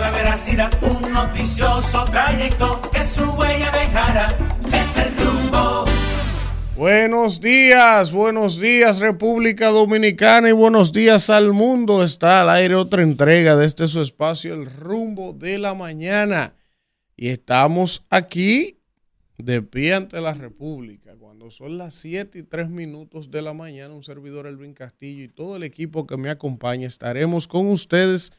la veracidad, un noticioso trayecto que su huella dejará. Es el rumbo. Buenos días, buenos días República Dominicana y buenos días al mundo. Está al aire otra entrega de este su espacio, el rumbo de la mañana. Y estamos aquí de pie ante la República. Cuando son las 7 y 3 minutos de la mañana, un servidor Elvin Castillo y todo el equipo que me acompaña estaremos con ustedes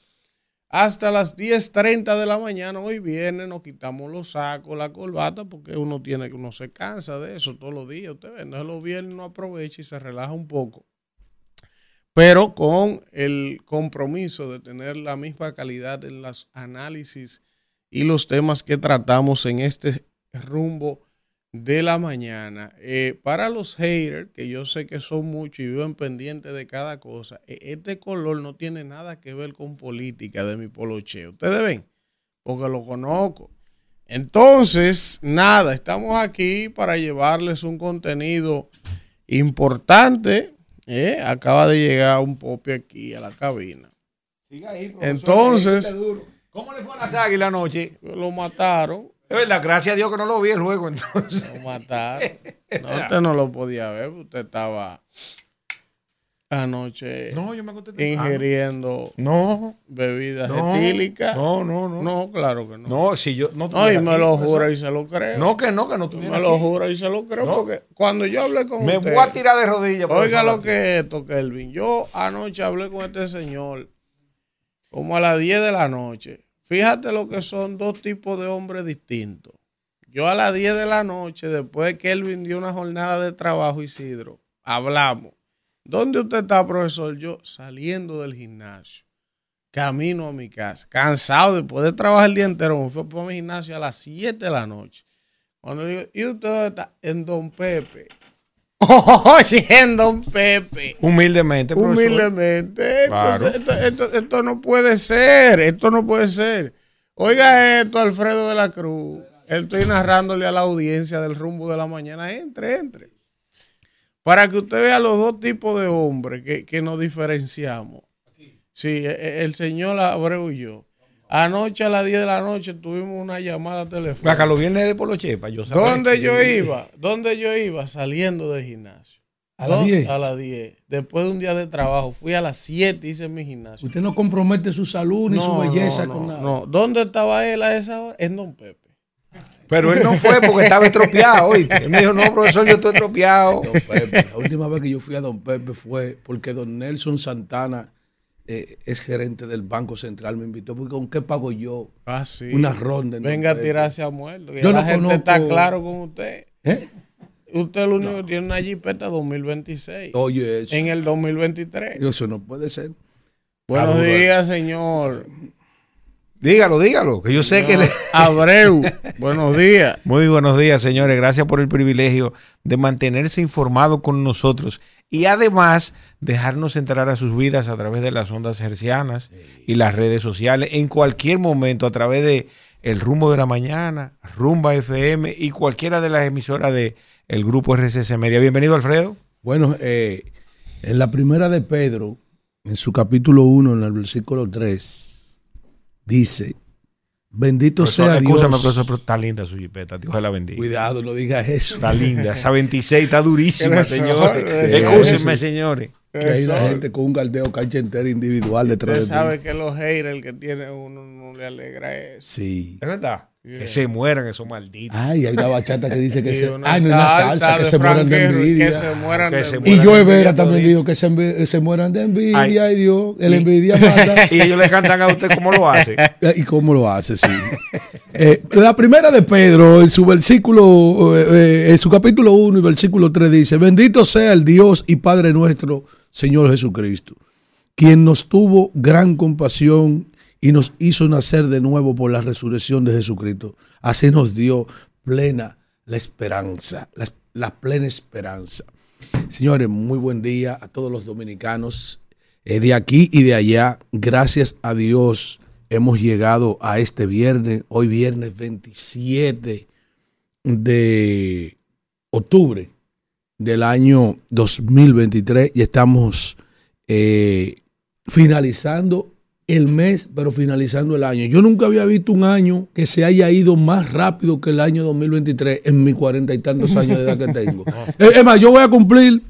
hasta las 10.30 de la mañana. Hoy viene, nos quitamos los sacos, la corbata, porque uno tiene que uno se cansa de eso todos los días. Usted ve, entonces los viernes no aprovecha y se relaja un poco. Pero con el compromiso de tener la misma calidad en los análisis y los temas que tratamos en este rumbo de la mañana. Eh, para los haters, que yo sé que son muchos y viven pendientes de cada cosa, eh, este color no tiene nada que ver con política de mi poloche. Ustedes ven, porque lo conozco. Entonces, nada, estamos aquí para llevarles un contenido importante. Eh, acaba de llegar un popi aquí a la cabina. Entonces, ¿cómo le fue a las águilas anoche? Lo mataron. Es verdad, gracias a Dios que no lo vi el juego entonces. Lo mataron. No, usted no lo podía ver, usted estaba anoche No, yo me ingiriendo No, bebidas no, etílicas. no, no, no. No, claro que no. No, si yo no No, y me aquí, lo juro y se lo creo. No, que no, que no me tuviera lo aquí. juro y se lo creo No. porque cuando yo hablé con Me usted, voy a tirar de rodillas. oiga lo que es esto, Kelvin. Yo anoche hablé con este señor como a las 10 de la noche. Fíjate lo que son dos tipos de hombres distintos. Yo a las 10 de la noche, después que Kelvin dio una jornada de trabajo, Isidro, hablamos. ¿Dónde usted está, profesor? Yo saliendo del gimnasio, camino a mi casa, cansado después de trabajar el día entero, me fui por mi gimnasio a las 7 de la noche. Cuando digo, ¿y usted dónde está? En Don Pepe. Oye, en Don Pepe. Humildemente, profesor. Humildemente. Claro. Entonces, esto, esto- esto no puede ser. Esto no puede ser. Oiga esto, Alfredo de la Cruz. Estoy narrándole a la audiencia del rumbo de la mañana. Entre, entre. Para que usted vea los dos tipos de hombres que, que nos diferenciamos. Sí, e- e- el señor Abreu y yo. Anoche a las 10 de la noche tuvimos una llamada telefónica. Acá los viernes de Polo Chepa, yo sabía ¿Dónde yo iba? ¿Dónde yo iba? Saliendo del gimnasio. ¿A las ¿Dó- 10? A las 10. Después de un día de trabajo, fui a las 7, hice mi gimnasio. Usted no compromete su salud ni su belleza no, con nada. no. ¿Dónde estaba él a esa hora? En Don Pepe. Pero él no fue porque estaba estropeado, oíste. Él me dijo, no, profesor, yo estoy estropeado. Don Pepe. La última vez que yo fui a Don Pepe fue porque Don Nelson Santana eh, es gerente del Banco Central. Me invitó porque ¿con qué pago yo? Ah, sí. Una ronda Venga a tirarse a muerto. Yo la no gente conozco- está claro con usted. ¿Eh? Usted es el único que tiene una jipeta 2026. Oye, eso, En el 2023. eso no puede ser. Buenos días, señor. Dígalo, dígalo, que yo sé que le... Abreu. Buenos días. Muy buenos días, señores. Gracias por el privilegio de mantenerse informado con nosotros y además dejarnos entrar a sus vidas a través de las ondas hercianas y las redes sociales en cualquier momento a través de El Rumbo de la Mañana, Rumba FM y cualquiera de las emisoras de el grupo RCC Media. Bienvenido, Alfredo. Bueno, eh, en la primera de Pedro, en su capítulo 1, en el versículo 3, dice, bendito sea Dios. Escúchame, profesor, pero está linda su jipeta. Dios la bendiga. Cuidado, no diga eso. Está linda. Esa 26 está durísima, señores. Escúchenme, señores. Que hay una gente con un galdeo cancha entera individual detrás Usted de ti. sabe que los haters que tiene uno no le alegra eso. Sí. ¿Es verdad? Que se mueran esos malditos. Ay, hay una bachata que dice que se. Ay, no, una salsa, que de se mueran de envidia. Que se mueran Que de se Y yo de Vera envidia también digo que se, envi- se mueran de envidia, Ay. ay Dios, el Y- envidia mata. Y ellos le cantan a usted cómo lo hace. ¿Y cómo lo hace? Sí. Eh, la primera de Pedro, en su versículo, eh, eh, en su capítulo 1 y versículo 3 dice, bendito sea el Dios y Padre nuestro, Señor Jesucristo, quien nos tuvo gran compasión y nos hizo nacer de nuevo por la resurrección de Jesucristo. Así nos dio plena la esperanza, la, plena esperanza. Señores, muy buen día a todos los dominicanos eh, de aquí y de allá. Gracias a Dios hemos llegado a este viernes, hoy viernes 27 de octubre del año 2023 y estamos eh, finalizando el mes, pero finalizando el año. Yo nunca había visto un año que se haya ido más rápido que el año 2023 en mis cuarenta y tantos años de edad que tengo. Es es más, yo voy a cumplir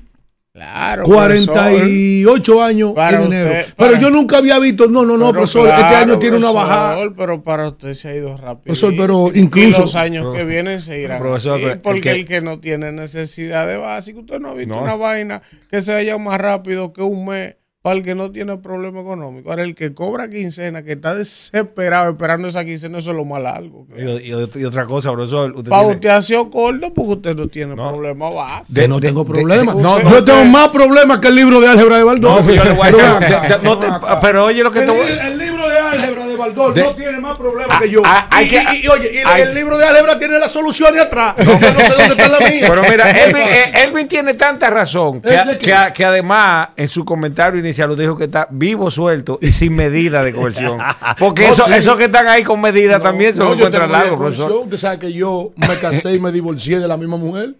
Claro. profesor. 48 años Para en enero. usted, pero yo nunca había visto, no, no, no, Pero profesor, este año tiene una profesor, bajada. Pero para usted se ha ido rápido. Profesor, pero incluso- los años que vienen se irán. Profesor, así, pero el porque que- el que no tiene necesidad de básico, usted no ha visto No. una vaina que se vaya más rápido que un mes para el que no tiene problema económico. Ahora, el que cobra quincena, que está desesperado esperando esa quincena, eso es lo más largo. Y, y- y otra cosa, profesor. Usted Para tiene- usted ha sido corto porque usted no tiene No. problema básico. De, no de- tengo de- problema. no, yo no, tengo más problemas que el libro de álgebra de Baldor. No, yo le voy a Pero decir- ven acá, de- de- no te- ven acá. pero oye lo que te voy- el, el libro de álgebra de Baldor De- no tiene más problemas Ah, que yo. ah, y, que- y- y, oye, y el- el libro de álgebra tiene la solución atrás. No sé dónde está la mía. Pero mira, Elvin, eh, Elvin tiene tanta razón que, que además en su comentario inicial nos dijo que está vivo, suelto y sin medida de coerción. Porque No, eso- sí. esos que están ahí con medida No, también se no, encuentran largo, profesor. Usted sabe que yo me casé y me divorcié de la misma mujer.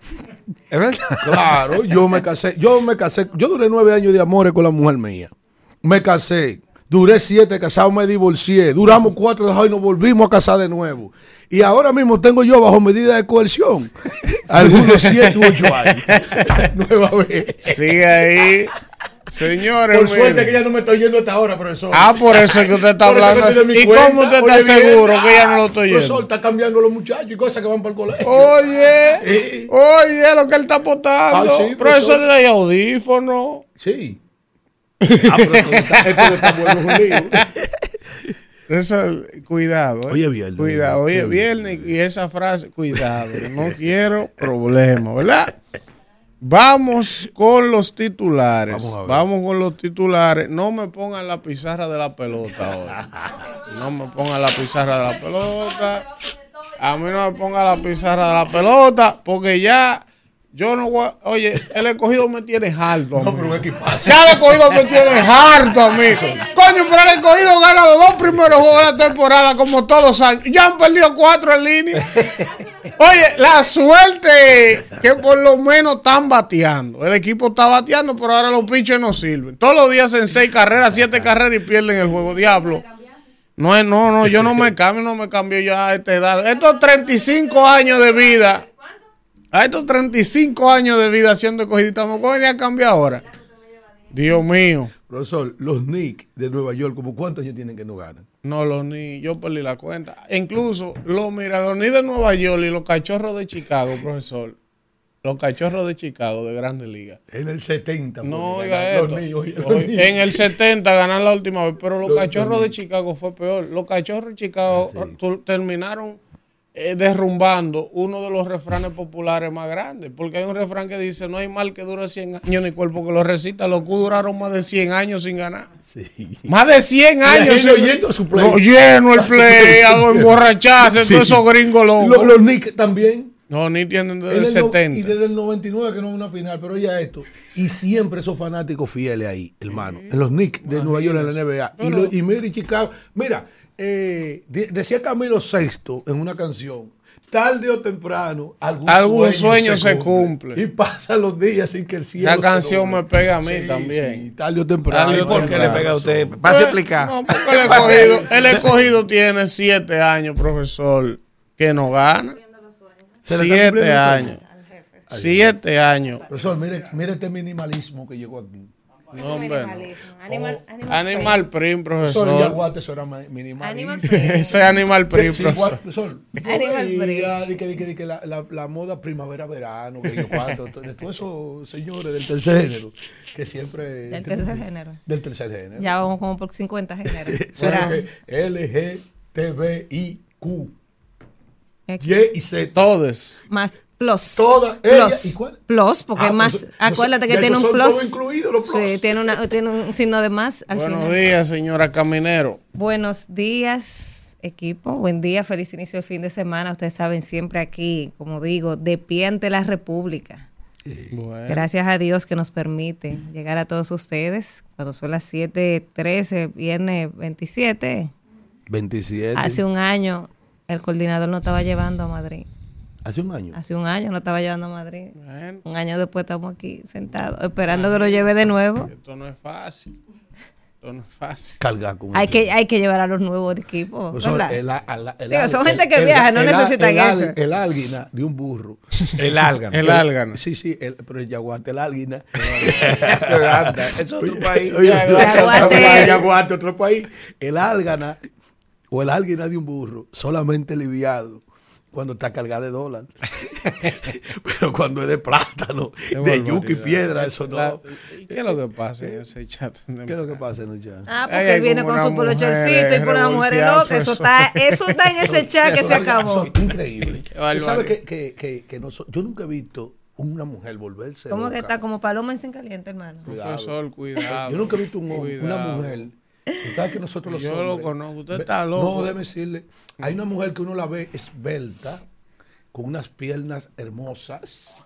¿Es verdad? Claro, yo me casé, yo me casé, yo duré nueve años de amores con la mujer mía. Me casé, duré siete casados, me divorcié, duramos cuatro de y nos volvimos a casar de nuevo. Y ahora mismo tengo yo bajo medida de coerción algunos siete u ocho años. Nueva vez. Sigue ahí. Señores, Por suerte mire. que ya no me estoy yendo hasta ahora, profesor. Ah, por eso es que usted está hablando estoy así. ¿Y cuenta. cómo usted Oye, está bien. seguro que ya no lo estoy Profesor, yendo? está cambiando los muchachos y cosas que van para el colegio. Oye, Eh. oye, lo que él está apostando. Ah, sí, profesor, profesor. hay audífono. Sí. Ah, pero esto está, esto está bueno, un. Eso, cuidado. eh. Hoy es viernes. Cuidado, es viernes y esa frase, cuidado. No quiero problemas, ¿verdad? Vamos con los titulares. Vamos con los titulares. No me pongan la pizarra de la pelota ahora. No me pongan la pizarra de la pelota. A mí no me ponga la pizarra de la pelota porque ya yo no voy. a- Oye, el escogido me tiene harto. No, pero. Ya el escogido me tiene harto a mí. Coño, pero el escogido gana los dos primeros juegos de la temporada como todos los años. Ya han perdido cuatro en línea. Oye, la suerte que por lo menos están bateando. El equipo está bateando, pero ahora los pinches no sirven. Todos los días en seis carreras, siete carreras y pierden el juego. Diablo. No, es- no, no, yo no me cambio, no me cambio ya a esta edad. Estos 35 años de vida, a estos 35 años de vida siendo escogidita, me voy a cambiar ahora. Dios mío. Profesor, los Knicks de Nueva York, ¿como cuántos años tienen que no ganan? No, los ni, yo perdí la cuenta. Incluso, lo, mira, los ni de Nueva York y los cachorros de Chicago, profesor. Los cachorros de Chicago de Grandes Ligas. En el 70. fue No, oiga esto. los los. En el 70 ganan la última vez, pero los Los- cachorros de. Chicago fue peor. Los cachorros de Chicago Ah, sí. terminaron eh, derrumbando uno de los refranes populares más grandes. Porque hay un refrán que dice, no hay mal que dure 100 años ni cuerpo que lo recita. Los Q duraron más de 100 años sin ganar. Sí. Más de 100 años. sin- a su play. No, lleno el play, hago emborracharse, Sí. todos esos gringos locos. Los, los Knicks también. No, ni tienen desde el el no- 70. y desde el 99 que no es una final, pero ya esto. Y siempre esos fanáticos fieles ahí, hermano. En los Knicks de Nueva York en la NBA. Y, lo- y mira, y Chicago. Mira, eh, de- decía Camilo VI en una canción. Tarde o temprano, algún, Algún sueño se cumple. Y pasan los días sin que el cielo. Te canción me pega a mí Sí, también. sí, tarde o temprano. Tarde o ¿Por qué le pega a usted? Pues, Pase a explicar. No, porque el escogido, el escogido tiene siete años, profesor, que no gana. Se Siete años. Siete años. Profesor, mire, mire este minimalismo que llegó aquí. No, hombre. Animal, animal, Animal Print, Profesor, profesor. Yaguate, eso era ma- minimalista. Animal print. Eso es Animal Sí, profesor. Animal que, que, que la, la, la moda primavera-verano, que yo cuánto, de todos esos señores del tercer género, que siempre... Del tercer género. Del tercer género. Ya vamos como por 50 géneros. L, G, T, B, I, Q. Y y Z. Todes. Más plus. Todas ellas. Plus. ¿Y cuál? Plus, porque Ah, más. pues, pues, acuérdate que tiene un son plus. todo incluido, los plus. Sí, tiene, una, tiene un signo de más al Buenos final. días, señora Caminero. Buenos días, equipo. Buen día, feliz inicio del fin de semana. Ustedes saben, siempre aquí, como digo, de pie ante la República. Bueno, Gracias a Dios que nos permite llegar a todos ustedes cuando son las 7:13, viernes 27. 27. Hace un año el coordinador nos estaba llevando a Madrid. Hace un año. Hace un año nos estaba llevando a Madrid. bueno, Un año después estamos aquí sentados, esperando que lo lleve de nuevo. esto no es fácil. Esto no es fácil. cargar con Hay que, hay que llevar a los nuevos al equipo. Pues son ¿verdad? el- el- el- Digo, son el- gente que el- viaja, no el- necesitan eso. El álguina de un burro. El álgamo. El álgano. Sí, sí, el- pero el yaguate, el álguina. es otro país. Oye, Yaguate. el yaguate, otro país. El álgana o el álguina de un burro, solamente liviado cuando está cargado de dólar. pero cuando es de plátano, Qué de yuca y piedra, eso no. La- ¿y ¿Qué es lo que pasa en ese chat? ¿Qué es lo que pasa en el chat? Ah, porque él viene con su una polochorcito y por las mujeres locas. Eso está, eso está en ese chat que se acabó. Eso es increíble. Sabes que, que, que, que no so- yo nunca he visto una mujer volverse ¿Cómo que loca. está como paloma en sin caliente, hermano? Profesor, cuidado. Yo nunca he visto un hombre- una Cuidado. mujer. Sabes que nosotros los Yo lo hombres- conozco, usted Ve- está loco. No, déjeme decirle. Hay una mujer que uno la ve esbelta, con unas piernas hermosas,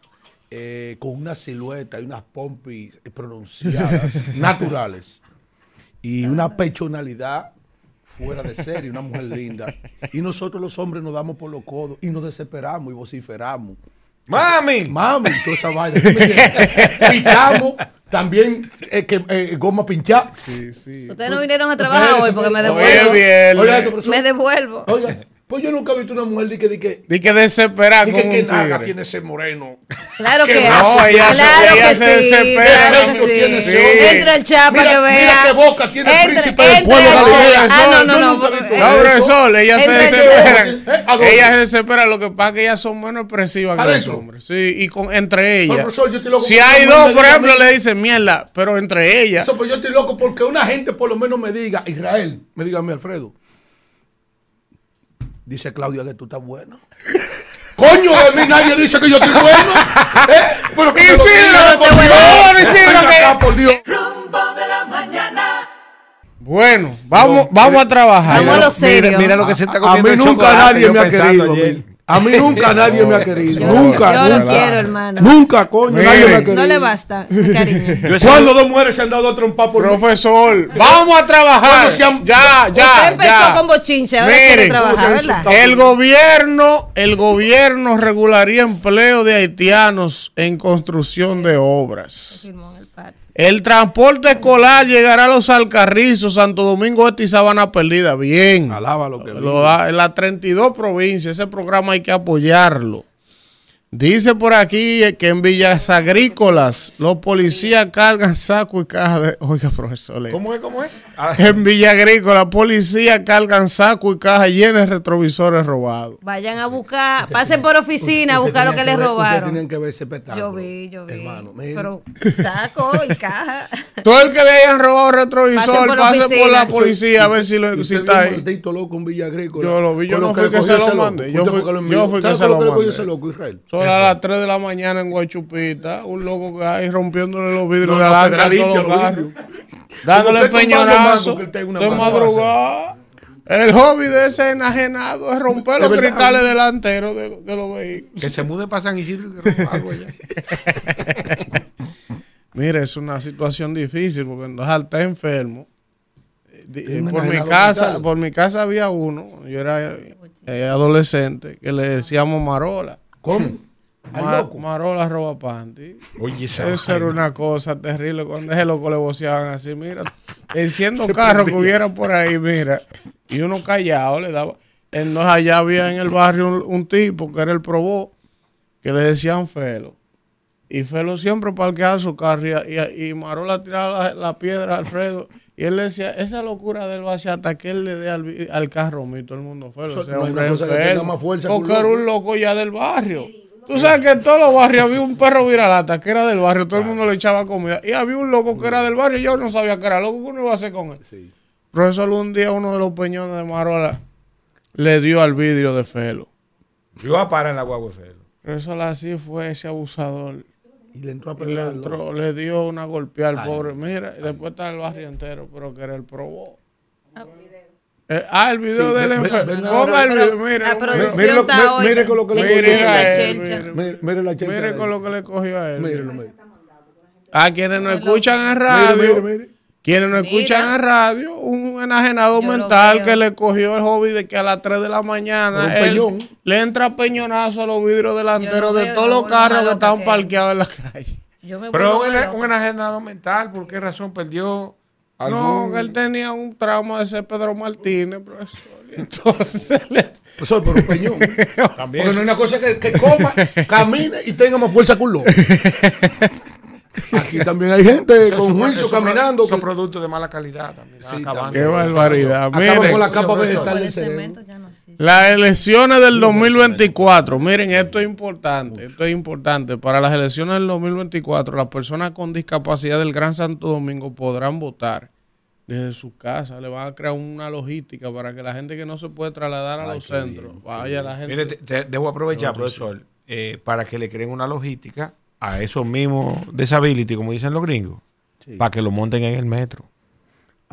eh, con una silueta y unas pompis pronunciadas, naturales, y una pechonalidad fuera de serie, una mujer linda. Y nosotros los hombres nos damos por los codos y nos desesperamos y vociferamos. ¡Mami! Mami, toda esa vaina. Pitamos, también eh, que, eh, goma pinchada. Sí, sí. Ustedes no vinieron a trabajar hoy porque me devuelvo. Oye. Me devuelvo. Oiga, pues yo nunca he visto una mujer de que, de que, Di que desesperar de que, un que nada tiene ese moreno. Claro que No, ella se- claro ella que se sí, desespera. claro que tiene sí. ese. Entra el chapa Mira- que vea. mira qué boca tiene el príncipe del pueblo el galileo. chapa. Ah, no, no, no. No, profesor, ellas se desesperan. ¿Eh? ¿A dónde? Ellas se desesperan, lo que pasa es que ellas son menos expresivas que los hombres. Sí, y con, entre ellas. profesor, yo estoy loco si hay dos, por ejemplo, le dicen mierda, pero entre ellas. Eso, pues yo estoy loco porque una gente por lo menos me diga, Israel, me diga a mí, Alfredo. Dice Claudia que tú estás bueno. Coño, de mí nadie dice que yo estoy bueno. ¿Eh? Pero que Isidro, por te Dios. vuelvo, Isidro, Ven que- acá, por Dios. Rumbo de la mañana. Bueno, vamos, vamos a trabajar. Vamos a lo serio. Mira, mira lo que se está A comiendo mí nunca nadie me ha querido. A mí. A nunca nadie me ha querido. Yo, Nunca, yo lo nunca. quiero, hermano. Nunca, coño, Miren. nadie me ha querido. No le basta, cariño. Yo ¿Cuándo dos mujeres se han dado trompa por mí? Profesor, vamos a trabajar. ¿Cuándo se han- Ya, ya. Usted empezó ya. con bochinche, ahora Miren, quiere ¿cómo se trabajar, ¿verdad? El gobierno, el gobierno regularía empleo de haitianos en construcción de obras. El transporte escolar llegará a los Alcarrizos, Santo Domingo Este y Sabana Perdida. Bien. Alaba lo que Lo en las 32 provincias, ese programa hay que apoyarlo. Dice por aquí que en Villas Agrícolas los policías cargan saco y caja de... Oiga, profesor. ¿Cómo es? ¿Cómo es? Ah, En Villa Agrícola, policías cargan saco y caja llenas de retrovisores robados. Vayan a buscar, pasen por oficina a buscar lo que les Ustedes robaron. tienen que ver ese. Yo vi, yo vi. Hermano. Pero saco y caja. Todo el que le hayan robado retrovisor, Pasen por la pase por la policía a ver si, lo, si está un ahí. maldito loco en Villa Agrícola. Yo lo vi, yo no que fui que se lo mandé, yo fui- fue que lo yo envió. fui que ¿Sabe se por lo mandé. A las 3 de la mañana en Guachupita, un loco que hay rompiéndole los vidrios No, de la carros. Dándole peñonazo de madrugada. El hobby de ese enajenado es romper los verdad. cristales delanteros de, de los vehículos. que se mude para San Isidro y que rompa algo allá. Mire, es una situación difícil porque al estar enfermo, eh, por mi casa, por mi casa había uno, yo era eh, adolescente, que le decíamos Marola. ¿Cómo? Al Ma- loco. Marola roba panty. Oye, esa Eso era una cosa terrible cuando ese loco le voceaban así, mira, enciendo carros que hubieran por ahí, mira, y uno callado le daba. Entonces allá había en el barrio un, un tipo que era el probó, que le decían Felo. Y Felo siempre parqueaba su carro y, y, y Marola tiraba la, la piedra a Alfredo. Y él le decía, esa locura del hasta que él le dé al, al carro mío, todo el mundo Felo. O sea, no hay hombre una cosa que tenga más fuerza que un Porque era un loco ya del barrio. Tú sabes que en todos los barrios había un perro viralata que era del barrio, todo el mundo le echaba comida. Y había un loco que era del barrio y yo no sabía que era loco, que uno iba a hacer con él. Sí. Profesor, un día uno de los peñones de Marola le dio al vidrio de Felo. Yo a parar en la guagua de Felo. Profesor, así fue ese abusador. Y le entró a Y le, entró, le dio una golpeada al pobre. Mira, y después está el barrio entero, pero que era el probó. Eh, ah, el video Sí, del enfermo. Ponga el video, mire. la no, producción Mire, lo- está mire- hoy. mire con lo que le cogió. a él, mire. La chelcha Mire con lo que le cogió a él. Mírelo, mire. A quienes nos escuchan en radio, Mire, mire, mire. quienes Mira. escuchan en radio, un enajenado Yo mental que le cogió el hobby de que a las 3 de la mañana él le entra peñonazo a los vidrios delanteros lo de todos los carros que están parqueados en la calle. Yo me Pero un enajenado mental, ¿por qué razón perdió No, que él tenía un trauma de ser Pedro Martínez, profesor. y Entonces, le- Profesor, por un peñón. Porque no es una cosa que, que coma, camine y tenga más fuerza que un lobo. Aquí también hay gente Eso con juicio caminando. Son que productos de mala calidad también. Sí, acabando. qué barbaridad. Miren, con la capa vegetal del cerebro. no. Las elecciones del 2024, miren, esto es importante, esto es importante. Para las elecciones del 2024, las personas con discapacidad del Gran Santo Domingo podrán votar desde su casa. Le van a crear una logística para que la gente que no se puede trasladar a los centros, vaya la gente. Mire, te- te- debo aprovechar, profesor, eh, para que le creen una logística a esos mismos disability, como dicen los gringos, para que lo monten en el metro.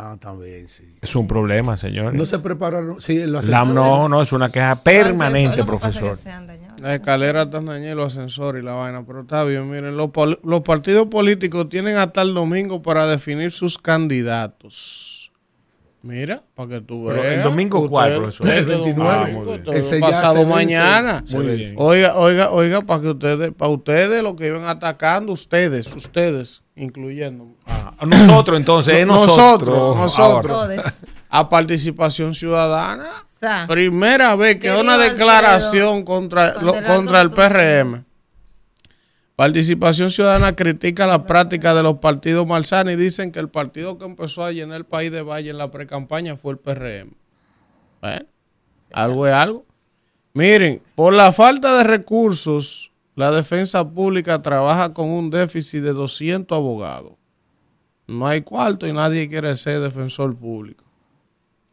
Ah, también, sí. Es un problema, señores. No se prepararon. Sí, lo La- no, no, es una queja permanente, que es que profesor. se han dañado. La escalera están dañadas, los ascensores y la vaina, pero está bien. Miren, los, pol- los partidos políticos tienen hasta el domingo para definir sus candidatos. Mira, para que tú Pero veas. el domingo, Usted- ¿cuál, profesor? El 29. domingo, Ah, muy bien. todo Ese pasado mañana. Muy bien. Oiga, oiga, oiga, para que ustedes, para ustedes lo que iban atacando, ustedes, ustedes, incluyendo Ah, a nosotros, entonces, es Nosotros, nosotros. a participación ciudadana. Primera vez que una declaración contra, lo- contra el. PRM. Participación Ciudadana critica la práctica de los partidos malsanos y dicen que el partido que empezó a llenar el país de valle en la precampaña fue el PRM. Algo es algo. Miren, por la falta de recursos, la defensa pública trabaja con un déficit de 200 abogados. No hay cuarto y nadie quiere ser defensor público.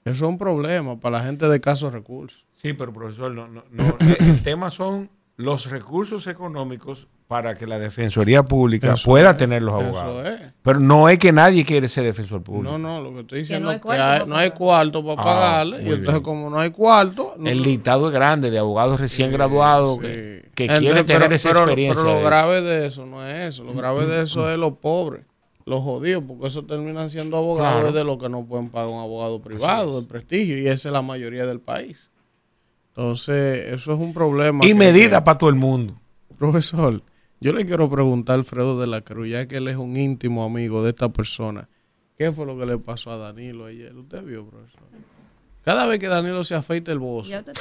Eso es un problema para la gente de escasos recursos. Sí, pero profesor, no, no, no, el tema son los recursos económicos para que la Defensoría Pública Eso pueda es, tener los eso abogados. es. Pero no es que nadie quiere ser defensor público. No, no, lo que estoy diciendo no hay es que cuarto hay- para no hay cuarto para Ah, pagarle. Y entonces, bien. como no hay cuarto. no- El listado es grande de abogados recién graduados que, Sí. que Entonces, quieren tener pero- esa pero- experiencia. Pero lo de- grave de eso no es eso. Lo grave de eso es los pobres, los jodidos, porque eso terminan siendo abogados Claro. de los que no pueden pagar un abogado privado de prestigio. Y esa es la mayoría del país. Entonces, eso es un problema. y que- medidas para todo el mundo. Profesor, yo le quiero preguntar a Alfredo de la Cruz, ya que él es un íntimo amigo de esta persona. ¿Qué fue lo que le pasó a Danilo ayer? ¿Usted vio, profesor? Cada vez que Danilo se afeita el bozo, está-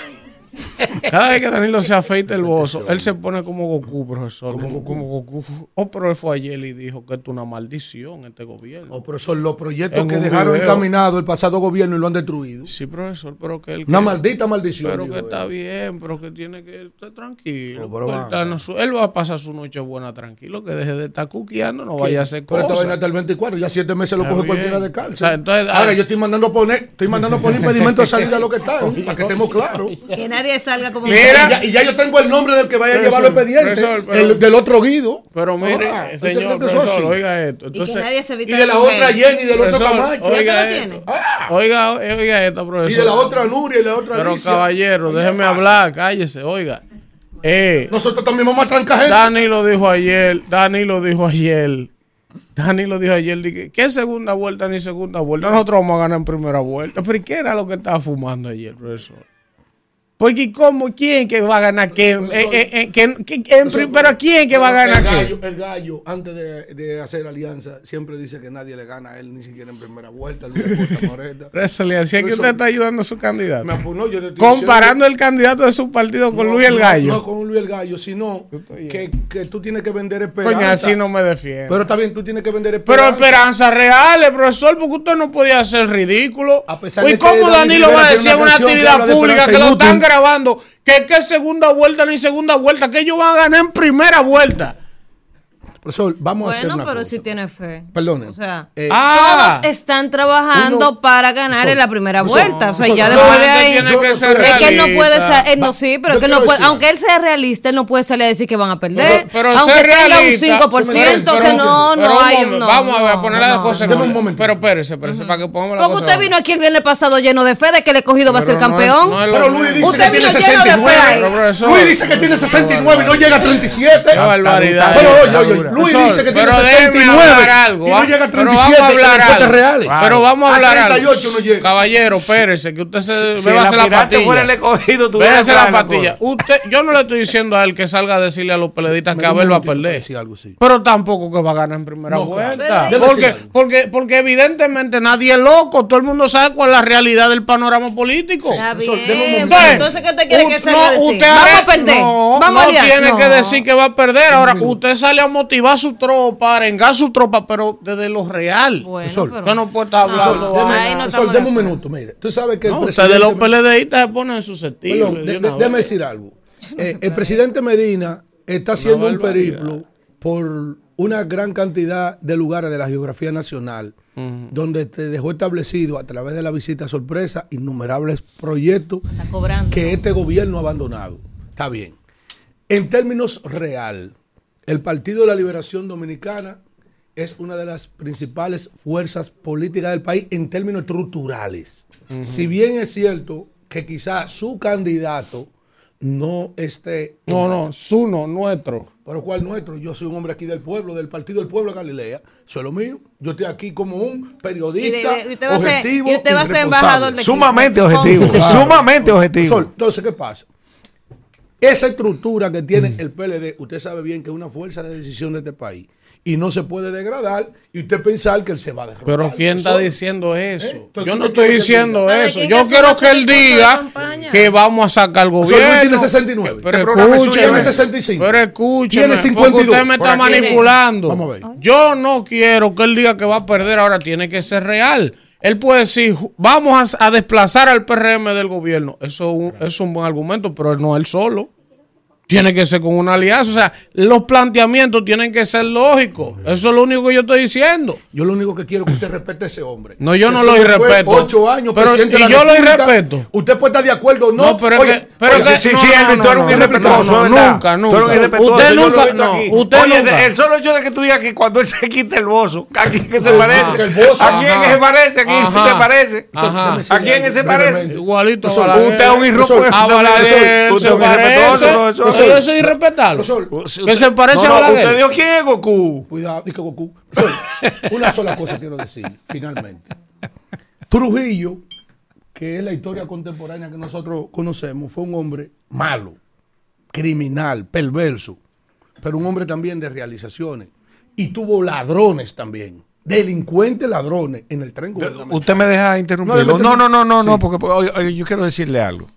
cada vez que Danilo se afeita el bozo, él se pone como Goku, profesor. Como, como Goku. Oh, pero él fue ayer y dijo que esto es una maldición, este gobierno. Oh, pero son los proyectos En que dejaron video. encaminados el pasado gobierno y lo han destruido. Sí, profesor, pero que él... Una que- maldita maldición. Pero que está él. bien, pero que tiene que estar tranquilo. Pero Él, va. está en su- él va a pasar su noche buena tranquilo, que deje de estar cuqueando, no vaya a hacer Pero esta cosas. vaina hasta el 24, ya siete meses lo Está coge bien. cualquiera de O cárcel. sea, entonces, Ahora ah, yo estoy mandando a poner, estoy mandando a poner impedimento de salida a lo que están, para que estemos claros. Que nadie salga como Mira. Y ya, y ya yo tengo el nombre del que vaya a llevar los expedientes, profesor, pero- el, del otro Guido. Pero mire, Ah, ¿usted señor cree que eso profesor, oiga esto. Y que Entonces, nadie se Y de la otra Jenny, y del otro Camacho. ¿Ya Oiga esto. Ah, Oiga, oiga esto, profesor. y de la otra Nuria y la otra Pero Alicia. caballero, déjeme fácil. hablar, cállese, oiga. Eh, Nosotros también vamos a trancar gente. Dani lo dijo ayer, Dani lo dijo ayer. Dani lo dijo ayer, dije, ¿qué segunda vuelta ni segunda vuelta? Nosotros vamos a ganar en primera vuelta. Pero ¿y qué era lo que estaba fumando ayer, profesor? Porque ¿y ¿cómo? ¿Quién que va a ganar qué? Eh, eh, eh, ¿quién- pero ¿quién que va a ganar el qué? gallo, el gallo, antes de, de hacer alianza, siempre dice que nadie le gana a él ni siquiera en primera vuelta. Luis Moreta. Resolía, que usted está ayudando a su candidato. Me yo le Comparando el candidato de su partido con No, Luis el Gallo. No, con Luis el Gallo, sino que, que tú tienes que vender esperanza. Coño, así no me defiende. Pero está bien, tú tienes que vender Pero esperanza. esperanzas reales, profesor, porque usted no podía hacer ridículo. A pesar ¿Y de que cómo Dani Danilo va a decir en una que actividad pública que lo están grabando? Que qué segunda vuelta ni segunda vuelta, que ellos van a ganar en primera vuelta. Profesor, vamos a hacer Bueno, una pero cosa. si tiene fe. Perdone. O sea, Eh, Ah. todos están trabajando Uno- para ganar Profesor, en la primera vuelta. O sea, ya no, después de ahí. tiene yo- que Es que él no puede ser, él no, sí, pero que él no puede, decir- aunque él sea realista, él no puede salir a decir que van a perder. Pero- pero aunque tenga un realista, 5%, o sea, pero- no, pero no un hay no, Vamos a ver, a no, poner no, las no. cosas. Deme un en- momento. Pero espérese, espérese, para que pongamos la Porque usted vino aquí el viernes pasado lleno de fe de que el escogido va a ser no campeón. no Pero. Luis dice que tiene lleno de fe 69. ahí. Pero, profesor, Luis dice que tiene 69 y no llega a 37. Qué barbaridad. Pero oye, oye, Luis Profesor, dice que tiene pero déjeme 69 hablar algo, y no va- llega a pero 37 vamos a con hablar encuestas algo. reales. Pero vamos a A hablar 38 algo. no llega. Caballero, espérese, que usted se Si bébase la el patilla. Bébase la la patilla. Usted, yo no le estoy diciendo a él que salga a decirle a los peleaditas que Abel va a perder. Sí, algo así. Pero tampoco que va a ganar en primera No, vuelta. Porque, decir porque, porque evidentemente nadie es loco. Todo el mundo sabe cuál es la realidad del panorama político. Eso, entonces, ¿qué usted quiere u- que salga a no, decir? usted Vamos a perder. No, Vamos a no liar. tiene que decir que va a perder. Ahora, usted sale a motivar a su tropa, arengar su tropa, pero desde lo real. Bueno, Sol, pero- no puede estar No, hablando. deme- vaina. ahí no estamos deme un de minuto, mire. Tú sabes que el No, presidente... ustedes los peledeístas se ponen susceptibles. Perdón, de de- de- decir algo. Eh, el presidente Medina está haciendo un periplo por una gran cantidad de lugares de la geografía nacional, donde te dejó establecido a través de la visita sorpresa innumerables proyectos que este gobierno ha abandonado. Está bien. En términos real, el Partido de la Liberación Dominicana es una de las principales fuerzas políticas del país en términos estructurales. Si bien es cierto que quizá su candidato no esté... No, no, su no, nuestro. pero cuál nuestro, yo soy un hombre aquí del pueblo, del Partido del Pueblo de Galilea, eso es lo mío. Yo estoy aquí como un periodista Y de- y usted va a ser- objetivo y usted va a ser responsable. embajador de- Sumamente objetivo. Claro. Sumamente objetivo. Entonces, ¿qué pasa? Esa estructura que tiene el PLD, usted sabe bien que es una fuerza de decisión de este país y no se puede degradar y usted pensar que él se va a derrotar. Pero ¿quién está diciendo eso? ¿Eh? Entonces, Yo ¿tú no estoy diciendo eso. Yo quiero que él diga que vamos a sacar al Profesor, Luis gobierno. tiene 69. Pero Este programa es suyo. escúcheme. Tiene 65. Pero escúcheme. Tiene porque 52. Usted me está manipulando. Vamos a ver. Yo no quiero que él diga que va a perder. Ahora tiene que ser real. Él puede decir, vamos a, a desplazar al PRM del gobierno. Eso es un- es un buen argumento, pero no él solo. Tiene que ser con una alianza. O sea, los planteamientos tienen que ser lógicos. Eso es lo único que yo estoy diciendo. Yo lo único que quiero es que usted respete a ese hombre. No, yo no lo irrespeto. Ocho años, Pero- presidente de y la yo lo irrespeto. Usted puede estar de acuerdo o no. No, pero Oye, que, pero oye, que, sí, no, sí, no, no, no, un no, irrespetuoso, nunca, nunca. Usted nunca, no, usted Oye, nunca. el solo hecho de que tú digas que cuando él se quita el bozo, ¿a quién que se parece? Que. ¿A quién Ajá. se parece? ¿A quién se parece? ¿A quién algo se parece? Igualito. Usted es un irrespetuoso. Usted es un irrespetuoso. Profesor. Eso es irrespetable. Que se parece No, a no, Balaguer. ¿Usted dijo quién es Goku? Cuidado, dice Goku. Una sola cosa quiero decir, finalmente. Trujillo, que es la historia contemporánea que nosotros conocemos, fue un hombre malo, criminal, perverso, pero un hombre también de realizaciones. Y tuvo ladrones también, delincuentes ladrones en el tren. Usted me deja interrumpirlo. déjame No, no, no, no, Sí. no, porque porque, oye, oye, yo quiero decirle algo.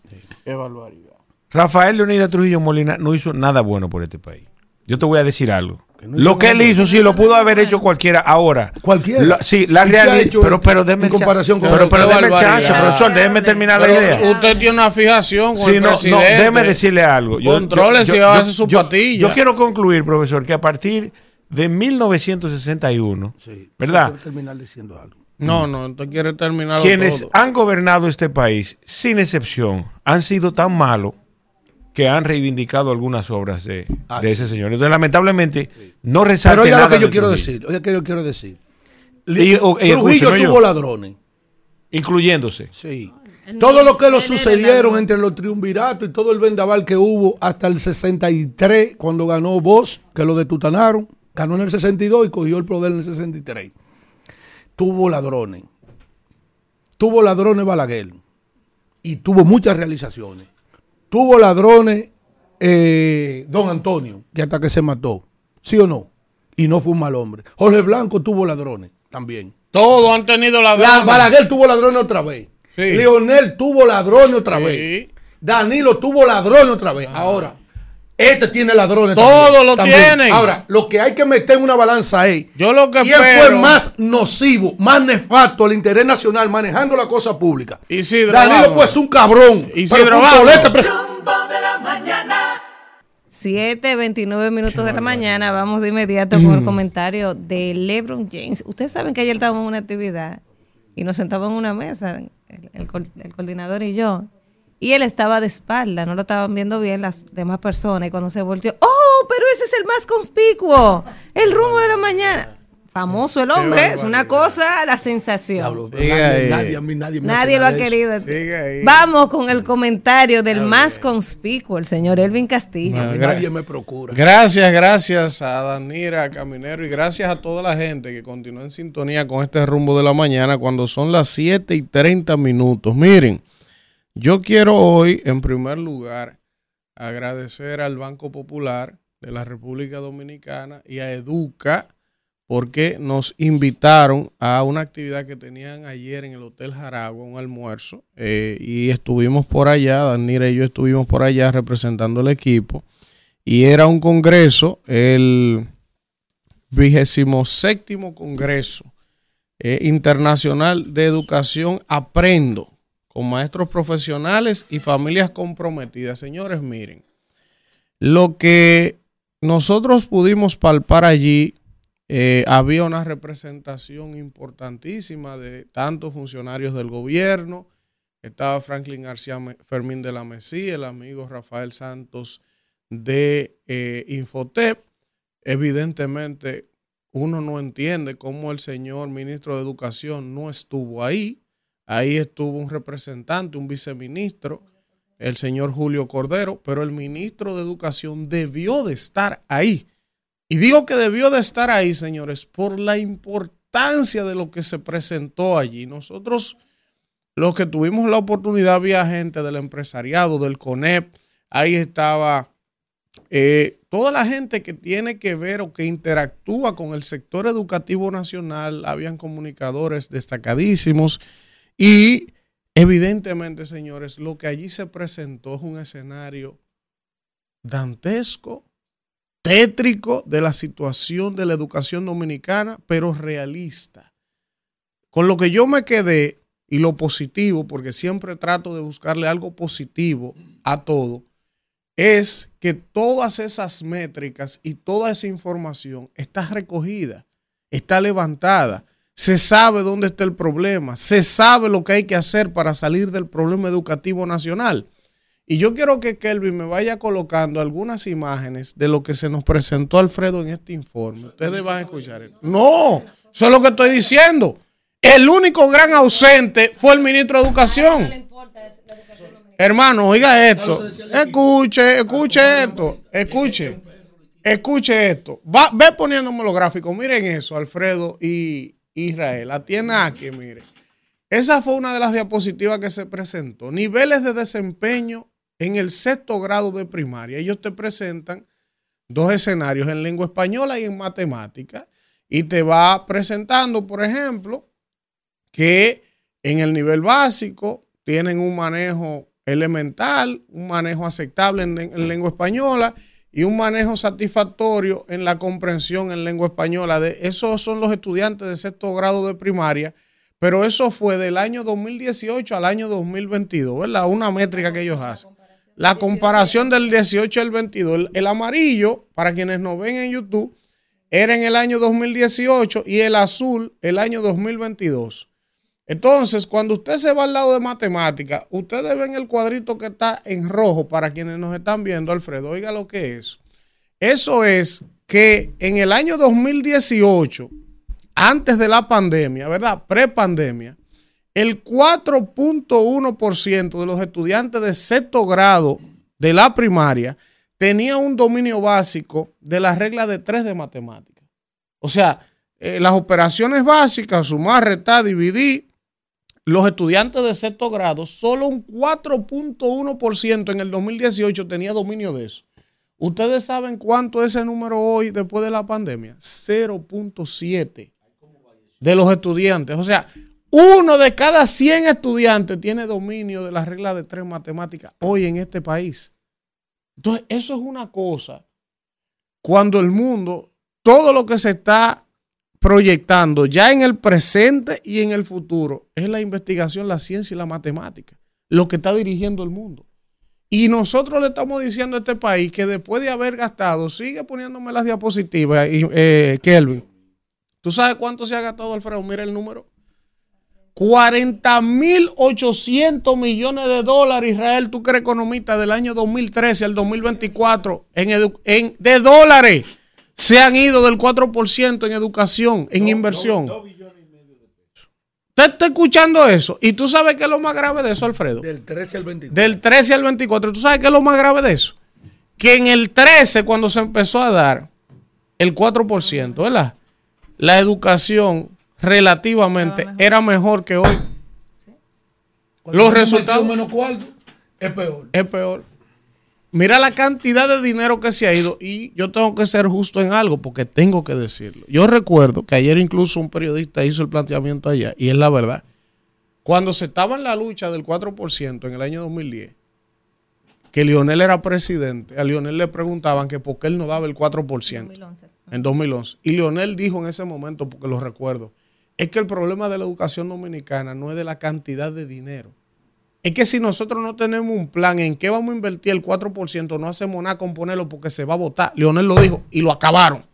Qué barbaridad. Rafael Leonidas Trujillo Molina no hizo nada bueno por este país. Yo te voy a decir algo. no Lo que él hizo, sí, lo pudo haber hecho cualquiera ahora. Cualquiera. Sí, la ¿Y qué ha realidad. Pero, pero déme el comparación chance. con- Pero, pero déme chance, profesor, déjeme terminar la idea. usted tiene una fijación con Sí, el no, no, presidente. déjeme decirle algo. Contrólese y hágase su yo- patilla. Yo quiero concluir, profesor, que a partir de 1961, Sí, ¿verdad? quiero terminar diciendo algo. No, no, usted quiere terminar Quienes todo. han gobernado este país, sin excepción, han sido tan malos que han reivindicado algunas obras de, Ah, de sí. ese señor. Entonces, lamentablemente, no resalte Pero oiga lo que yo de quiero Trujillo, decir. Oiga que yo quiero decir. Y- o- y Trujillo yo. tuvo ladrones. Incluyéndose. Sí. Todo lo que lo sucedieron entre los triunviratos y todo el vendaval que hubo hasta el 63, cuando ganó Bosch, que lo detutanaron, ganó en el 62 y cogió el poder en el 63. Tuvo ladrones. Tuvo ladrones Balaguer. Y tuvo muchas realizaciones. Tuvo ladrones eh, Don Antonio, que hasta que se mató. ¿Sí o no? Y no fue un mal hombre. Jorge Blanco tuvo ladrones también. Todos han tenido la La, Balaguer tuvo ladrones otra vez. Sí. Leonel tuvo ladrones otra Sí. vez. Danilo tuvo ladrones otra vez. Ahora, este tiene ladrones. Todos también, lo también. tienen. Ahora, lo que hay que meter en una balanza es. Yo lo que ¿Quién espero- fue más nocivo, más nefasto al interés nacional manejando la cosa pública? Isidro, Danilo vamos. pues un cabrón. De la mañana. 7, 29 minutos de la mañana. Vamos de inmediato con el comentario de LeBron James. Ustedes saben que ayer estábamos en una actividad y nos sentábamos en una mesa, el, el co- el coordinador y yo. Y él estaba de espalda, no lo estaban viendo bien las demás personas. Y cuando se volteó, ¡oh! Pero ese es el más conspicuo, el rumbo de la mañana. famoso el hombre, es una cosa, la sensación. Nadie, ahí. nadie a mí, nadie me hace Nadie lo ha querido. Vamos con el comentario del más conspicuo, el señor Elvin Castillo. Nadie me procura. Gracias, gracias a Danira Caminero y gracias a toda la gente que continúa en sintonía con este rumbo de la mañana cuando son las 7 y 30 minutos. Miren, yo quiero hoy, en primer lugar, agradecer al Banco Popular de la República Dominicana y a Educa porque nos invitaron a una actividad que tenían ayer en el Hotel Jaragua, un almuerzo, eh, y estuvimos por allá, Danira y yo estuvimos por allá representando el equipo y era un congreso, el vigésimo séptimo congreso eh, internacional de educación Aprendo, con maestros profesionales y familias comprometidas. Señores, miren, lo que nosotros pudimos palpar allí, eh, había una representación importantísima de tantos funcionarios del gobierno, estaba Franklin García Fermín de la Mesía, el amigo Rafael Santos de eh, Infotep. Evidentemente, uno no entiende cómo el señor ministro de Educación no estuvo ahí. Ahí estuvo un representante, un viceministro, el señor Julio Cordero, pero el ministro de Educación debió de estar ahí. Y digo que debió de estar ahí, señores, por la importancia de lo que se presentó allí. Nosotros, los que tuvimos la oportunidad, había gente del empresariado, del CONEP, ahí estaba eh, toda la gente que tiene que ver o que interactúa con el sector educativo nacional, habían comunicadores destacadísimos y evidentemente, señores, lo que allí se presentó es un escenario dantesco, tétrico de la situación de la educación dominicana, pero realista. Con lo que yo me quedé y lo positivo, porque siempre trato de buscarle algo positivo a todo, es que todas esas métricas y toda esa información está recogida, está levantada, se sabe dónde está el problema, se sabe lo que hay que hacer para salir del problema educativo nacional. Y yo quiero que Kelvin me vaya colocando algunas imágenes de lo que se nos presentó Alfredo en este informe. Ustedes van a escuchar. No, eso es lo que estoy diciendo. El único gran ausente fue el ministro de Educación. Hermano, oiga esto. Escuche, escuche esto. Escuche. Escuche esto. Va, ve poniéndome los gráficos. Miren eso, Alfredo y Israel. Atienda aquí, mire. Esa fue una de las diapositivas que se presentó. Niveles de desempeño en el sexto grado de primaria. Ellos te presentan dos escenarios en lengua española y en matemática. Y te va presentando, por ejemplo, que en el nivel básico tienen un manejo elemental, un manejo aceptable en, en lengua española y un manejo satisfactorio en la comprensión en lengua española. De, esos son los estudiantes de sexto grado de primaria, pero eso fue del año 2018 al año 2022, ¿verdad? Una métrica que ellos hacen. La comparación del 18 al 22. El, el amarillo, para quienes nos ven en YouTube, era en el año 2018 y el azul el año 2022. Entonces, cuando usted se va al lado de matemática, ustedes ven el cuadrito que está en rojo para quienes nos están viendo, Alfredo, oiga lo que es. Eso es que en el año 2018, antes de la pandemia, ¿verdad? Prepandemia, el 4.1% de los estudiantes de sexto grado de la primaria tenía un dominio básico de la regla de tres de matemáticas. O sea, eh, las operaciones básicas, sumar, restar, dividir, los estudiantes de sexto grado, solo un 4.1% en el 2018 tenía dominio de eso. ¿Ustedes saben cuánto es ese número hoy después de la pandemia? 0.7 de los estudiantes. O sea, uno de cada 100 estudiantes tiene dominio de la regla de tres matemáticas hoy en este país. Entonces, eso es una cosa. Cuando el mundo, todo lo que se está proyectando ya en el presente y en el futuro es la investigación, la ciencia y la matemática, lo que está dirigiendo el mundo. Y nosotros le estamos diciendo a este país que después de haber gastado, sigue poniéndome las diapositivas, eh, Kelvin. ¿Tú sabes cuánto se ha gastado, Alfredo? Mira el número. 40.800 millones de dólares, Israel, tú que eres economista del año 2013 al 2024 en, en, de dólares se han ido del 4% en educación, en inversión. Usted está escuchando eso. Y tú sabes qué es lo más grave de eso, Alfredo. Del 13 al 24. Del 13 al 24. ¿Tú sabes qué es lo más grave de eso? Que en el 13, cuando se empezó a dar el 4%, ¿verdad? La educación relativamente era mejor que hoy. Los resultados- menos cuarto, es peor. Es peor. Mira la cantidad de dinero que se ha ido y yo tengo que ser justo en algo porque tengo que decirlo. Yo recuerdo que ayer incluso un periodista hizo el planteamiento allá y es la verdad. Cuando se estaba en la lucha del 4% en el año 2010, que Lionel era presidente, a Lionel le preguntaban que por qué él no daba el 4% 2011. en 2011. Y Lionel dijo en ese momento, porque lo recuerdo, es que el problema de la educación dominicana no es de la cantidad de dinero. Es que si nosotros no tenemos un plan en qué vamos a invertir el 4%, no hacemos nada con ponerlo porque se va a votar. Leonel lo dijo y lo acabaron.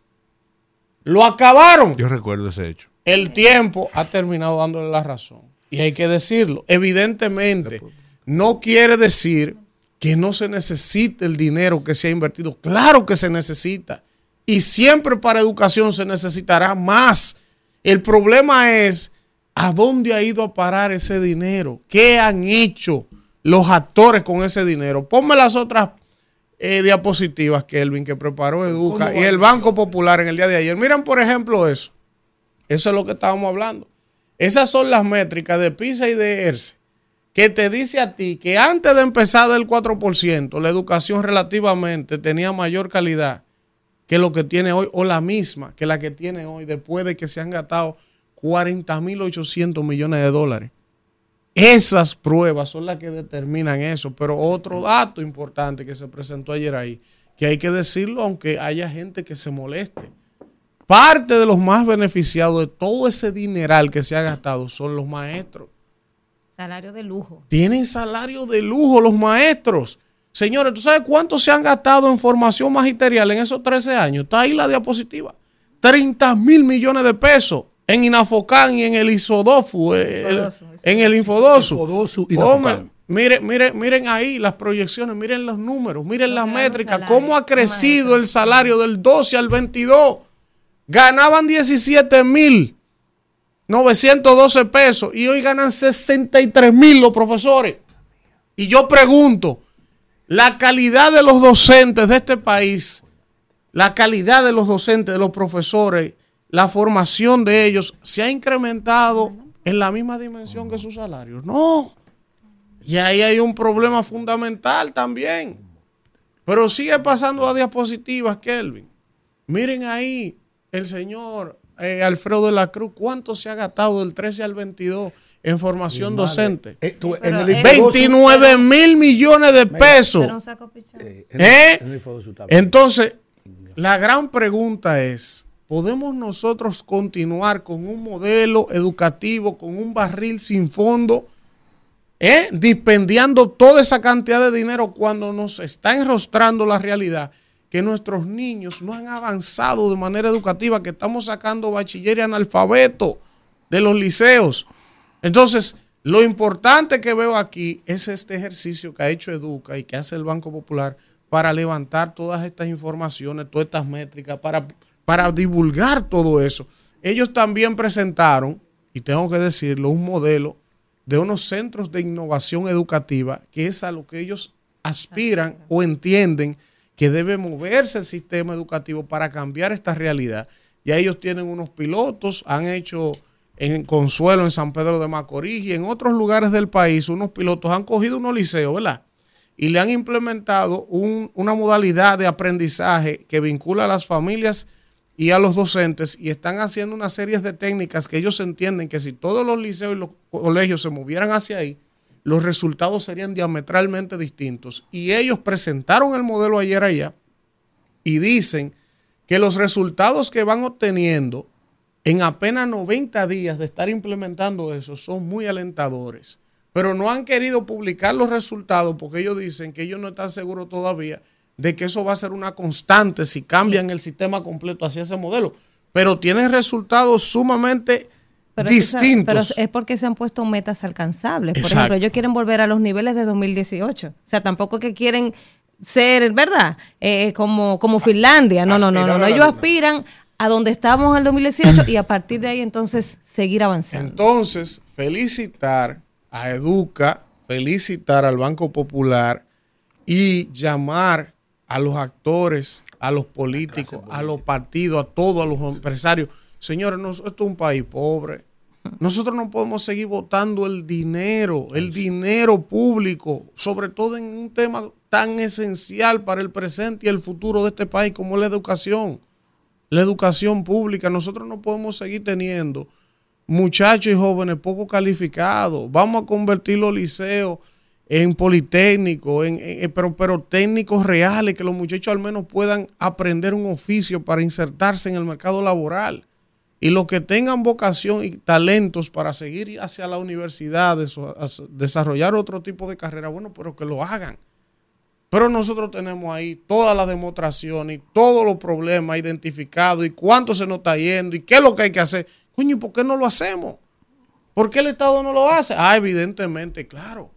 Lo acabaron. Yo recuerdo ese hecho. El tiempo ha terminado dándole la razón. Y hay que decirlo. Evidentemente, no quiere decir que no se necesite el dinero que se ha invertido. Claro que se necesita. Y siempre para educación se necesitará más. El problema es a dónde ha ido a parar ese dinero. ¿Qué han hecho los actores con ese dinero? Ponme las otras eh, diapositivas, Kelvin, que preparó Educa ¿Cómo y el? Banco Popular en el día de ayer. Miren, por ejemplo, eso. Eso es lo que estábamos hablando. Esas son las métricas de PISA y de ERCE que te dice a ti que antes de empezar del 4%, la educación relativamente tenía mayor calidad que lo que tiene hoy, o la misma que la que tiene hoy, después de que se han gastado 40.800 millones de dólares. Esas pruebas son las que determinan eso. Pero otro dato importante que se presentó ayer ahí, que hay que decirlo aunque haya gente que se moleste. Parte de los más beneficiados de todo ese dineral que se ha gastado son los maestros. Salario de lujo. Tienen salario de lujo los maestros. Señores, ¿tú sabes cuánto se han gastado en formación magisterial en esos 13 años? Está ahí la diapositiva. 30 mil millones de pesos en Inafocán y en el Isodofu, eh, el- Infodosu, en el Infodosu. Infodosu Hombre, miren, miren, miren ahí las proyecciones, miren los números, miren Los las métricas, cómo ha crecido el salario del 12 al 22. Ganaban 17 mil 912 pesos y hoy ganan 63 mil los profesores. Y yo pregunto, la calidad de los docentes de este país, la calidad de los docentes, de los profesores, la formación de ellos, ¿se ha incrementado en la misma dimensión que sus salarios? No. Y ahí hay un problema fundamental también. Pero sigue pasando a diapositivas, Kelvin. Miren ahí el señor eh, Alfredo de la Cruz, ¿cuánto se ha gastado del 13 al 22 en formación docente? Eh, tú, Sí, pero en el es- Infodosu- 29 mil millones de pesos. Eh, en el- ¿Eh? en el. Entonces, la gran pregunta es, ¿podemos nosotros continuar con un modelo educativo, con un barril sin fondo, eh, dispendiando toda esa cantidad de dinero cuando nos está enrostrando la realidad? que nuestros niños no han avanzado de manera educativa, que estamos sacando bachiller y analfabeto de los liceos. Entonces, lo importante que veo aquí es este ejercicio que ha hecho Educa y que hace el Banco Popular para levantar todas estas informaciones, todas estas métricas, para, para divulgar todo eso. Ellos también presentaron, y tengo que decirlo, un modelo de unos centros de innovación educativa, que es a lo que ellos aspiran o entienden que debe moverse el sistema educativo para cambiar esta realidad. Ya ellos tienen unos pilotos, han hecho en Consuelo, en San Pedro de Macorís y en otros lugares del país, unos pilotos han cogido unos liceos, ¿verdad? Y le han implementado un- una modalidad de aprendizaje que vincula a las familias y a los docentes y están haciendo una serie de técnicas que ellos entienden que si todos los liceos y los colegios se movieran hacia ahí, los resultados serían diametralmente distintos. Y ellos presentaron el modelo ayer allá y dicen que los resultados que van obteniendo en apenas 90 días de estar implementando eso son muy alentadores. Pero no han querido publicar los resultados porque ellos dicen que ellos no están seguros todavía de que eso va a ser una constante si cambian el sistema completo hacia ese modelo. Pero tienen resultados sumamente Pero es que distintos. pero es porque se han puesto metas alcanzables. Por ejemplo, ellos quieren volver a los niveles de 2018. O sea, tampoco que quieren ser, ¿verdad? Eh, como, como Finlandia. No, no, no, no, no. Ellos aspiran a donde estábamos en el 2018 y a partir de ahí entonces seguir avanzando. Entonces, felicitar a Educa, felicitar al Banco Popular y llamar a los actores, a los políticos, a los partidos, a todos, a los empresarios. Señores, no, esto es un país pobre. Nosotros no podemos seguir votando el dinero, el dinero público, sobre todo en un tema tan esencial para el presente y el futuro de este país como es la educación. La educación pública. Nosotros no podemos seguir teniendo muchachos y jóvenes poco calificados. Vamos a convertir los liceos en politécnicos, en, pero, pero técnicos reales, que los muchachos al menos puedan aprender un oficio para insertarse en el mercado laboral. Y los que tengan vocación y talentos para seguir hacia la universidad, desarrollar otro tipo de carrera, bueno, pero que lo hagan. Pero nosotros tenemos ahí todas las demostraciones y todos los problemas identificados y cuánto se nos está yendo y qué es lo que hay que hacer. Coño, ¿y por qué no lo hacemos? ¿Por qué el Estado no lo hace? Ah, evidentemente, claro.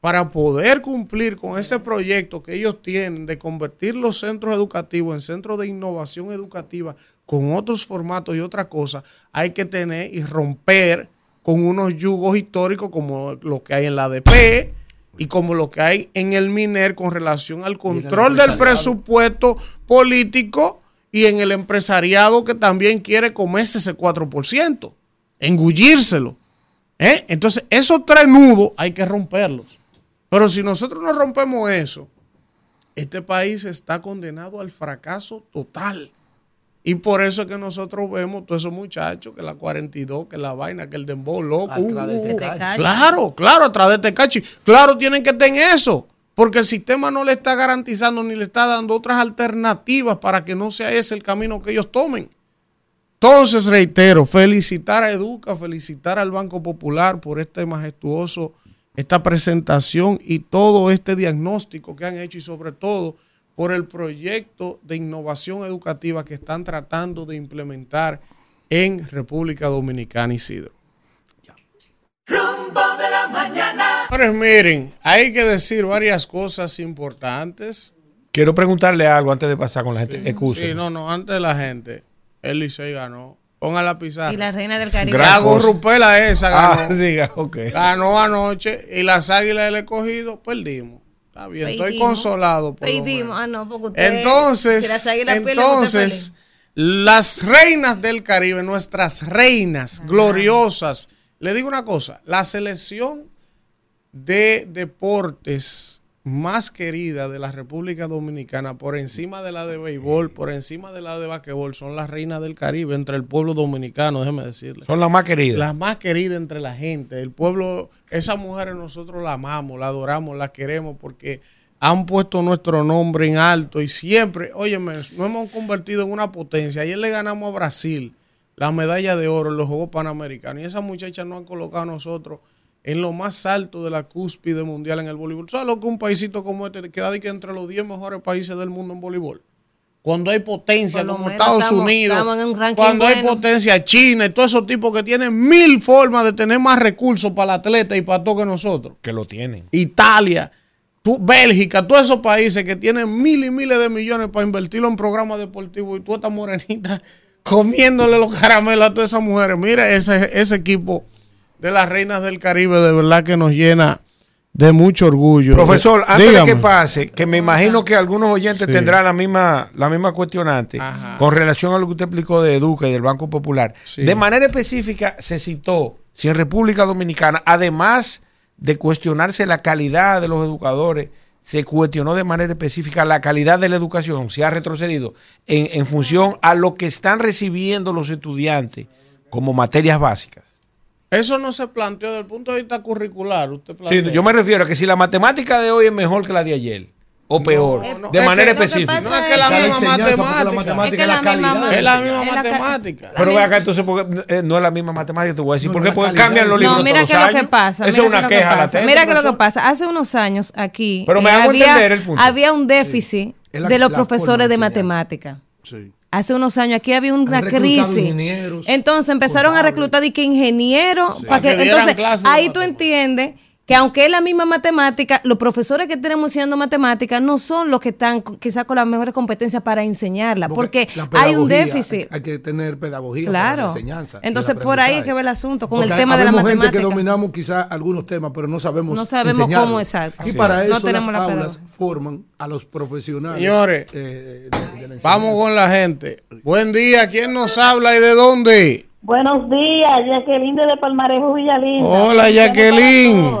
Para poder cumplir con ese proyecto que ellos tienen de convertir los centros educativos en centros de innovación educativa con otros formatos y otra cosa, hay que tener y romper con unos yugos históricos como lo que hay en la ADP y como lo que hay en el MINER con relación al control del presupuesto político y en el empresariado que también quiere comerse ese 4%, engullírselo. ¿eh? Entonces, esos tres nudos hay que romperlos. Pero si nosotros no rompemos eso, este país está condenado al fracaso total. Y por eso es que nosotros vemos todos esos muchachos, que la 42, que la vaina, que el dembow loco. Uh, uh, claro, claro, atrás de este cachi. Claro, tienen que tener eso. Porque el sistema no le está garantizando ni le está dando otras alternativas para que no sea ese el camino que ellos tomen. Entonces, reitero, felicitar a Educa, felicitar al Banco Popular por este majestuoso, esta presentación y todo este diagnóstico que han hecho y sobre todo por el proyecto de innovación educativa que están tratando de implementar en República Dominicana, Isidro. Rumbo de la mañana. Pues miren, hay que decir varias cosas importantes. Quiero preguntarle algo antes de pasar con la gente. Excusa. Sí, no, no, antes de la gente. El Licey ganó. Ponga la pizarra. Y la reina del Caribe. La gorrupela esa ganó. Ah, sí, ok. Ganó anoche y las águilas del escogido perdimos. Está bien, estoy consolado. Por Ah, no, porque usted, entonces, entonces las reinas del Caribe, nuestras reinas gloriosas. Le digo una cosa, la selección de deportes más querida de la República Dominicana, por encima de la de béisbol, por encima de la de basquetbol, son las reinas del Caribe entre el pueblo dominicano, déjeme decirle. Son las más queridas. Las más queridas entre la gente. El pueblo, esas mujeres nosotros las amamos, las adoramos, las queremos porque han puesto nuestro nombre en alto y siempre, óyeme, nos hemos convertido en una potencia. Ayer le ganamos a Brasil la medalla de oro en los Juegos Panamericanos y esas muchachas nos han colocado a nosotros en lo más alto de la cúspide mundial en el voleibol. ¿Sabes lo que un paísito como este queda de que entre los 10 mejores países del mundo en voleibol? Cuando hay potencia como Estados Unidos, cuando hay potencia China y todos esos tipos que tienen mil formas de tener más recursos para el atleta y para todo que nosotros. Que lo tienen. Italia, Bélgica, todos esos países que tienen miles y miles de millones para invertirlo en programas deportivos y tú estás morenita comiéndole los caramelos a todas esas mujeres. Mira ese, ese equipo de las reinas del Caribe, de verdad que nos llena de mucho orgullo. Profesor, antes de que pase, que me imagino que algunos oyentes tendrán la misma, la misma cuestionante con relación a lo que usted explicó de Educa y del Banco Popular. De manera específica, se citó si en República Dominicana, además de cuestionarse la calidad de los educadores, se cuestionó de manera específica la calidad de la educación, se ha retrocedido en, en función a lo que están recibiendo los estudiantes como materias básicas. Eso no se planteó desde el punto de vista curricular. Usted sí, yo me refiero a que si la matemática de hoy es mejor que la de ayer o peor, de manera específica. No es que la misma matemática. La matemática es la calidad. Es la misma matemática. Pero ve acá, entonces, porque, eh, no es la misma matemática, te voy a decir. ¿Por qué? Porque cambian los libros. No, mira qué es lo que pasa. Eso es una queja. Mira qué es lo que pasa. Hace unos años aquí Pero me eh, hago había, entender el punto. había un déficit de los profesores de matemática. Sí. Hace unos años aquí había una crisis. Entonces empezaron a reclutar y que ingenieros. para que, entonces ahí tú entiendes que aunque es la misma matemática, los profesores que tenemos enseñando matemáticas no son los que están quizás con las mejores competencias para enseñarla, porque, la hay un déficit. Hay que tener pedagogía para Claro. la enseñanza. Entonces, por ahí es que ve el asunto, con Porque el tema de la habemos gente matemática. que dominamos quizás algunos temas, pero no sabemos No sabemos enseñarlo. cómo, exacto. Y para es. No eso tenemos las la aulas pedagogía. forman a los profesionales. Señores, eh, de- de la. Vamos con la gente. Buen día, ¿quién nos habla y de dónde? Buenos días, Jacqueline de Palmarejo Villalín. Hola, Jacqueline.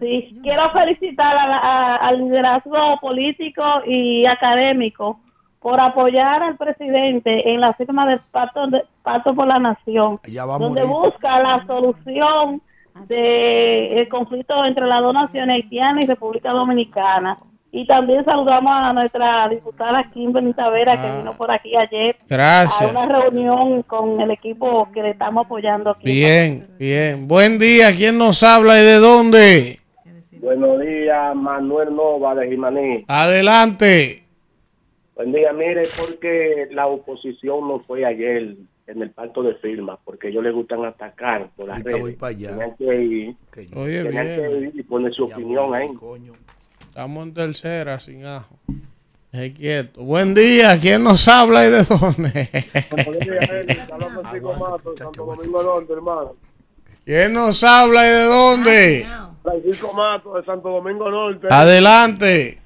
Sí, quiero felicitar a la- a- al liderazgo político y académico por apoyar al presidente en la firma del Pacto, de- Pacto por la Nación, donde busca la solución del conflicto entre las dos naciones haitiana y República Dominicana. Y también saludamos a nuestra diputada Kimberly Tavera, Ah. que vino por aquí ayer Gracias. a una reunión con el equipo que le estamos apoyando aquí. Bien, bien. Buen día, ¿quién nos habla y de dónde? Buenos días, Manuel Nova de Jimaní. Adelante. Buen día, mire, porque la oposición no fue ayer en el pacto de firma, porque ellos les gustan atacar por las Ahorita redes. voy para allá. Tenían que ir, Que- Oye, tenían que bien. ir y poner su opinión ahí. Coño. Estamos en tercera, sin ajo. Es quieto. Buen día, ¿quién nos habla y de dónde? Buenos días, Eli. Habla Francisco Mato, de Santo Domingo Norte, hermano. ¿Quién nos habla y de dónde? Francisco Mato, de Santo Domingo Norte. Adelante.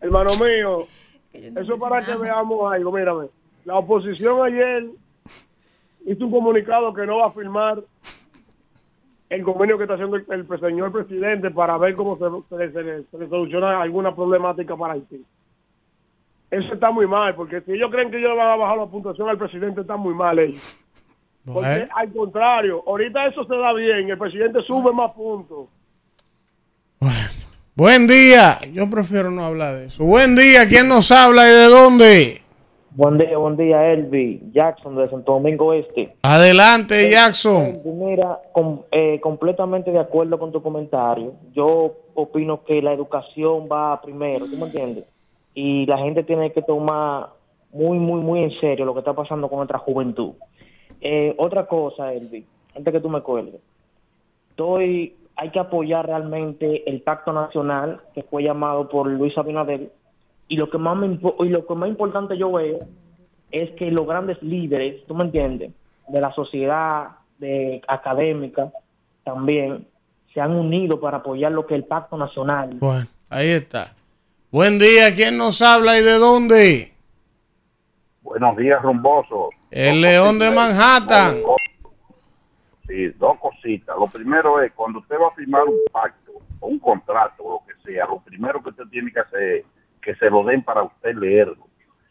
Hermano mío, eso para que veamos algo, mírame. La oposición ayer hizo un comunicado que no va a firmar el convenio que está haciendo el, el señor presidente para ver cómo se, se- se le- se le soluciona alguna problemática para Haití. Eso está muy mal, porque si ellos creen que ellos le van a bajar la puntuación al presidente, está muy mal ellos. Porque Bueno, al contrario, ahorita eso se da bien, el presidente sube más puntos. Buen día. Yo prefiero no hablar de eso. Buen día, ¿quién nos habla y de dónde? Buen día, buen día, Elvi. Jackson de Santo Domingo Este. Adelante, Jackson. Elvi, Mira, com- eh, completamente de acuerdo con tu comentario. Yo opino que la educación va primero, ¿tú me entiendes? Y la gente tiene que tomar muy, muy, muy en serio lo que está pasando con nuestra juventud. Eh, otra cosa, Elvi, antes que tú me cuelgues. Estoy, hay que apoyar realmente el pacto nacional que fue llamado por Luis Abinader y lo que más me y lo que más importante yo veo es que los grandes líderes, tú me entiendes, de la sociedad de académica también se han unido para apoyar lo que es el pacto nacional. Bueno, ahí está. Buen día, ¿quién nos habla y de dónde? Buenos días, rumbosos. El León de Manhattan. Sí, dos cositas. Lo primero es, cuando usted va a firmar un pacto o un contrato o lo que sea, lo primero que usted tiene que hacer es que se lo den para usted leerlo.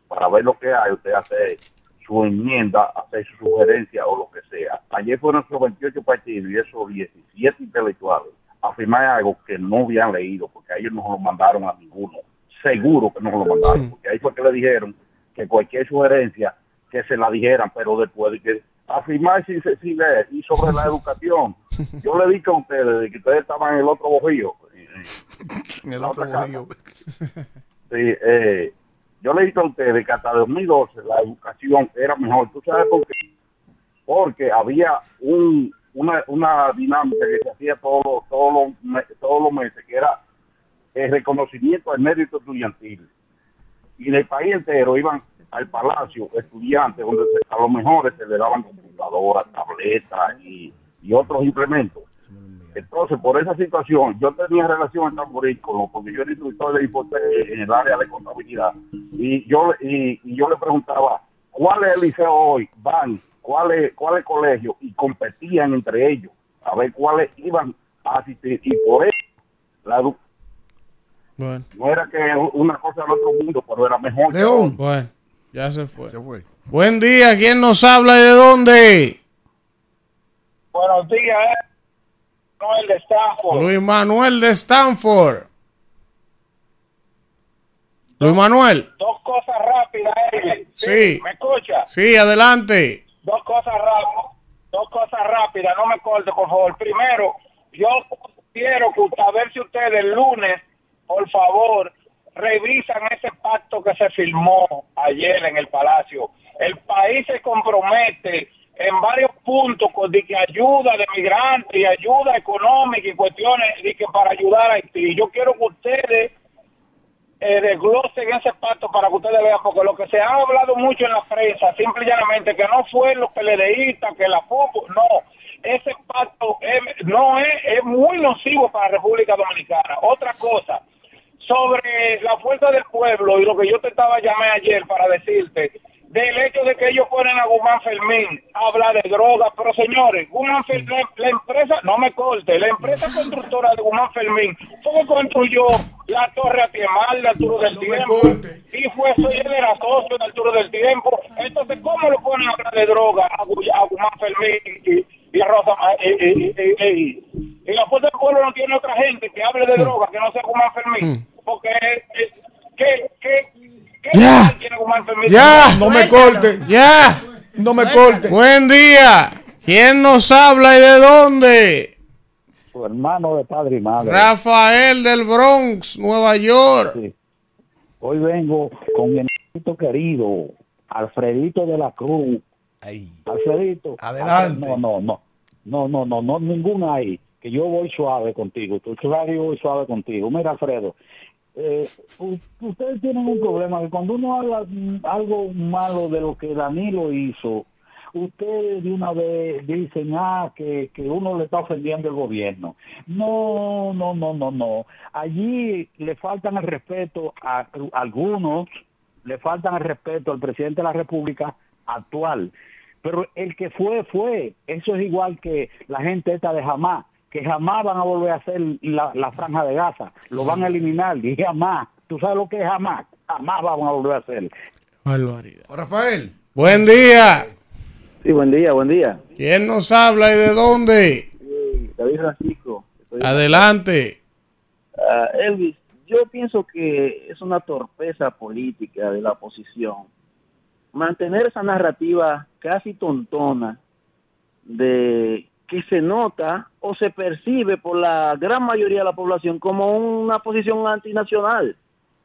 Para ver lo que hay, usted hace su enmienda, hace su sugerencia o lo que sea. Ayer fueron esos 28 partidos y esos 17 intelectuales a firmar algo que no habían leído, porque a ellos no lo mandaron a ninguno. Seguro que no lo mandaron, porque ahí fue que le dijeron que cualquier sugerencia que se la dijeran, pero después de que afirmar sin, sin leer y sobre la educación. Yo le dije a ustedes de que ustedes estaban en el otro bojío. En el otro. Sí, eh, yo le dije a ustedes que hasta 2012 la educación era mejor. ¿Tú sabes por qué? Porque había un, una, una dinámica que se hacía todos los, todos los, meses, que era el reconocimiento del mérito estudiantil. Y del país entero iban al palacio estudiantes, donde a los mejores se le daban computadoras, tabletas y otros implementos. Entonces, por esa situación, yo tenía relación en Tamboril con lo- porque yo era instructor de hipoteca en el área de contabilidad. Y yo, y, y yo le preguntaba, ¿cuál es el liceo hoy? Van, ¿cuál es, cuál es el colegio? Y competían entre ellos, a ver cuáles iban a asistir. Y por eso, la Bueno, no era que una cosa del otro mundo, pero era mejor. que León. bueno, ya se fue. Se fue. Buen día, ¿quién nos habla y de dónde? Buenos días, eh. De Stafford. Luis Manuel de Stanford. Luis Manuel, Dos cosas rápidas. Sí. ¿Me escucha? sí, adelante. Dos cosas rápidas. Dos cosas rápidas, no me corte, por favor. Primero, yo quiero que a ver si ustedes el lunes, por favor, revisan ese pacto que se firmó ayer en el Palacio. El país se compromete en varios puntos de que ayuda de migrantes y ayuda económica y cuestiones de que para ayudar a Haití. Yo quiero que ustedes eh, desglosen ese pacto para que ustedes vean, porque lo que se ha hablado mucho en la prensa, simple y llanamente, que no fue los PLDistas, que la FUCO, no, ese pacto no es, es muy nocivo para la República Dominicana. Otra cosa, sobre la fuerza del pueblo y lo que yo te estaba llamé ayer para decirte, del hecho de que ellos ponen a Guzmán Fermín a hablar de drogas, pero señores, Guzmán Fermín, la, la empresa, no me corte, la empresa constructora de Guzmán Fermín fue que construyó la torre Atiemal de Arturo del Tiempo y fue soy él era socio de Arturo del Tiempo, entonces ¿cómo lo ponen a hablar de droga a, Gu- a Guzmán Fermín y, y a Rosa y, y- y- y- y la fuerza del pueblo no tiene otra gente que hable de droga que no sea Guzmán Fermín? Porque eh, ¿qué, qué, qué Ya. Ya. No me corte. Ya. No me corte. Buen día. ¿Quién nos habla y de dónde? su hermano de padre y madre. Rafael del Bronx, Nueva York. Sí. Hoy vengo con mi hermanito querido, Alfredito de la Cruz. Alfredito. Adelante. No, no, no. No, no, no, no, ninguna ahí. Que yo voy suave contigo. Tu radio voy suave contigo. Mira, Alfredo. Eh, ustedes tienen un problema que cuando uno habla algo malo de lo que Danilo hizo, ustedes de una vez dicen ah que, que uno le está ofendiendo el gobierno. No, no, no, no, no. Allí le faltan el respeto a, a algunos, le faltan el respeto al presidente de la República actual. Pero el que fue, fue. Eso es igual que la gente esta de jamás, que jamás van a volver a hacer la, la franja de Gaza. Lo van a eliminar, y jamás. ¿Tú sabes lo que es jamás? Jamás van a volver a hacer. Barbaridad. Rafael. Buen día. Sí, buen día, buen día. ¿Quién nos habla y de dónde? David Francisco. Estoy- Adelante. Ah, Elvis, yo pienso que es una torpeza política de la oposición mantener esa narrativa casi tontona de que se nota o se percibe por la gran mayoría de la población como una posición antinacional,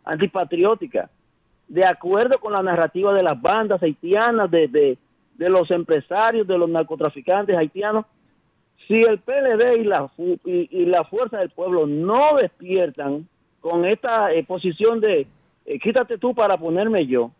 antipatriótica, de acuerdo con la narrativa de las bandas haitianas, de, de, los empresarios, de los narcotraficantes haitianos. Si el PLD y la, y la Fuerza del Pueblo no despiertan con esta eh, posición de eh, quítate tú para ponerme yo,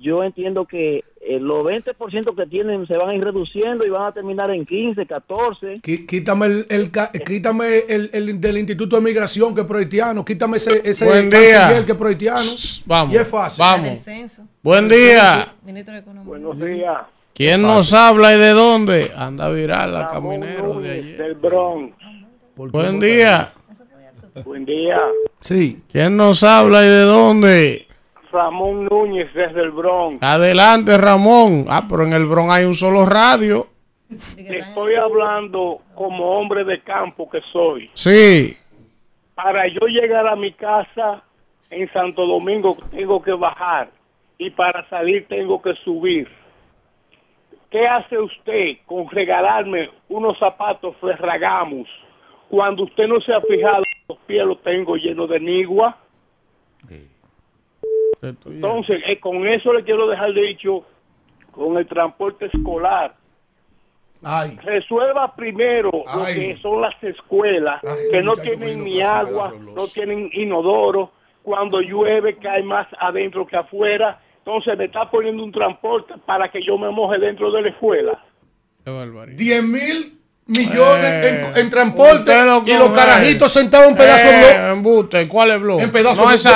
yo entiendo que eh, los 20% que tienen se van a ir reduciendo y van a terminar en 15, 14. Qui- Quítame el, el ca- quítame el, el del Instituto de Migración que es prohaitiano, quítame ese, ese Buen día. canciller que es prohaitiano. Vamos, Y es fácil. vamos. Buen día. Ministro de Economía. Buenos días. ¿Quién nos habla y de dónde? Anda viral la caminero de ayer. Del Bronx. Buen día. Buen día. Sí. ¿Quién nos habla y de dónde? Ramón Núñez desde el Bronx. Adelante, Ramón. Ah, pero en el Bronx hay un solo radio. Estoy hablando como hombre de campo que soy. Sí. Para yo llegar a mi casa en Santo Domingo tengo que bajar y para salir tengo que subir. ¿Qué hace usted con regalarme unos zapatos Ferragamos cuando usted no se ha fijado los pies los tengo llenos de nigua? Entonces, eh, con eso le quiero dejar dicho, con el transporte escolar, Ay. resuelva primero lo que son las escuelas, Ay, que no tienen ni agua, no tienen inodoro, cuando llueve cae más adentro que afuera, entonces me está poniendo un transporte para que yo me moje dentro de la escuela. Qué barbaridad. 10 mil millones Eh, en, en transporte lo y los carajitos sentados en pedazos Eh, blog. embuste, ¿cuál es blog? En pedazos no.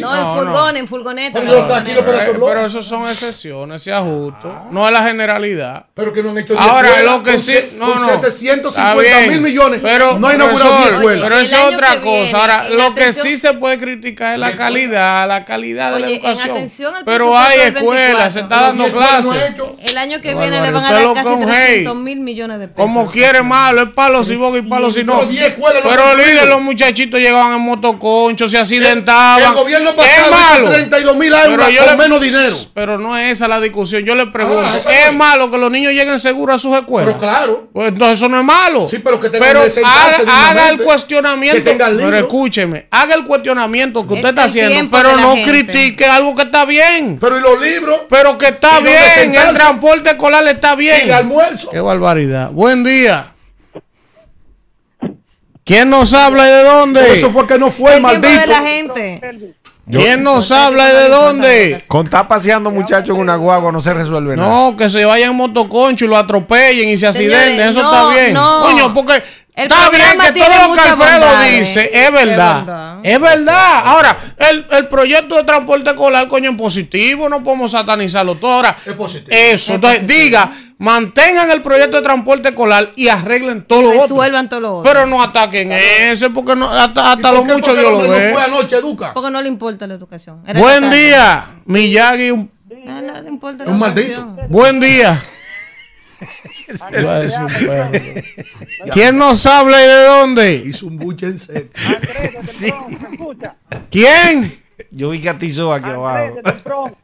No, en furgón, en furgoneta. Pero yo aquí lo pedazo Eh, blog. pero eso son excepciones y ajustos. No es la generalidad. Pero que no han hecho Ahora, escuela, lo que con sí. se- No, con no. 750 Está mil millones. Pero, no ha inaugurado ni escuela. Pero eso es otra viene, cosa. Ahora, en lo que sí se puede criticar es la calidad, la calidad de la en educación. Pero hay escuelas, se está 24. dando no clases. El año que viene le van a dar casi lo con hey. 300 mil millones de pesos. Quiere malo, es palo si boga y palo si no. Pero construido. líder, los muchachitos llegaban en motoconcho, se accidentaban. El gobierno Es pasado malo. hizo 32 mil euros Pero yo con le- menos dinero. Pero no es esa la discusión. Yo le pregunto, Ah, ¿es malo que los niños lleguen seguros a sus escuelas? Pero claro. Pues entonces eso no es malo. Sí, pero que tengan Pero haga, haga el cuestionamiento. que tengan pero escúcheme, haga el cuestionamiento que usted Es está el haciendo, pero no gente. critique algo que está bien. Pero y los libros. Pero que está ¿Y dónde bien, el transporte escolar está bien. Y el almuerzo. Qué barbaridad. Buen día. ¿Quién nos habla y de dónde? Por eso fue que no fue, El tiempo de maldito. la gente. ¿Quién nos habla y de dónde? Con estar paseando muchachos en una guagua no se resuelve nada. No, que se vayan en motoconcho y lo atropellen y se accidenten. Eso no, está bien. no. Coño, porque El está bien que todo lo que Alfredo bondades. dice es Es verdad. verdad. Es verdad. Ahora, el, el proyecto de transporte escolar, coño, en positivo, no podemos satanizarlo todo. Ahora, Es positivo. eso. Entonces, diga, mantengan el proyecto de transporte escolar y arreglen todo lo otro. Resuelvan todo lo otro. Pero no ataquen ese, porque no, hasta, hasta ¿Por lo mucho Dios lo ve. No fue anoche, Educa. Porque no le importa la educación. Era Buen día, Miyagi. un- No, no le importa la Un maldito. educación. Buen día. ¿Quién nos habla y de dónde? Hizo un buche en serio. ¿Quién? Yo vi que atizó aquí abajo.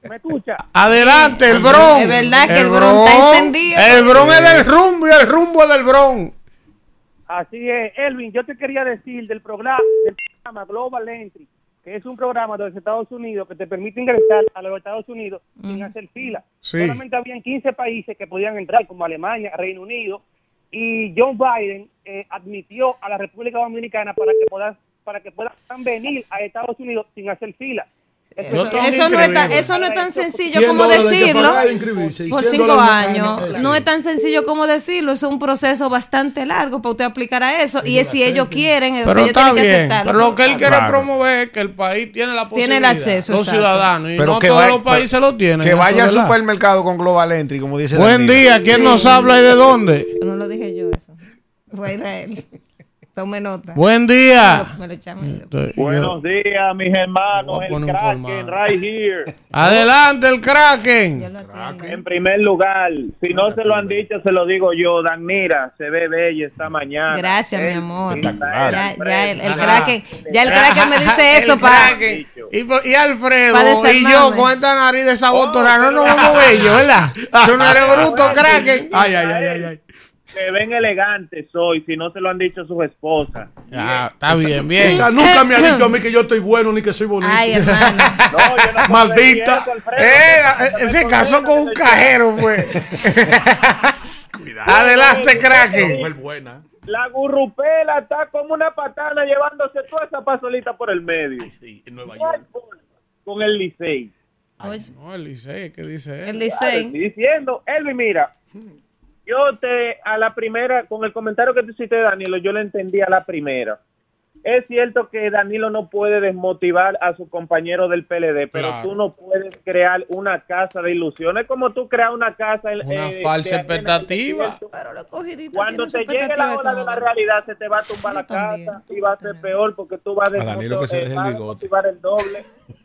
¿Me escucha? Adelante, el Bron. Es verdad que el Bron está encendido. El Bron es del rumbo y el rumbo es del Bron. Así es, Elvin, yo te quería decir del programa, del programa Global Entry, que es un programa de los Estados Unidos que te permite ingresar a los Estados Unidos sin hacer fila. Sí. Solamente habían 15 países que podían entrar, como Alemania, Reino Unido, y John Biden eh, admitió a la República Dominicana para que puedan para que puedan venir a Estados Unidos sin hacer fila. Yo tengo Eso no, es tan, eso no es tan sencillo 100 como decirlo. Por 100 cinco años. no- No es tan sencillo como decirlo. Es un proceso bastante largo para usted aplicar a eso. Y es si ellos quieren, o sea, Pero ellos está tienen que bien. aceptarlo. Pero lo que él quiere Claro. promover es que el país tiene la Tiene el posibilidad. acceso, Los exacto. ciudadanos. Y Pero no que todos vaya- los países pero- lo tienen. Que eso vaya al supermercado con Global Entry, como dice Buen día. ¿Quién nos habla y de dónde? No lo dije yo eso. Fue Israel. Tome nota. Buen día. Me lo echamos. Buenos días, mis hermanos, el Kraken, right here. Adelante, el Kraken. Lo. En primer lugar, si no se lo han dicho, se lo digo yo. Dan, mira, se ve bella esta mañana. Gracias, mi Eh, amor. Ya, ya el. Kraken, ya el Kraken me dice eso para. Y, Alfredo y yo desarmarme. con esta nariz desabotonada no nos vamos bello, ¿verdad? Tú no eres bruto, Kraken. Ay, ay, ay, ay, ay. Se ven elegantes hoy, si no se lo han dicho sus esposas. Ah, está bien, bien. Esa nunca me ha dicho a mí que yo estoy bueno ni que soy bonito. Ay, hermano. No, yo no Maldita. Alfredo. Eh, se casó con un cajero, fue. Adelante, Kraken. Mujer buena. La gurrupela está como una patana llevándose toda esa pasolita por el medio. Sí, en Nueva York. Con el Licey. Oye, No, el Licey, ¿qué dice el él? Estoy Licey. diciendo, Elvi, mira, yo te, a la primera, con el comentario que tú hiciste, Danilo, yo le entendí a la primera. Es cierto que Danilo no puede desmotivar a su compañero del PLD, pero Claro. tú no puedes crear una casa de ilusiones como tú creas una casa. Una eh, falsa expectativa. Pero lo. Cuando te llegue la hora de la realidad, se te va a tumbar la casa y va a ser peor porque tú vas a, A Danilo que se desmotiv- deje el el doble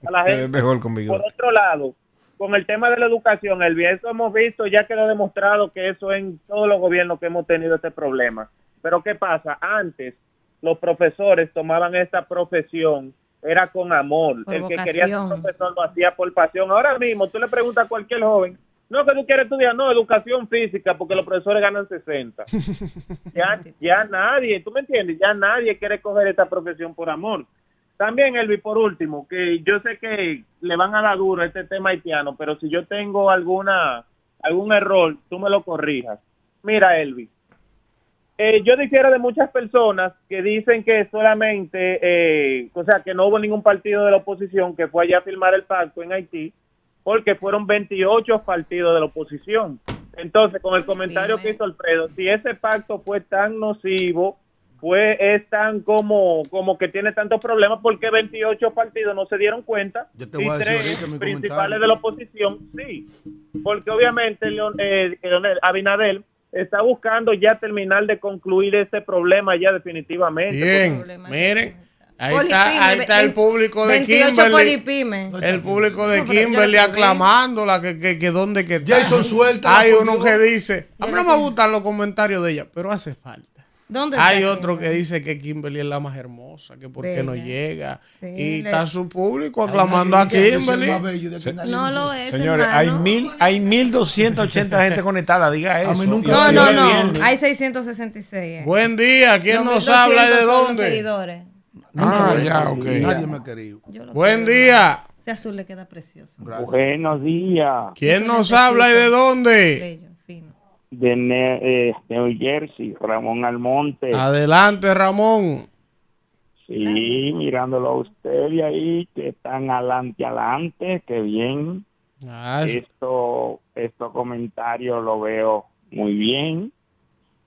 a la Se ve gente. mejor con Por bigote. otro lado, con el tema de la educación, el eso hemos visto, ya quedó demostrado que eso en todos los gobiernos que hemos tenido este problema. Pero ¿qué pasa? Antes los profesores tomaban esta profesión, era con amor. Por el que quería ser profesor lo hacía por pasión. Ahora mismo tú le preguntas a cualquier joven, no que tú quieres estudiar, no, educación física, porque los profesores ganan 60. ya, ya nadie, tú me entiendes, ya nadie quiere coger esta profesión por amor. También, Elvi, por último, que yo sé que le van a dar duro a este tema haitiano, pero si yo tengo alguna algún error, tú me lo corrijas. Mira, Elvi, eh, yo difiero de muchas personas que dicen que solamente, eh, o sea, que no hubo ningún partido de la oposición que fue allá a firmar el pacto en Haití, porque fueron 28 partidos de la oposición. Entonces, con el comentario que hizo Alfredo, si ese pacto fue tan nocivo, fue es tan como como que tiene tantos problemas porque 28 partidos no se dieron cuenta Yo te y voy a decir tres principales comentario. de la oposición sí porque obviamente Leon, eh, Leonel Abinadel está buscando ya terminar de concluir ese problema ya definitivamente Bien, miren, Ahí está, ahí está el público de 28 Kimberly. El público de Kimberly aclamándola, que, que, que dónde que está. Jason, suéltala, Hay uno que dice, a mí no me gustan los comentarios de ella, pero hace falta. ¿Dónde Hay está otro que dice que Kimberly es la más hermosa, que por qué no llega. Sí, y le- está su público aclamando a Kimberly. No lo es, Señores, hay mil, hay 1280 gente conectada, diga eso. nunca No, Y no, no. viendo. Hay 666. eh. Buen día, ¿quién nos 1200 habla y de son los dónde? seguidores. Ah, ya, ok. Nadie me ha querido. Buen día. Ese azul le queda precioso. Buenos días. ¿Quién nos habla y de dónde? De Ne- eh, New Jersey, Ramón Almonte. Adelante, Ramón. Sí, mirándolo a usted y ahí, que están adelante, adelante, que bien. Ah, Esto, estos comentarios lo veo muy bien.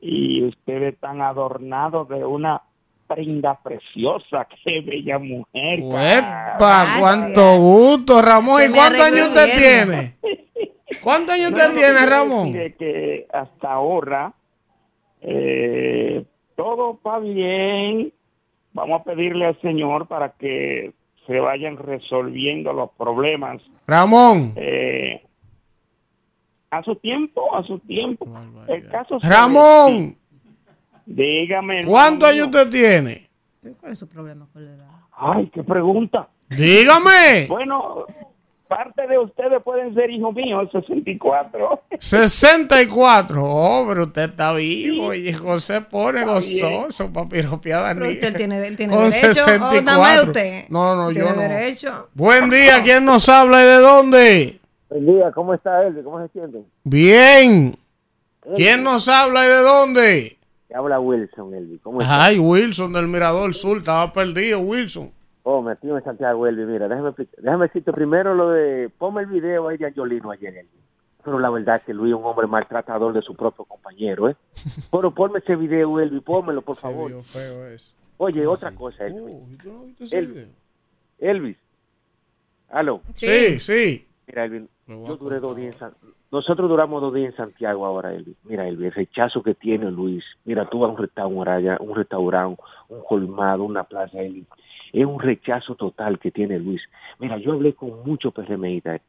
Y ustedes están adornados de una prenda preciosa. Qué bella mujer. ¡Epa! ¡Cuánto gusto, Ramón! ¿Y cuántos años usted tiene? ¿Cuántos años usted tiene, Ramón? decir es que hasta ahora eh, todo va bien. Vamos a pedirle al Señor para que se vayan resolviendo los problemas. Ramón. Eh, a su tiempo, a su tiempo. El caso Ramón, dígame. ¿cuántos años usted tiene? ¿Cuál es su problema con la edad? Ay, qué pregunta. Dígame. Bueno, parte de ustedes pueden ser hijos míos, 64. 64. Oh, pero usted está vivo y José pone Está bien. gozoso, papi, ropiada Pero ni. usted tiene, él tiene Con derecho. O nada más 64. usted. No, no, yo tiene no. derecho. Buen día, ¿quién nos habla y de dónde? Buen día, ¿cómo está Elvi? ¿Cómo se sienten? Bien. ¿Quién nos habla y de dónde? Te habla Wilson, Elvi. ¿Cómo está? Ay, Wilson del Mirador Sur, estaba perdido, Wilson. Oh, metido en Santiago, Elvi. Mira, déjame, déjame decirte primero lo de... Ponme el video ahí de Angiolino ayer, Elvi. Pero la verdad es que Luis es un hombre maltratador de su propio compañero, ¿eh? Pero ponme ese video, Elvi, pónmelo, por favor. Oye, otra cosa, Elvi. Elvis. Elvis. ¿Aló? Sí, sí. Mira, Elvin, yo duré dos días en San- Nosotros duramos dos días en Santiago ahora, Elvin. Mira, Elvin, el rechazo que tiene Luis. Mira, tú vas a un restaurante, un restaurante, un colmado, una plaza, Elvin. Es un rechazo total que tiene Luis. Mira, yo hablé con muchos PRMistas.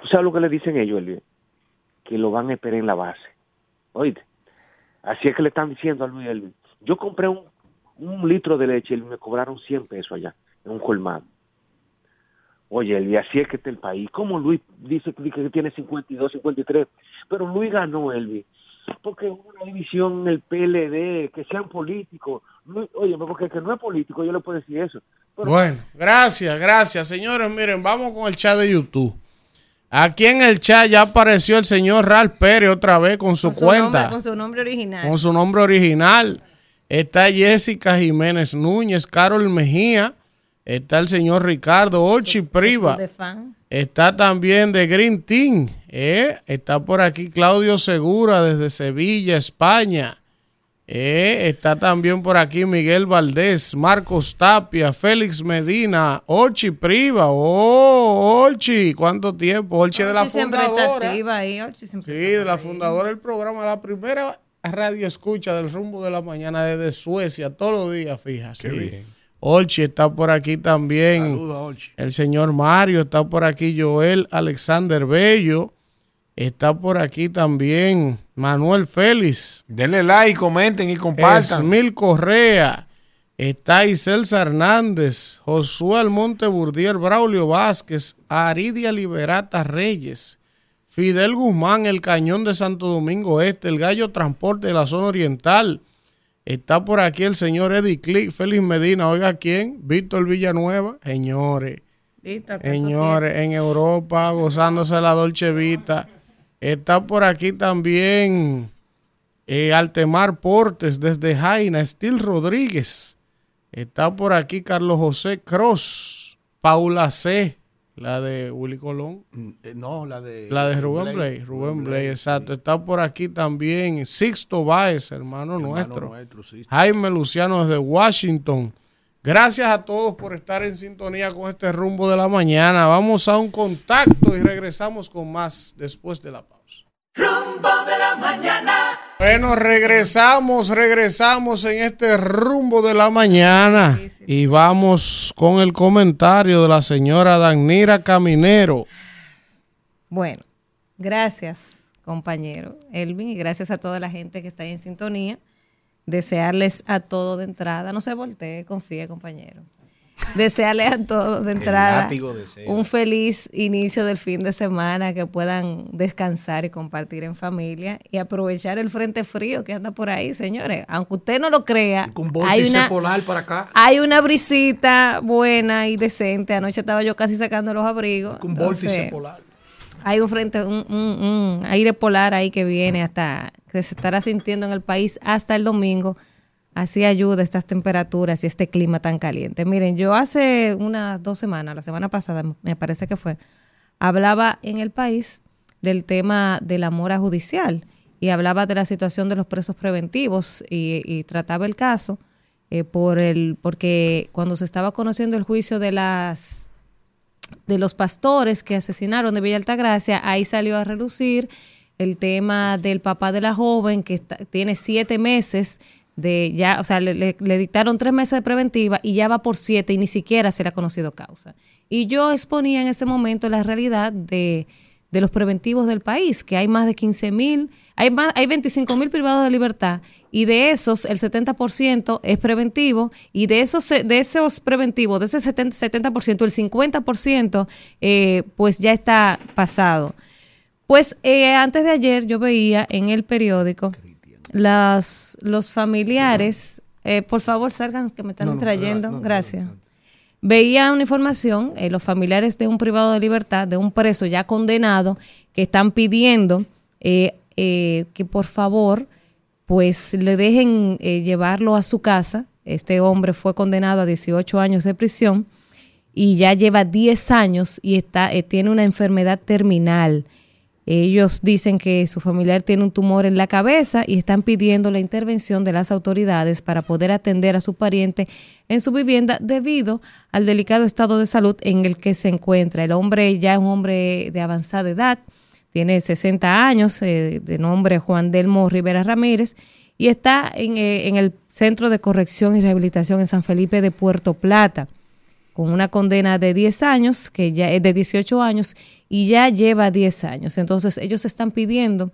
¿Tú sabes lo que le dicen ellos, Elvin? Que lo van a esperar en la base. Oíste. Así es que le están diciendo a Luis Elvin. Yo compré un, un litro de leche y me cobraron 100 pesos allá, en un colmado. Oye, Elvi, así es que está el país. ¿Cómo Luis dice que tiene 52, 53? Pero Luis ganó, Elvi. Porque hubo una división en el PLD, que sean políticos. Oye, porque el que no es político, yo le puedo decir eso. Pero- Bueno, gracias, gracias. Señores, miren, vamos con el chat de YouTube. Aquí en el chat ya apareció el señor Ralph Pérez otra vez con su Con su cuenta. nombre- con su nombre original. con su nombre original. Está Jessica Jiménez Núñez, Carol Mejía, está el señor Ricardo Olchi Priva, está también de Green Team, ¿eh? está por aquí Claudio Segura desde Sevilla, España. ¿eh? Está también por aquí Miguel Valdés, Marcos Tapia, Félix Medina, Olchi Priva. ¡Oh, Olchi! ¿Cuánto tiempo? Olchi de la Olchi siempre está fundadora. activa ahí. Siempre Sí, de la fundadora del programa, la primera radio escucha del rumbo de la mañana desde Suecia, todos los días, fija. Qué bien. Olchi está por aquí también. Saluda, Olchi. El señor Mario está por aquí, Joel Alexander Bello. Está por aquí también Manuel Félix. Denle like, comenten y compartan. Esmil Correa. Está Iselsa Hernández, Josué Almonte Burdier, Braulio Vázquez, Aridia Liberata Reyes, Fidel Guzmán, el Cañón de Santo Domingo Este, el Gallo Transporte de la Zona Oriental. Está por aquí el señor Eddie Click, Félix Medina, oiga quién, Víctor Villanueva, señores. Caso Señores, en Europa, gozándose la Dolce Vita. Está por aquí también eh, Altemar Portes desde Jaina, Estil Rodríguez. Está por aquí Carlos José Cross, Paula C, la de Willy Colón. Eh, No, la de. La de Rubén Blay, Rubén Blay, exacto. Está por aquí también Sixto Báez, hermano, nuestro. nuestro, sí. Jaime Luciano desde Washington. Gracias a todos por estar en sintonía con este rumbo de la mañana. Vamos a un contacto y regresamos con más después de la pausa. Rumbo de la mañana. Bueno, regresamos, regresamos en este rumbo de la mañana y vamos con el comentario de la señora Danira Caminero. Bueno, gracias, compañero Elvin, y gracias a toda la gente que está ahí en sintonía. Desearles a todos de entrada, no se voltee, confíe, compañero. Desearles a todos de entrada un feliz inicio del fin de semana, que puedan descansar y compartir en familia y aprovechar el frente frío que anda por ahí, señores. Aunque usted no lo crea, Con hay una, polar para acá. hay una brisita buena y decente. Anoche estaba yo casi sacando los abrigos. Con vórtice Entonces, polar. hay un frente, un, un- un aire polar ahí que viene hasta, que se estará sintiendo en el país hasta el domingo. Así ayuda estas temperaturas y este clima tan caliente. Miren, yo hace unas dos semanas, la semana pasada me parece que fue, hablaba en el país del tema de la mora judicial y hablaba de la situación de los presos preventivos y, trataba el caso eh, por el, porque cuando se estaba conociendo el juicio de las de los pastores que asesinaron de Villa Altagracia, ahí salió a relucir el tema del papá de la joven que tiene siete meses de ya, o sea, le, le- dictaron tres meses de preventiva y ya va por siete y ni siquiera se le ha conocido causa. Y yo exponía en ese momento la realidad de, de los preventivos del país, que hay más de 15 mil, hay, más, hay 25 mil privados de libertad y de esos el 70% es preventivo y de esos, de esos preventivos, de ese 70%, 70% el 50% eh, pues ya está pasado. Pues eh, antes de ayer yo veía en el periódico las, los familiares, eh, por favor salgan que me están No, no, distrayendo, no, no, gracias. Veía una información, eh, los familiares de un privado de libertad, de un preso ya condenado, que están pidiendo eh, eh, que por favor pues le dejen eh, llevarlo a su casa. Este hombre fue condenado a 18 años de prisión y ya lleva 10 años y está, eh, tiene una enfermedad terminal. Ellos dicen que su familiar tiene un tumor en la cabeza y están pidiendo la intervención de las autoridades para poder atender a su pariente en su vivienda debido al delicado estado de salud en el que se encuentra. El hombre ya es un hombre de avanzada edad, tiene 60 años, eh, de nombre Juan Delmo Rivera Ramírez, y está en, eh, en el Centro de Corrección y Rehabilitación en San Felipe de Puerto Plata con una condena de 10 años, que ya es de 18 años, y ya lleva 10 años. Entonces, ellos están pidiendo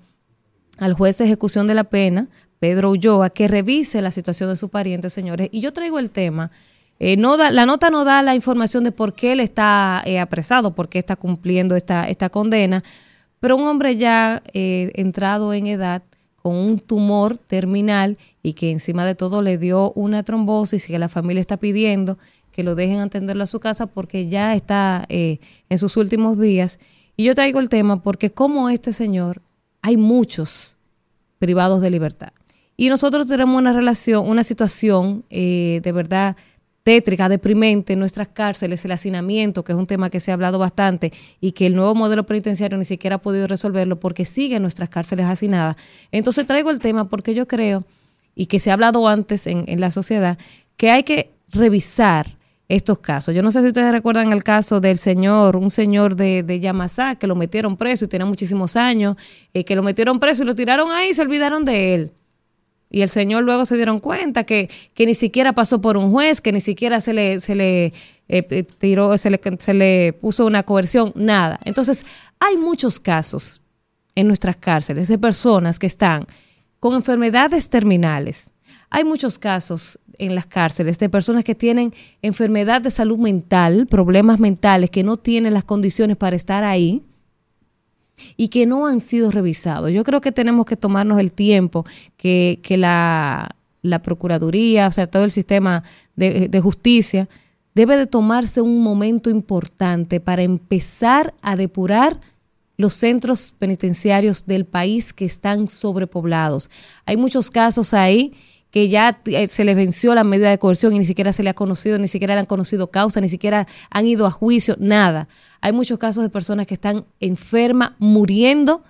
al juez de ejecución de la pena, Pedro Ulloa, que revise la situación de su pariente, señores. Y yo traigo el tema. eh, no la nota no da la información de por qué él está eh, apresado, por qué está cumpliendo esta, esta condena, pero un hombre ya eh, entrado en edad con un tumor terminal y que encima de todo le dio una trombosis y que la familia está pidiendo que lo dejen atenderlo a su casa porque ya está eh, en sus últimos días. Y yo traigo el tema porque como este señor, hay muchos privados de libertad. Y nosotros tenemos una relación, una situación eh, de verdad tétrica, deprimente en nuestras cárceles, el hacinamiento, que es un tema que se ha hablado bastante y que el nuevo modelo penitenciario ni siquiera ha podido resolverlo porque siguen nuestras cárceles hacinadas. Entonces traigo el tema porque yo creo, y que se ha hablado antes en, en la sociedad, que hay que revisar estos casos. Yo no sé si ustedes recuerdan el caso del señor, un señor de, de Yamasá, que lo metieron preso y tenía muchísimos años, eh, que lo metieron preso y lo tiraron ahí y se olvidaron de él. Y el señor luego se dieron cuenta que, que ni siquiera pasó por un juez, que ni siquiera se le, se le eh, eh, tiró, se le, se le puso una coerción, nada. Entonces, hay muchos casos en nuestras cárceles de personas que están con enfermedades terminales. Hay muchos casos en las cárceles de personas que tienen enfermedad de salud mental, problemas mentales, que no tienen las condiciones para estar ahí y que no han sido revisados. Yo creo que tenemos que tomarnos el tiempo que, que la, la Procuraduría, o sea, todo el sistema de, de justicia, debe de tomarse un momento importante para empezar a depurar los centros penitenciarios del país que están sobrepoblados. Hay muchos casos ahí que ya eh, se les venció la medida de coerción y ni siquiera se le ha conocido, ni siquiera le han conocido causa, ni siquiera han ido a juicio, nada. Hay muchos casos de personas que están enfermas, muriendo,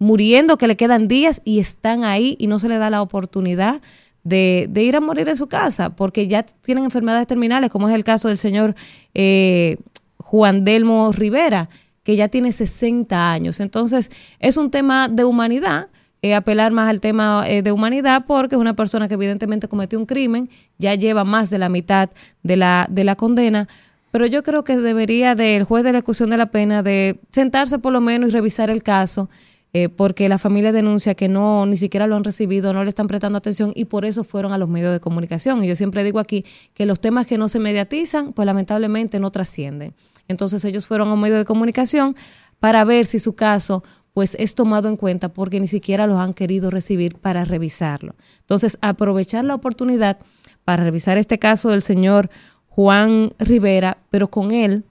muriendo, que le quedan días y están ahí y no se le da la oportunidad de, de ir a morir en su casa porque ya tienen enfermedades terminales, como es el caso del señor eh, Juan Delmo Rivera, que ya tiene 60 años. Entonces, es un tema de humanidad. Eh, apelar más al tema eh, de humanidad porque es una persona que evidentemente cometió un crimen, ya lleva más de la mitad de la, de la condena, pero yo creo que debería del juez de la ejecución de la pena de sentarse por lo menos y revisar el caso, eh, porque la familia denuncia que no, ni siquiera lo han recibido, no le están prestando atención y por eso fueron a los medios de comunicación. Y yo siempre digo aquí que los temas que no se mediatizan, pues lamentablemente no trascienden. Entonces ellos fueron a un medio de comunicación para ver si su caso pues es tomado en cuenta porque ni siquiera los han querido recibir para revisarlo. Entonces, aprovechar la oportunidad para revisar este caso del señor Juan Rivera, pero con él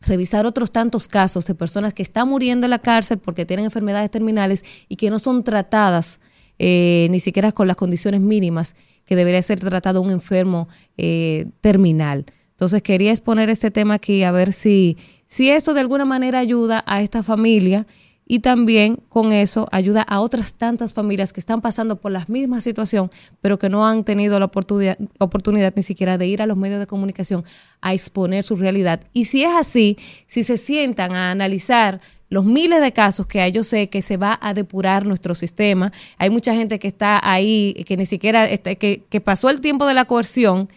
revisar otros tantos casos de personas que están muriendo en la cárcel porque tienen enfermedades terminales y que no son tratadas eh, ni siquiera con las condiciones mínimas que debería ser tratado un enfermo eh, terminal. Entonces quería exponer este tema aquí a ver si, si esto de alguna manera ayuda a esta familia y también con eso ayuda a otras tantas familias que están pasando por la misma situación, pero que no han tenido la oportunidad, ni siquiera de ir a los medios de comunicación a exponer su realidad. Y si es así, si se sientan a analizar los miles de casos que hay, yo sé que se va a depurar nuestro sistema. Hay mucha gente que está ahí, que ni siquiera, este, que, que pasó el tiempo de la coerción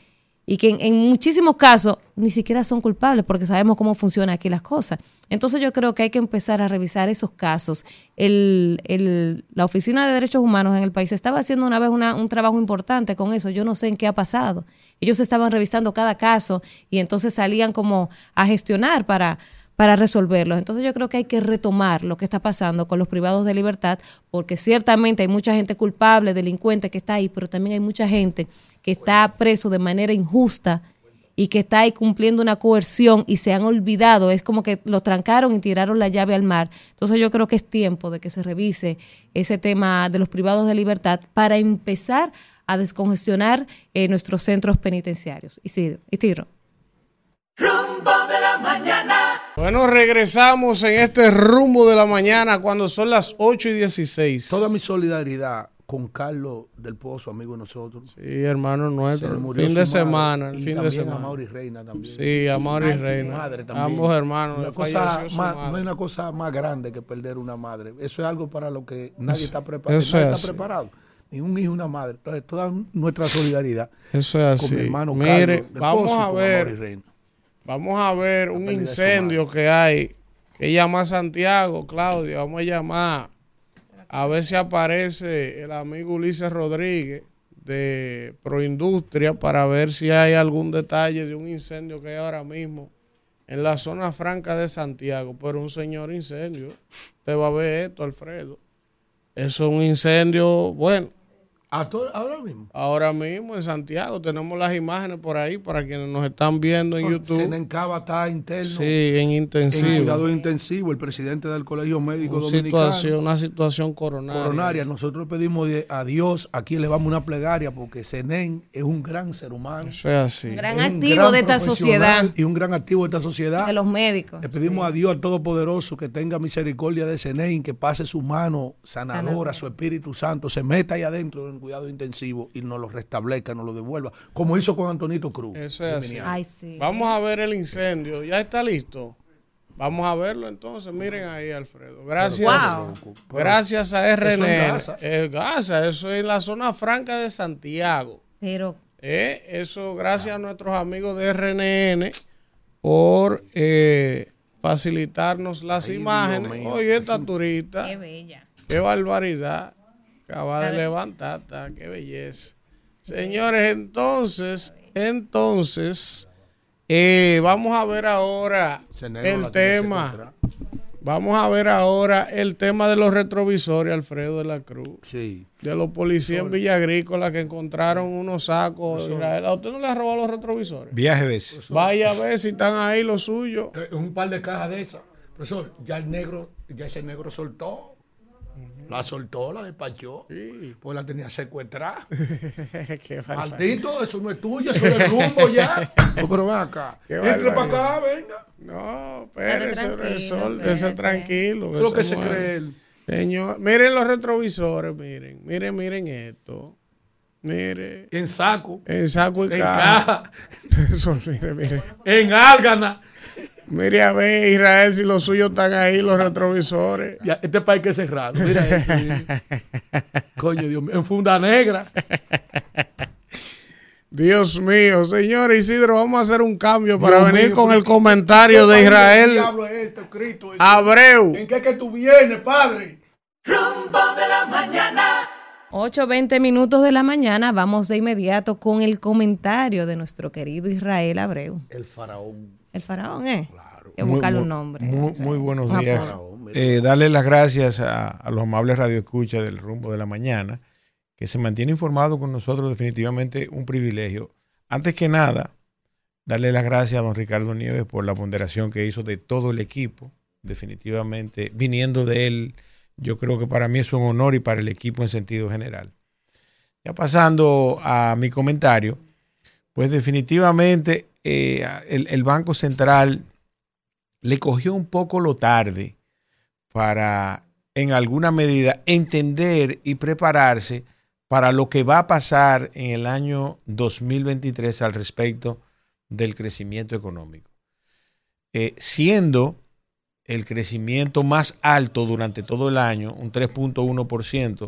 y que en, en, muchísimos casos ni siquiera son culpables porque sabemos cómo funcionan aquí las cosas. Entonces yo creo que hay que empezar a revisar esos casos. El, el, la Oficina de Derechos Humanos en el país estaba haciendo una vez un trabajo importante con eso. Yo no sé en qué ha pasado. Ellos estaban revisando cada caso y entonces salían como a gestionar para para resolverlos. Entonces yo creo que hay que retomar lo que está pasando con los privados de libertad, porque ciertamente hay mucha gente culpable, delincuente que está ahí, pero también hay mucha gente que está preso de manera injusta y que está ahí cumpliendo una coerción y se han olvidado, es como que lo trancaron y tiraron la llave al mar. Entonces yo creo que es tiempo de que se revise ese tema de los privados de libertad para empezar a descongestionar eh, nuestros centros penitenciarios. Y sí, y tiro. Rumbo de la mañana. Bueno, regresamos en este rumbo de la mañana cuando son las 8 y 16. Toda mi solidaridad con Carlos del Pozo, amigo de nosotros. Sí, hermano nuestro. Fin de semana, y fin también de semana. a Mauri Reina también. Sí, a Mauri Reina. madre también. Ambos hermanos. Una cosa más- no hay una cosa más grande que perder una madre. Eso es algo para lo que nadie está preparado. eso Nadie es está así. preparado. Ni un hijo, una madre. Entonces, toda nuestra solidaridad Eso es así. con mi hermano Mire, Carlos vamos a ver. Vamos a ver un incendio que hay. Que llama a Santiago, Claudia. Vamos a llamar a ver si aparece el amigo Ulises Rodríguez de Proindustria para ver si hay algún detalle de un incendio que hay ahora mismo en la zona franca de Santiago. Pero un señor incendio. Usted va a ver esto, Alfredo. Eso es un incendio, bueno, ahora mismo. Ahora mismo en Santiago tenemos las imágenes por ahí para quienes nos están viendo en YouTube. Senencaba está interno. Sí, en intensivo. En cuidado intensivo, el presidente del Colegio Médico Una Dominicano. situación, una situación coronaria. coronaria. Nosotros pedimos de- a Dios, aquí elevamos una plegaria porque Senen es un gran ser humano. Eso es así. Un gran Es un activo gran de esta sociedad. Y un gran activo de esta sociedad. De los médicos. Le pedimos a Dios al Todopoderoso que tenga misericordia de Senen, que pase su mano sanadora, Sanadora. su Espíritu Santo, se meta ahí adentro en cuidado intensivo y nos lo restablezca, nos lo devuelva, como hizo con Antonito Cruz. Eso es así. Ay, sí. Vamos a ver el incendio. ¿Ya está listo? Vamos a verlo entonces. Miren ahí, Alfredo. Gracias. Wow. Gracias a RN. Eso en Gaza. Gaza, eso es en la zona franca de Santiago. Pero Eh, eso gracias a nuestros amigos de RNN por eh, facilitarnos las Ay, imágenes. Oye, esta turista. qué bella. Qué barbaridad. Acaba de levantar, ta, qué belleza. Señores, entonces, entonces, eh, vamos a ver ahora el tema. Vamos a ver ahora el tema de los retrovisores, Alfredo de la Cruz. Sí. De los policías en Villa Agrícola que encontraron unos sacos. Israel. ¿A usted no le ha robado los retrovisores? Viaje veces. Vaya a ver si están ahí los suyos. Eh, un par de cajas de esas. Profesor, ya el negro, ya ese negro soltó. La soltó, la despachó. Pues la tenía secuestrada. Maldito, eso no es tuyo, eso es del rumbo ya. No, pero ven acá. Qué Entre para acá, venga. No, espérate. ese tranquilo. Lo eso que se no es. cree él. Señor, miren los retrovisores, miren, miren, miren esto. Mire, En saco. en saco y En caja. caja. Eso, mire, mire. En álgana. Mire a ver, Israel, si los suyos están ahí, los retrovisores. Ya, este país que es cerrado. Mira eso. Coño, Dios mío. En funda negra. Dios mío, señor Isidro, vamos a hacer un cambio para Dios venir mío, con el ¿qué- comentario de Israel diablo es este, Cristo? Abreu. ¿En qué que tú vienes, padre? Rumbo de la mañana. 8.20 minutos de la mañana, vamos de inmediato con el comentario de nuestro querido Israel Abreu. El faraón. El faraón, ¿eh? Claro. Hay que buscarle un nombre. Muy, muy buenos días. Eh, darle las gracias a, a los amables radioescuchas del rumbo de la mañana, que se mantiene informado con nosotros, definitivamente un privilegio. Antes que nada, darle las gracias a don Ricardo Nieves por la ponderación que hizo de todo el equipo. Definitivamente, viniendo de él, yo creo que para mí es un honor y para el equipo en sentido general. Ya pasando a mi comentario, pues definitivamente eh, el, Banco Central le cogió un poco lo tarde para, en alguna medida, entender y prepararse para lo que va a pasar en el año 2023 al respecto del crecimiento económico. Eh, siendo el crecimiento más alto durante todo el año, un 3.1%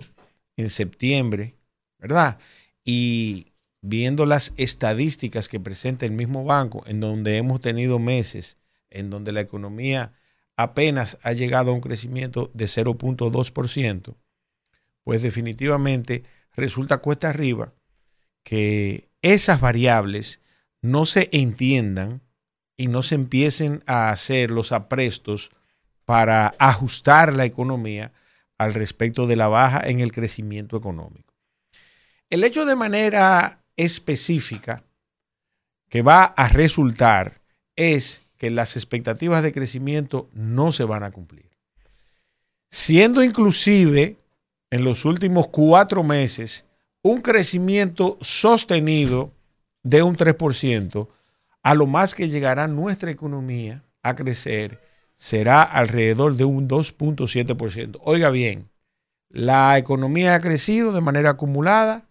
en septiembre, ¿verdad? Y viendo las estadísticas que presenta el mismo banco, en donde hemos tenido meses en donde la economía apenas ha llegado a un crecimiento de 0.2%, pues definitivamente resulta cuesta arriba que esas variables no se entiendan y no se empiecen a hacer los aprestos para ajustar la economía al respecto de la baja en el crecimiento económico. El hecho de manera específica que va a resultar es que las expectativas de crecimiento no se van a cumplir. Siendo inclusive en los últimos cuatro meses un crecimiento sostenido de un 3%, a lo más que llegará nuestra economía a crecer será alrededor de un 2.7%. Oiga bien, la economía ha crecido de manera acumulada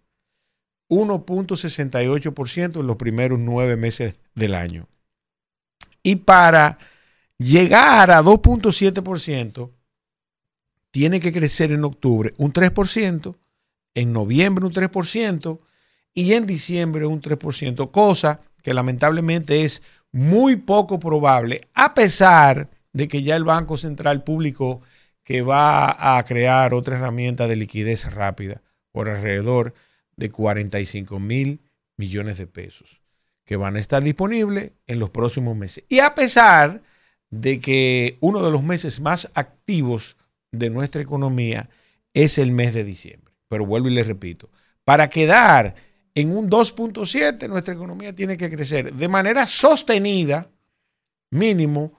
1.68% en los primeros nueve meses del año. Y para llegar a 2.7%, tiene que crecer en octubre un 3%, en noviembre un 3% y en diciembre un 3%, cosa que lamentablemente es muy poco probable, a pesar de que ya el Banco Central publicó que va a crear otra herramienta de liquidez rápida por alrededor de 45 mil millones de pesos que van a estar disponibles en los próximos meses. Y a pesar de que uno de los meses más activos de nuestra economía es el mes de diciembre. Pero vuelvo y les repito, para quedar en un 2.7, nuestra economía tiene que crecer de manera sostenida, mínimo,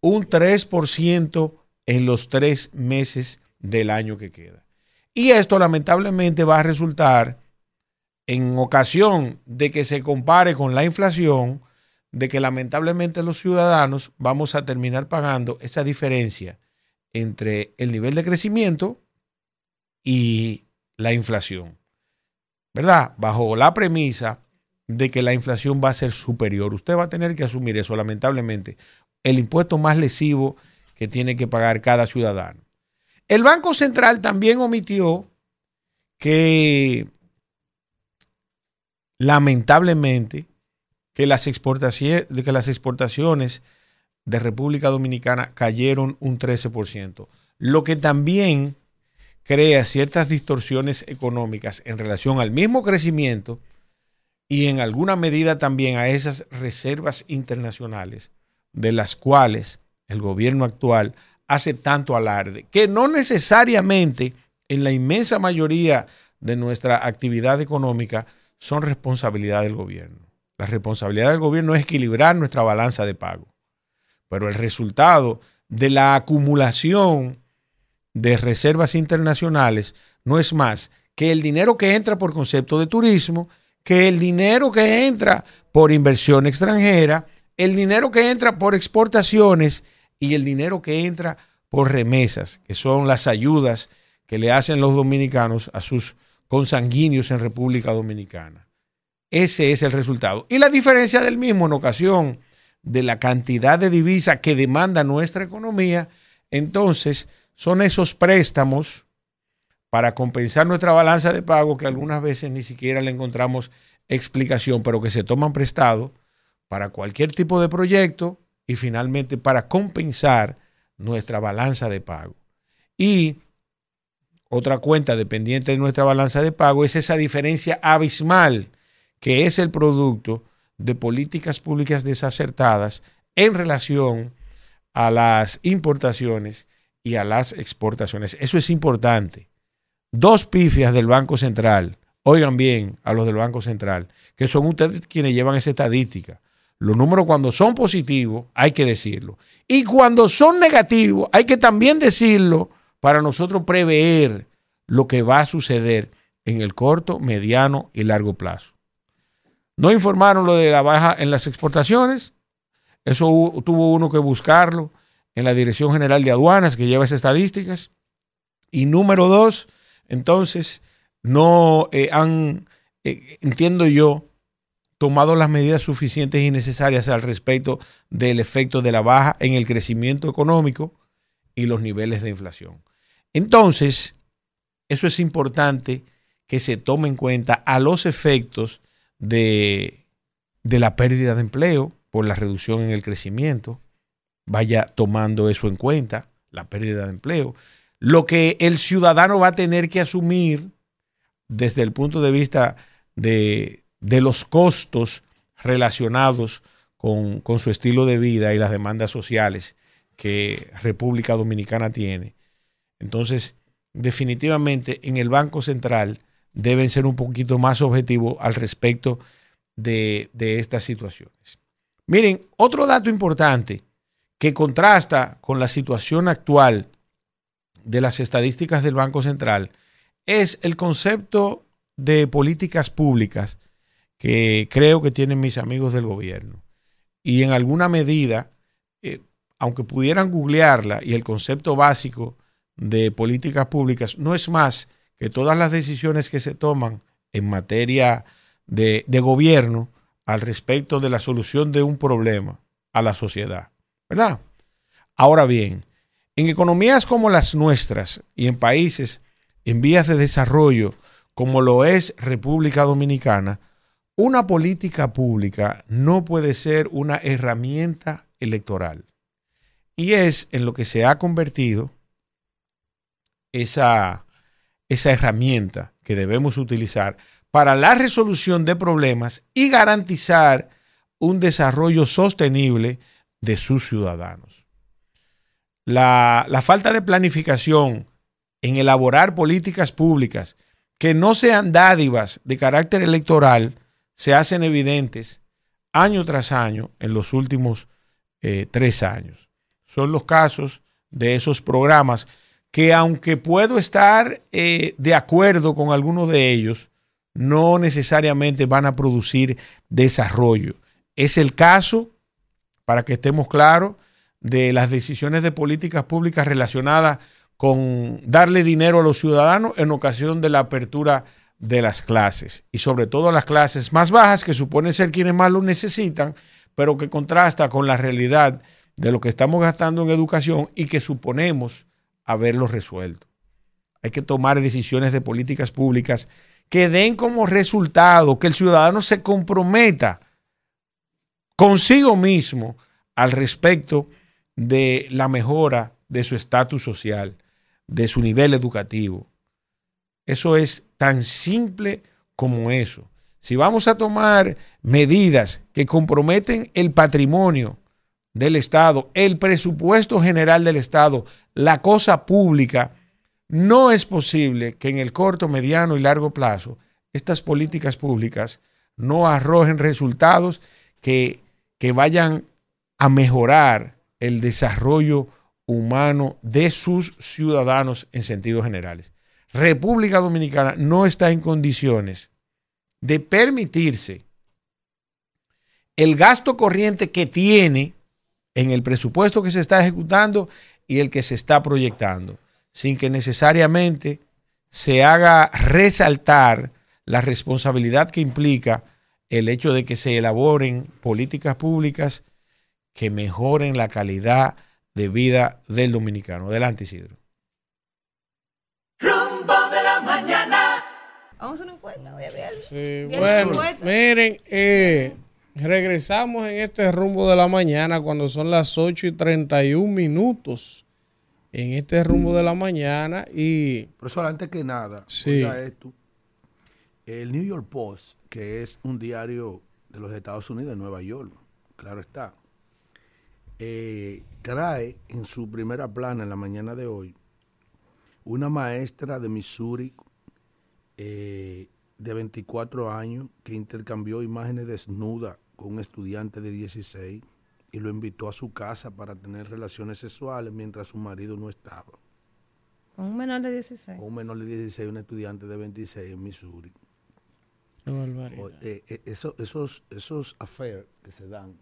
un 3% en los tres meses del año que queda. Y esto lamentablemente va a resultar en ocasión de que se compare con la inflación, de que lamentablemente los ciudadanos vamos a terminar pagando esa diferencia entre el nivel de crecimiento y la inflación. ¿Verdad? Bajo la premisa de que la inflación va a ser superior. Usted va a tener que asumir eso, lamentablemente, el impuesto más lesivo que tiene que pagar cada ciudadano. El Banco Central también omitió que lamentablemente que las, exportaciones, que las exportaciones de República Dominicana cayeron un 13%, lo que también crea ciertas distorsiones económicas en relación al mismo crecimiento y en alguna medida también a esas reservas internacionales de las cuales el gobierno actual hace tanto alarde, que no necesariamente en la inmensa mayoría de nuestra actividad económica son responsabilidad del gobierno. La responsabilidad del gobierno es equilibrar nuestra balanza de pago. Pero el resultado de la acumulación de reservas internacionales no es más que el dinero que entra por concepto de turismo, que el dinero que entra por inversión extranjera, el dinero que entra por exportaciones y el dinero que entra por remesas, que son las ayudas que le hacen los dominicanos a sus consanguíneos en República Dominicana. Ese es el resultado. Y la diferencia del mismo en ocasión de la cantidad de divisa que demanda nuestra economía, entonces son esos préstamos para compensar nuestra balanza de pago que algunas veces ni siquiera le encontramos explicación, pero que se toman prestado para cualquier tipo de proyecto y finalmente para compensar nuestra balanza de pago. Y otra cuenta dependiente de nuestra balanza de pago es esa diferencia abismal que es el producto de políticas públicas desacertadas en relación a las importaciones y a las exportaciones. Eso es importante. Dos pifias del Banco Central, oigan bien a los del Banco Central, que son ustedes quienes llevan esa estadística. Los números cuando son positivos hay que decirlo. Y cuando son negativos hay que también decirlo para nosotros prever lo que va a suceder en el corto, mediano y largo plazo. No informaron lo de la baja en las exportaciones. Eso tuvo uno que buscarlo en la Dirección General de Aduanas que lleva esas estadísticas. Y número dos, entonces, no eh, han, eh, entiendo yo, tomado las medidas suficientes y necesarias al respecto del efecto de la baja en el crecimiento económico y los niveles de inflación. Entonces, eso es importante que se tome en cuenta a los efectos de, de la pérdida de empleo por la reducción en el crecimiento. Vaya tomando eso en cuenta, la pérdida de empleo. Lo que el ciudadano va a tener que asumir desde el punto de vista de, de los costos relacionados con, con, su estilo de vida y las demandas sociales que República Dominicana tiene. Entonces, definitivamente en el Banco Central deben ser un poquito más objetivos al respecto de, estas situaciones. Miren, otro dato importante que contrasta con la situación actual de las estadísticas del Banco Central es el concepto de políticas públicas que creo que tienen mis amigos del gobierno. Y en alguna medida, eh, aunque pudieran googlearla y el concepto básico de políticas públicas no es más que todas las decisiones que se toman en materia de, gobierno al respecto de la solución de un problema a la sociedad. ¿Verdad? Ahora bien, en economías como las nuestras y en países en vías de desarrollo como lo es República Dominicana, una política pública no puede ser una herramienta electoral. Y es en lo que se ha convertido esa, esa herramienta que debemos utilizar para la resolución de problemas y garantizar un desarrollo sostenible de sus ciudadanos. La, la, falta de planificación en elaborar políticas públicas que no sean dádivas de carácter electoral se hacen evidentes año tras año en los últimos eh, tres años. Son los casos de esos programas que aunque puedo estar eh, de acuerdo con algunos de ellos, no necesariamente van a producir desarrollo. Es el caso, para que estemos claros, de las decisiones de políticas públicas relacionadas con darle dinero a los ciudadanos en ocasión de la apertura de las clases y sobre todo las clases más bajas que suponen ser quienes más lo necesitan, pero que contrasta con la realidad de lo que estamos gastando en educación y que suponemos haberlo resuelto. Hay que tomar decisiones de políticas públicas que den como resultado que el ciudadano se comprometa consigo mismo al respecto de la mejora de su estatus social, de su nivel educativo. Eso es tan simple como eso. Si vamos a tomar medidas que comprometen el patrimonio del Estado, el presupuesto general del Estado, la cosa pública, no es posible que en el corto, mediano y largo plazo estas políticas públicas no arrojen resultados que, que vayan a mejorar el desarrollo humano de sus ciudadanos en sentidos generales. República Dominicana no está en condiciones de permitirse el gasto corriente que tiene en el presupuesto que se está ejecutando y el que se está proyectando, sin que necesariamente se haga resaltar la responsabilidad que implica el hecho de que se elaboren políticas públicas que mejoren la calidad de vida del dominicano. Adelante, Isidro. Rumbo de la mañana. Vamos a una encuesta, voy a ver. Sí, bueno, miren, eh, regresamos en este rumbo de la mañana cuando son las 8 y 31 minutos. En este rumbo de la mañana y Profesor, antes que nada, Sí. oiga esto. El New York Post, que es un diario de los Estados Unidos, de Nueva York, claro está, eh, trae en su primera plana en la mañana de hoy una maestra de Missouri eh, de 24 años que intercambió imágenes desnudas con un estudiante de 16 y lo invitó a su casa para tener relaciones sexuales mientras su marido no estaba. Con un menor de 16. Con un menor de 16, un estudiante de 26 en Missouri. Qué barbaridad. O- eh, eh, eso- esos, esos affairs que se dan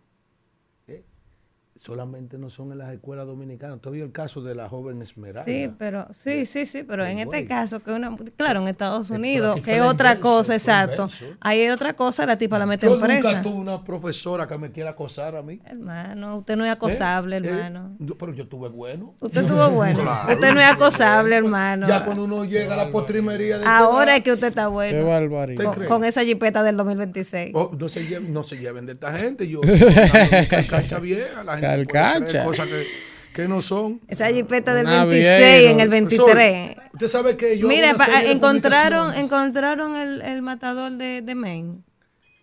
solamente no son en las escuelas dominicanas. Todavía el caso de la joven Esmeralda. Sí, pero sí, sí, sí, pero en este caso que una, claro, en Estados Unidos, que es otra inverso, cosa, exacto. Ahí hay otra cosa, la tipa la mete Yo en nunca presa. tuve una profesora que me quiera acosar a mí. Hermano, usted no es acosable, Eh, eh, hermano. no, pero yo tuve bueno. Usted estuvo bueno. Claro. Usted no es acosable, hermano. Ya cuando uno llega a la postrimería de Ahora es que usted está bueno. Qué barbaridad. Con, esa jipeta del 2026. Oh, no, se lleven, no se lleven de esta gente. Yo soy una vieja. La gente creer Carcacha. cosas que, que no son. Esa jipeta del Una 26 vieja. en el 23. Usted sabe que yo. Mira, pa- encontraron, encontraron el, el matador de, de Maine.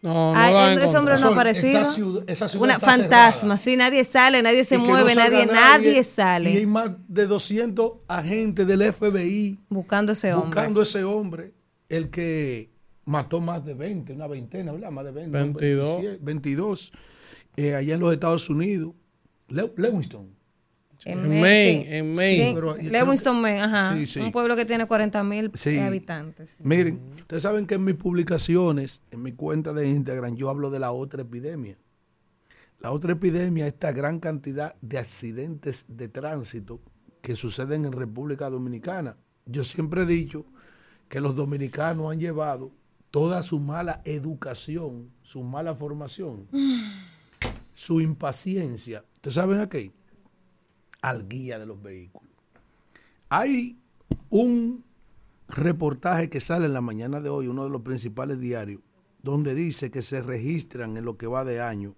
No, no Ah, la el- ese hombre no ha aparecido. esta ciudad- esa ciudad Una está fantasma, cerrada. sí, nadie sale, nadie se Y no mueve, salga nadie, nadie, sale. Y hay más de 200 agentes del FBI buscando ese hombre. buscando ese hombre, el que mató más de 20, una veintena, ¿verdad? Más de 20. 22. 27, 22, eh, allá en los Estados Unidos. Le- Lewiston. En Maine, en Maine. Sí, Lewiston, Maine, ajá. Sí, sí. Un pueblo que tiene 40 mil Sí. habitantes. Miren, ustedes saben que en mis publicaciones, en mi cuenta de Instagram, yo hablo de la otra epidemia. La otra epidemia, esta gran cantidad de accidentes de tránsito que suceden en República Dominicana. Yo siempre he dicho que los dominicanos han llevado toda su mala educación, su mala formación, su impaciencia. ¿Ustedes saben a qué? Al guía de los vehículos. Hay un reportaje que sale en la mañana de hoy, uno de los principales diarios, donde dice que se registran en lo que va de año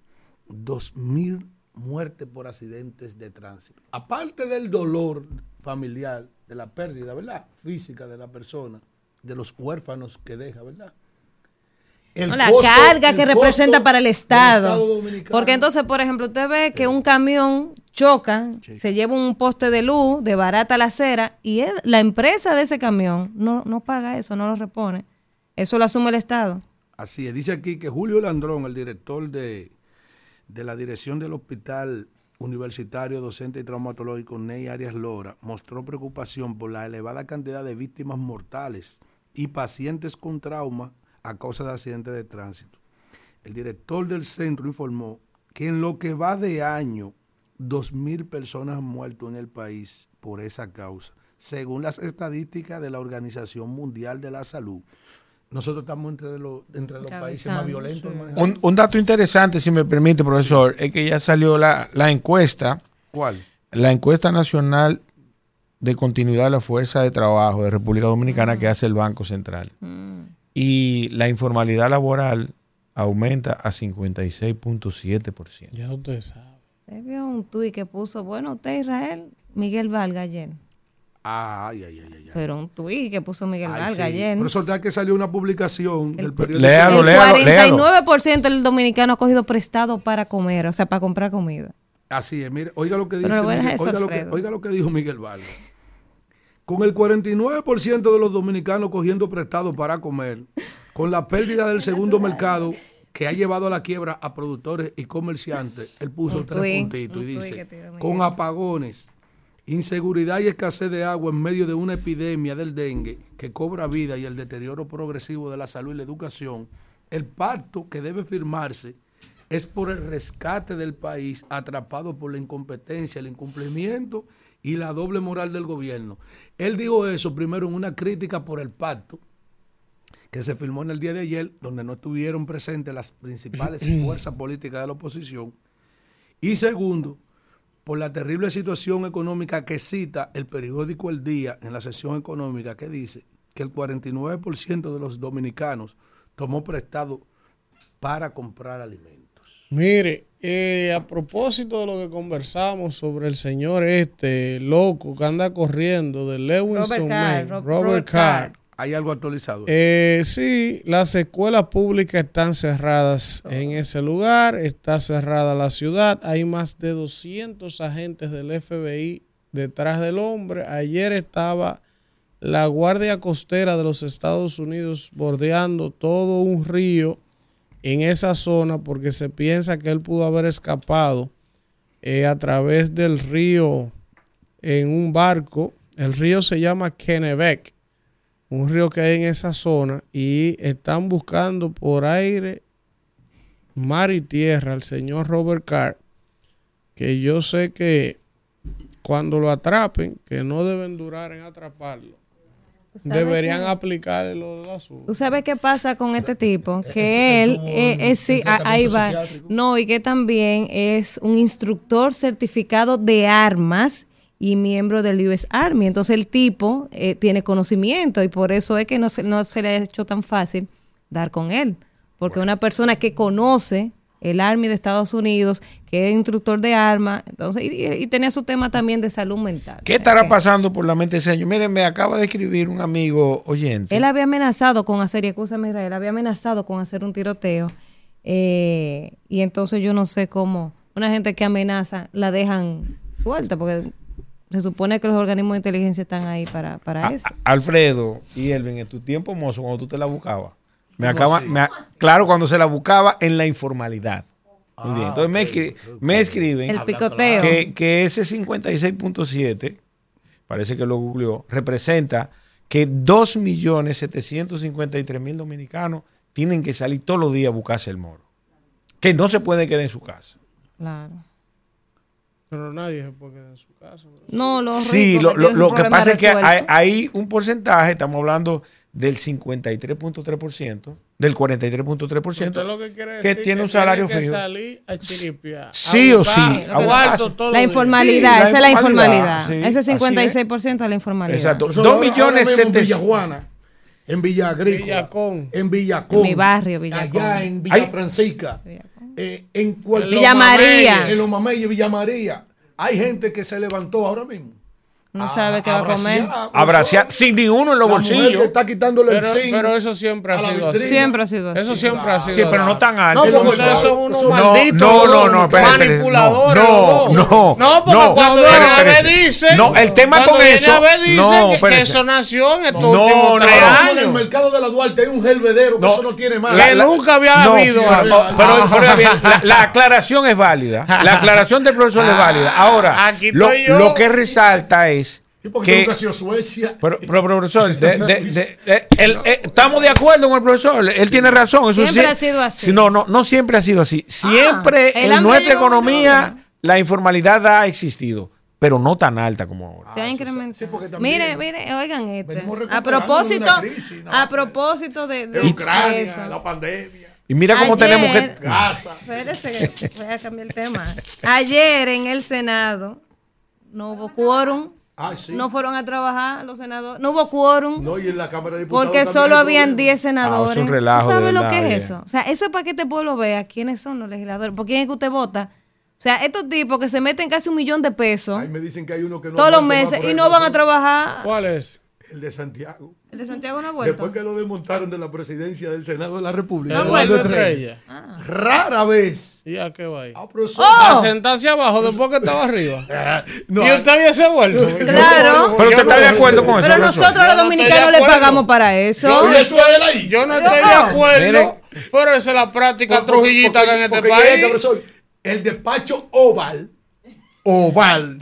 2.000 muertes por accidentes de tránsito. Aparte del dolor familiar, de la pérdida, ¿verdad? Física de la persona, de los huérfanos que deja, ¿verdad? El No, la costo- carga el que representa para el Estado. Porque entonces, por ejemplo, usted ve que un camión choca, se lleva un poste de luz, de barata la acera, y él- la empresa de ese camión no, no paga eso, no lo repone. Eso lo asume el Estado. Así es, dice aquí que Julio Landrón, el director de, de la dirección del Hospital Universitario Docente y Traumatológico Ney Arias Lora, mostró preocupación por la elevada cantidad de víctimas mortales y pacientes con trauma a causa de accidentes de tránsito. El director del centro informó que en lo que va de año, 2.000 personas han muerto en el país por esa causa, según las estadísticas de la Organización Mundial de la Salud. Nosotros estamos entre, de los, entre los países más violentos. sí. Un, un dato interesante, si me permite, profesor, es que ya salió la, la encuesta, ¿Cuál? la encuesta nacional de continuidad de la fuerza de trabajo de República Dominicana que hace el Banco Central. Y la informalidad laboral aumenta a 56.7%. Ya usted sabe. Usted vio un tuit que puso, bueno, usted Israel, Miguel Valga ayer. Ay, ay, ay, ay. ay. Pero un tuit que puso Miguel Ay, Valga sí. ayer. Pero soltar que salió una publicación del periódico. Léalo, el léalo, léalo. 49% del dominicano ha cogido prestado para comer, o sea, para comprar comida. Así es, mire, oiga lo que dice Miguel- oiga, lo que, oiga lo que dijo Miguel Vargas. Con el 49% de los dominicanos cogiendo prestado para comer, con la pérdida del segundo mercado que ha llevado a la quiebra a productores y comerciantes, él puso Un tres puntitos y dice, con apagones, inseguridad y escasez de agua en medio de una epidemia del dengue que cobra vida y el deterioro progresivo de la salud y la educación, el pacto que debe firmarse es por el rescate del país atrapado por la incompetencia, el incumplimiento y la doble moral del gobierno. Él dijo eso primero en una crítica por el pacto que se firmó en el día de ayer, donde no estuvieron presentes las principales fuerzas políticas de la oposición, Y segundo, por la terrible situación económica que cita el periódico El Día en la sesión económica que dice que el 49% de los dominicanos tomó prestado para comprar alimentos. Mire, eh, a propósito de lo que conversamos sobre el señor este loco que anda corriendo de Lewinston, Robert Maine, Robert Robert Carr. ¿Hay algo actualizado? Eh, sí, las escuelas públicas están cerradas en ese lugar, está cerrada la ciudad, hay más de 200 agentes del FBI detrás del hombre. Ayer estaba la Guardia Costera de los Estados Unidos bordeando todo un río en esa zona porque se piensa que él pudo haber escapado eh, a través del río en un barco. El río se llama Kennebec un río que hay en esa zona y están buscando por aire, mar y tierra al señor Robert Carr, que yo sé que cuando lo atrapen, que no deben durar en atraparlo, deberían que- aplicarle lo del azul. ¿Tú sabes qué pasa con este tipo? Que él, eh, eh, sí, ah, ahí va. No, y que también es un instructor certificado de armas y miembro del US Army. Entonces el tipo eh, tiene conocimiento y por eso es que no se, no se le ha hecho tan fácil dar con él. Porque una persona que conoce el Army de Estados Unidos, que es instructor de armas, entonces, y, y tenía su tema también de salud mental. ¿Qué estará pasando por la mente de ese año? Miren, me acaba de escribir un amigo oyente. Él había amenazado con hacer, y escúchame Israel, había amenazado con hacer un tiroteo. eh, y entonces yo no sé cómo una gente que amenaza la dejan suelta, porque se supone que los organismos de inteligencia están ahí para, para eso. Alfredo y Elvin, en tu tiempo mozo, cuando tú te la buscabas. Me ¿Cómo acaba, así? me a- claro, cuando se la buscaba en la informalidad. Muy bien. Ah, Entonces me, escri- me escriben El picoteo. que, que ese 56.7, parece que lo googleó, representa que 2.753.000 dominicanos tienen que salir todos los días a buscarse el moro. Que no se puede quedar en su casa. Claro. Pero nadie se puede quedar en su casa. No, los Sí, ricos lo, que lo- lo que pasa es que hay un porcentaje, estamos hablando del 53.3%, del 43.3%, Usted lo que que decir tiene que un salario tiene que fijo. salir a chiripiar. Sí a o sí, a buscar. La informalidad, Sí, la esa es la informalidad, informalidad. sí, Ese así es. 56% de la informalidad. Exacto. Eso Dos ahora- millones ahora mismo en setecientos- Villajuana, en Villa Agrícola, Villacón. en Villacón, En mi barrio, Villacón. allá en Villa. Francisca, eh, en cualquier Villa María. en los Mameyes, Villa María. Hay gente que se levantó ahora mismo. No sabe qué va a comer. Abraciar sin ni uno en los bolsillos. está quitándole el Pero, zinc pero eso siempre ha a sido así. Siempre ha sido así. Eso siempre ha sido Sí, pero no tan alto. No, porque ustedes son unos malditos. no, no, no, manipuladores. No, no, No, porque no. cuando viene a ver espérate. dice. No, el tema cuando con viene eso- a ver dice no, que- eso nació en estos No, últimos no, tres no. En el años. mercado de la Duarte hay un gelvedero que eso no tiene más. Que nunca había habido. pero, bien, la, la aclaración es válida. La aclaración del profesor es válida. Ahora, lo que resalta es ¿Y por qué que nunca ha sido Suecia? Pero, pero, profesor, de- de- de- de- el- eh, estamos de acuerdo con el profesor. Él tiene razón. Eso Siempre sí- ha sido así. Sí, No, no, no siempre ha sido así. Siempre el en nuestra economía la informalidad ha existido, pero no tan alta como ahora. Se ha incrementado. sí, porque también mire, mire, oigan este. venimos A propósito, una crisis, ¿no? a propósito de, de Ucrania, eso. la pandemia. Y mira cómo Ayer- tenemos que. Gaza. Espérese, que voy a cambiar el tema. Ayer en el Senado no hubo quórum. Sí. No fueron a trabajar los senadores. No hubo quórum. No, y en la Cámara de Diputados. Porque solo habían problema. 10 senadores. Ah, es un relajo, ¿Tú sabes lo que es eso? O sea, eso es para que este pueblo vea quiénes son los legisladores. ¿Por quién es que usted vota? O sea, estos tipos que se meten casi un millón de pesos Ahí me dicen que hay uno que no todos los meses y no van a trabajar. ¿Cuál es? El de Santiago. El de Santiago no ha vuelto. Después que lo desmontaron de la presidencia del Senado de la República. No Eduardo Eduardo Estrella. Estrella. Rara vez. ¿Y a qué va ahí? Ah, profesor. A sentarse abajo después que estaba arriba. No, y usted había se vuelto. Claro. Pero usted está de acuerdo con eso. Pero profesor? nosotros los dominicanos le pagamos para eso. Yo, Y eso es él ahí. yo no estoy de acuerdo. Pero esa es la práctica Porque- trujillita que porque- en este país. profesor, el despacho oval, oval,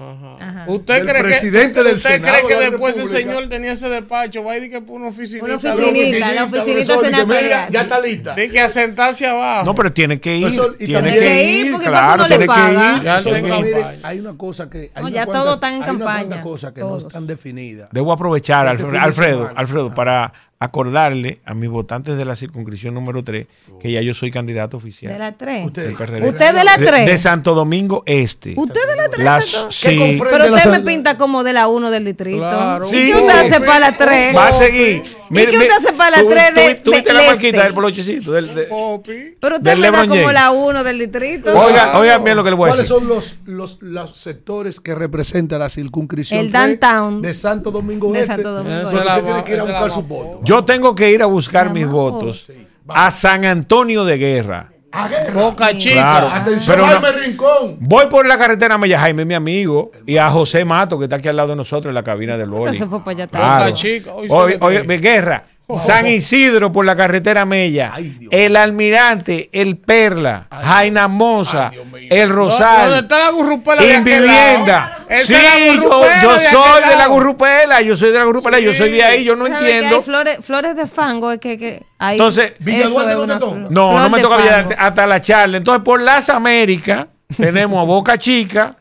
¿Usted del cree presidente que, del usted Senado cree que de la después ese señor tenía ese despacho? Va a ir que por una oficinita. Una oficinita, la oficinita y que mira, ya está lista. De que a sentarse abajo. No, pero tiene que ir. Profesor, y tiene que Tiene que ir, claro, ¿cuánto no le tiene que ir. Ya mire, campaña. hay una cosa que hay No, una ya cuanta- todos están en hay una campaña, cosa que no están definidas. Debo aprovechar, Alfredo, Alfredo, Ajá. para acordarle a mis votantes de la circunscripción número 3 que ya yo soy candidato oficial. De la 3. Usted, del PRD. ¿Usted de la De- 3? De, Santo Domingo Este. ¿Usted de la 3? Las- sí. Pero la usted me sal- pinta como de la 1 del distrito. Claro. ¿Y Sí. qué usted hace para la 3? Va a seguir. ¿Y qué usted hace para la tú- 3 tú- de, tú viste de- la marquita este? del polochecito. Del, de- Popi. Pero usted del me da como la 1 del distrito. Oiga, oiga bien lo que le voy a ¿Cuáles decir. son los, los, los sectores que representa la circunscripción El 3 downtown. de Santo Domingo De Este? Santo Domingo Este. usted tiene la- que ir a buscar la sus más votos. Yo tengo que ir a buscar mis votos a San Antonio de Guerra. A guerra. Boca chica. Claro. Atención, Pero no- Jaime Rincón. Voy por la carretera Mella Jaime, mi amigo, y a José Mato, que está aquí al lado de nosotros en la cabina de Loli. Se fue para allá Claro. atrás. Boca Chica, hoy ve, Guerra, San Isidro por la carretera Mella, Ay, el Almirante, el Perla, Jaina Mosa, Ay, el ¿Dónde Rosal, está la gurrupela de en aquel lado? vivienda. Esa Sí, yo, de soy de la gurrupela, yo soy de la gurrupela, yo soy de ahí, yo no ¿Sabe que entiendo. Hay flores, flores de fango, es que, que hay. Entonces, Villa eso Duarte es no te toca. No, flor no me toca llegar hasta la charla. Entonces, por las Américas, tenemos a Boca Chica,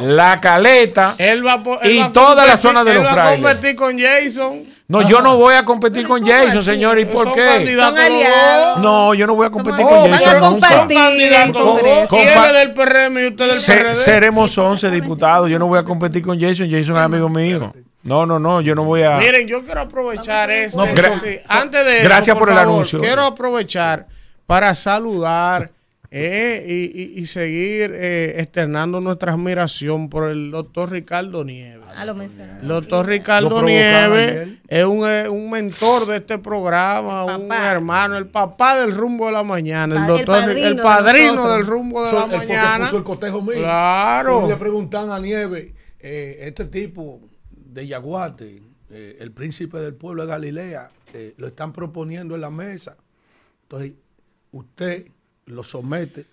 La Caleta. Él va Y va toda la zona de él los va a frailes. competir con Jason. No, yo no voy a competir con Jason, así? señor. ¿Y por qué? Son aliados. No, yo no voy a competir con van a Jason nunca. compartir Son el. Congreso. Compa- del PRM y usted del Se- PRD. seremos 11 diputados. Yo no voy a competir con Jason. Jason es amigo mío. No, no, no, yo no voy a. Miren, yo quiero aprovechar este. No, sí, antes de eso, gracias por el favor, anuncio. Quiero aprovechar para saludar eh, y, y- y seguir eh, externando nuestra admiración por el doctor Ricardo Nieves. Ah, lo. El doctor Ricardo Nieves es un, eh, un mentor de este programa, un Papá. hermano, el papá del rumbo de la mañana, el el doctor, el padrino del rumbo de Eso, la que mañana. puso el cotejo mío. Claro. Y le preguntan a Nieve, eh, este tipo de Yaguate, eh, el príncipe del pueblo de Galilea, eh, lo están proponiendo en la mesa. Entonces, usted lo somete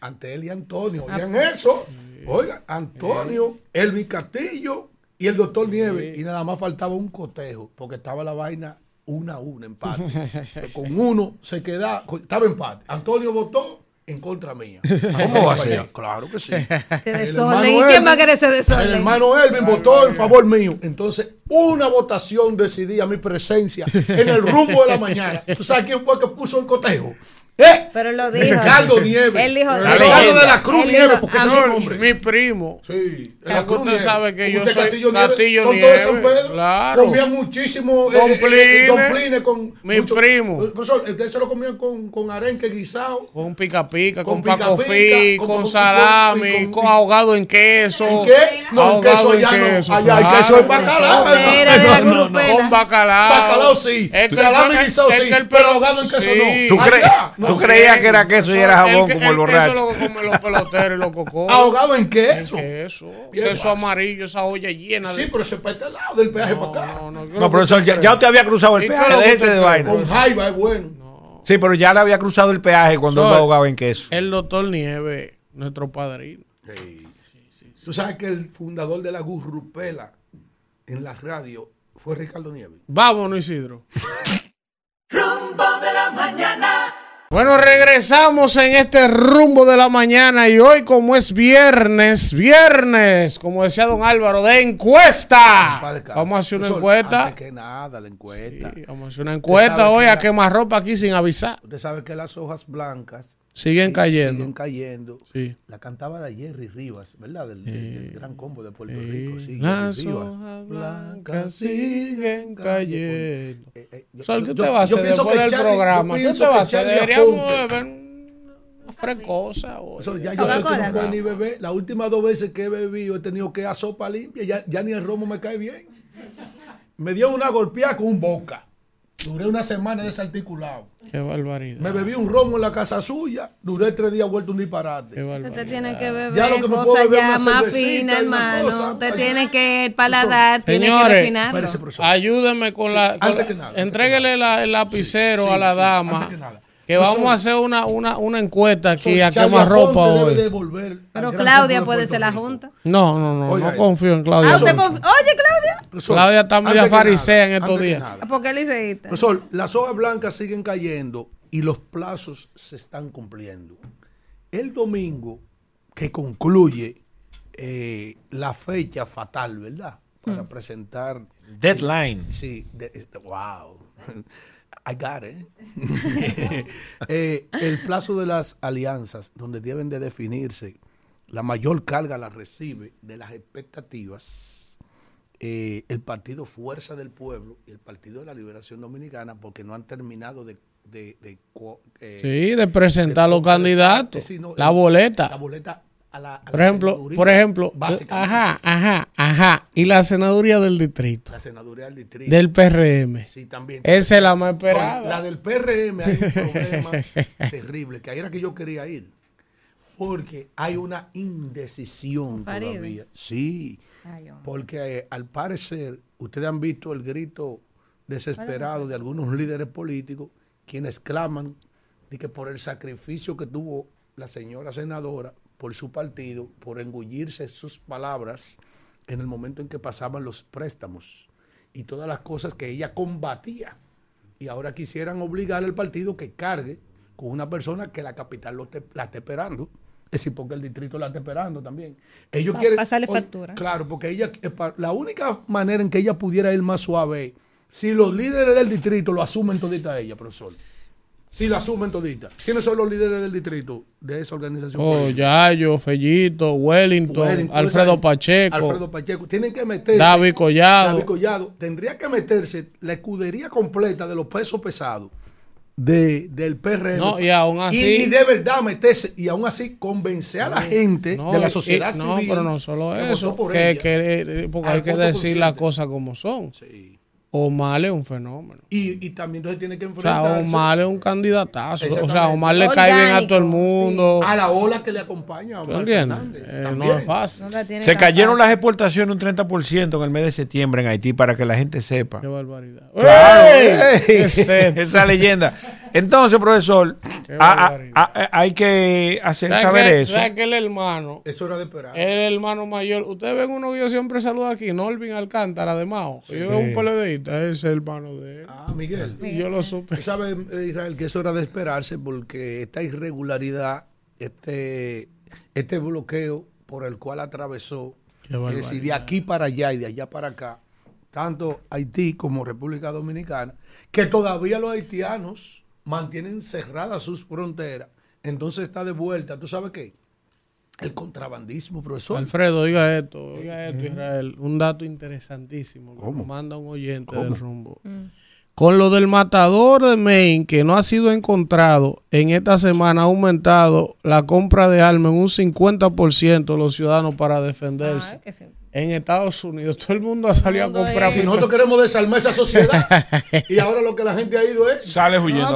ante él y Antonio. Oigan eso. Oiga, Antonio, Elvin Castillo y el doctor Nieves. Y nada más faltaba un cotejo, porque estaba la vaina una a una, empate. Con uno se queda, estaba empate. Antonio votó en contra mía. ¿Cómo va a ser? Claro que sí. El desorden. hermano ¿Y quién va a querer ese El desorden? hermano Elvin votó en favor mío. Entonces, una votación decidía mi presencia en el rumbo de la mañana. ¿Tú sabes quién fue que puso el cotejo? ¿Eh? Pero lo dijo. Ricardo Nieves. Él dijo. Ricardo de la Cruz Nieves, porque ese es nombre. Mi primo. Sí, la Cruz usted Nieves. sabe que yo soy Castillo Nieves, Castillo son todos de San Nieves, Pedro. claro. Comían muchísimo eh, Don eh, eh, Pline. Don Pline con Mi primo. Profesor, ustedes se lo comían con, con arenque guisado. Con pica pica, con, Con pica paco pica, fi, con- con, salami, con, con- ahogado en queso. ¿En qué? No, en queso allá no. Allá hay queso de bacalao. Con bacalao. Bacalao sí. Salami guisado sí. Pero ahogado en queso sí. ¿Tú, crees- no. Tú creías que era queso y era jabón como el Eso borracho? lo comen los peloteros y los cocos. Ahogado en queso. Queso. Queso amarillo, esa olla llena de. Sí, pero se para este lado del peaje para acá. No, no, No, profesor, ya, ya usted había cruzado el ¿Y qué peaje, es déjese usted de vaina. Con jaiba es bueno. Sí, pero ya le había cruzado el peaje cuando lo ahogaba en queso. El doctor Nieve, nuestro padrino. Tú sabes que el fundador de la Gurrupela en la radio fue Ricardo Nieves. Vámonos, Isidro. Rumbo de la mañana. Bueno, regresamos en este rumbo de la mañana y hoy como es viernes, viernes, como decía don Álvaro, de encuesta. Vamos a hacer una encuesta. Antes que nada, la encuesta. Sí, vamos a hacer una encuesta hoy que a la- quemar ropa aquí sin avisar. Usted sabe que las hojas blancas Siguen sí- cayendo. Siguen cayendo. Sí. La cantaba la Jerry Rivas, ¿verdad? Del, del- del gran combo de Puerto Rico. Sí, Las hojas blancas siguen cayendo. Eh, eh, yo- Sol, ¿qué yo- usted yo- va a yo hacer pienso después que del Charlie- programa? yo ¿Qué pienso usted va a que hacer? Charlie Deberíamos beber una frescosa hoy. Eso, ya yo no puedo ni beber. Las últimas dos veces que he bebido he tenido que dar sopa limpia. Ya, ya ni el romo me cae bien. Me dio una golpeada con un boca. Duré una semana desarticulado. Qué barbaridad. Me bebí un romo en la casa suya. Duré tres días vuelto un Qué disparate. barbaridad. Usted tiene que beber Ya lo que me puedo beber ya una más finas, hermano. cosa. Usted Ay, tiene que, el paladar tiene que Señores, refinarlo. Ayúdeme con Sí, la. con antes la- que nada, entréguele el lapicero Sí, a la sí, dama. antes que nada. Que vamos a hacer una, una, una encuesta aquí a quemar ropa hoy. Pero Claudia puede ser la junta. No, no, no, Oiga, no confío en Claudia. Ah, usted Oye, Claudia. Profesor, Claudia está media farisea en estos días. nada. ¿Por qué liceísta? Profesor, las hojas blancas siguen cayendo y los plazos se están cumpliendo. El domingo que concluye eh, la fecha fatal, ¿verdad? Para Mm. presentar. Deadline. Sí, de- wow. I got it. Eh, el plazo de las alianzas, donde deben de definirse, la mayor carga la recibe de las expectativas eh, el partido Fuerza del Pueblo y el Partido de la Liberación Dominicana, porque no han terminado de... de, de eh, Sí, de presentar los candidatos. La boleta. La boleta a la, a la Por ejemplo, senaduría, por ejemplo, básicamente. ajá, ajá, ajá. Y la senaduría del distrito, La senaduría del distrito. del PRM. Sí, también. Esa es la más esperada. La del PRM hay un problema terrible, que ahí era que yo quería ir. Porque hay una indecisión Faride. todavía. Sí, Ay, porque eh, al parecer, ustedes han visto el grito desesperado de algunos líderes políticos, quienes claman de que por el sacrificio que tuvo la señora senadora por su partido, por engullirse sus palabras en el momento en que pasaban los préstamos y todas las cosas que ella combatía. Y ahora quisieran obligar al partido que cargue con una persona que la capital lo la esté esperando. Es decir, porque el distrito la está esperando también. Ellos quieren. pasarle factura. Claro, porque ella, eh, la única manera en que ella pudiera ir más suave si los líderes del distrito lo asumen todita ella, profesor. Si lo asumen todita. ¿Quiénes son los líderes del distrito de esa organización? Oh, política? Yayo, Fellito, Wellington, Wellington, Alfredo Pacheco. Alfredo Pacheco. Tienen que meterse. David Collado. David Collado. Tendría que meterse la escudería completa de los pesos pesados de, del PRM. No, y aún así- Y, y de verdad meterse. Y aún así convencer a la gente No, de la sociedad y- civil. No, pero no solo eso. que, que- eh, porque hay que decir las cosas como son. Omar es un fenómeno. Y, y también entonces tiene que O sea, enfrentarse Omar es un candidatazo. O sea. Omar le cae bien a todo el mundo. a la ola que le acompaña a ¿Tú Omar? Fernández. Eh, también. no es fácil. No Se cayeron fácil. las exportaciones un 30% en el mes de septiembre en Haití para que la gente sepa. Qué barbaridad. Claro, ¡Ey! ey, ¿Qué es esto? esa leyenda. Entonces, profesor, a- a- a- hay que hacer ¿Sabes saber que- eso. ¿sabes que el hermano? Eso era de esperar. El hermano mayor. Ustedes ven uno que yo siempre saludo aquí, Norvin Alcántara de Mao. Yo es un ese es el hermano de él. Ah, Miguel. Y yo lo supe. Eh, Israel, que eso era de esperarse porque esta irregularidad, este, este bloqueo por el cual atravesó, es decir, de aquí para allá y de allá para acá, tanto Haití como República Dominicana, que todavía los haitianos mantienen cerradas sus fronteras, entonces está de vuelta, ¿tú sabes qué? El contrabandismo, profesor. Alfredo, oiga esto, oiga esto, Israel. Un dato interesantísimo que nos manda un oyente del rumbo. Con lo del matador de Maine, que no ha sido encontrado, en esta semana ha aumentado la compra de armas en un 50% los ciudadanos para defenderse. Ah, que sí. En Estados Unidos, todo el mundo ha salido a comprar. es- Si nosotros queremos desarmar esa sociedad y ahora lo que la gente ha ido es Sales huyendo.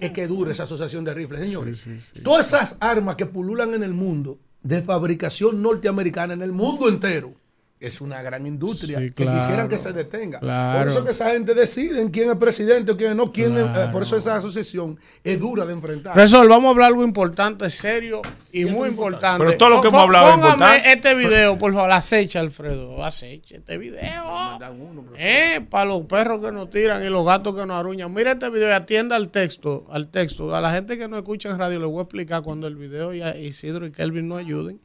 Es que dura esa asociación de rifles, señores. Todas esas armas que pululan en el mundo, de fabricación norteamericana en el mundo entero, es una gran industria Sí, que quisieran que se detenga. Claro. Por eso que esa gente decide quién es presidente o quién no. Quién es- eh, por eso esa asociación es dura de enfrentar. Profesor, vamos a hablar algo importante, serio y muy importante. Pero todo lo que hemos hablado es póngame importante. este video, por favor. Acecha, Alfredo. Acecha este video. Eh, para los perros que nos tiran y los gatos que nos aruñan. Mira este video y atienda al texto. Al texto. A la gente que no escucha en radio les voy a explicar cuando el video y a Isidro y Kelvin nos ayuden.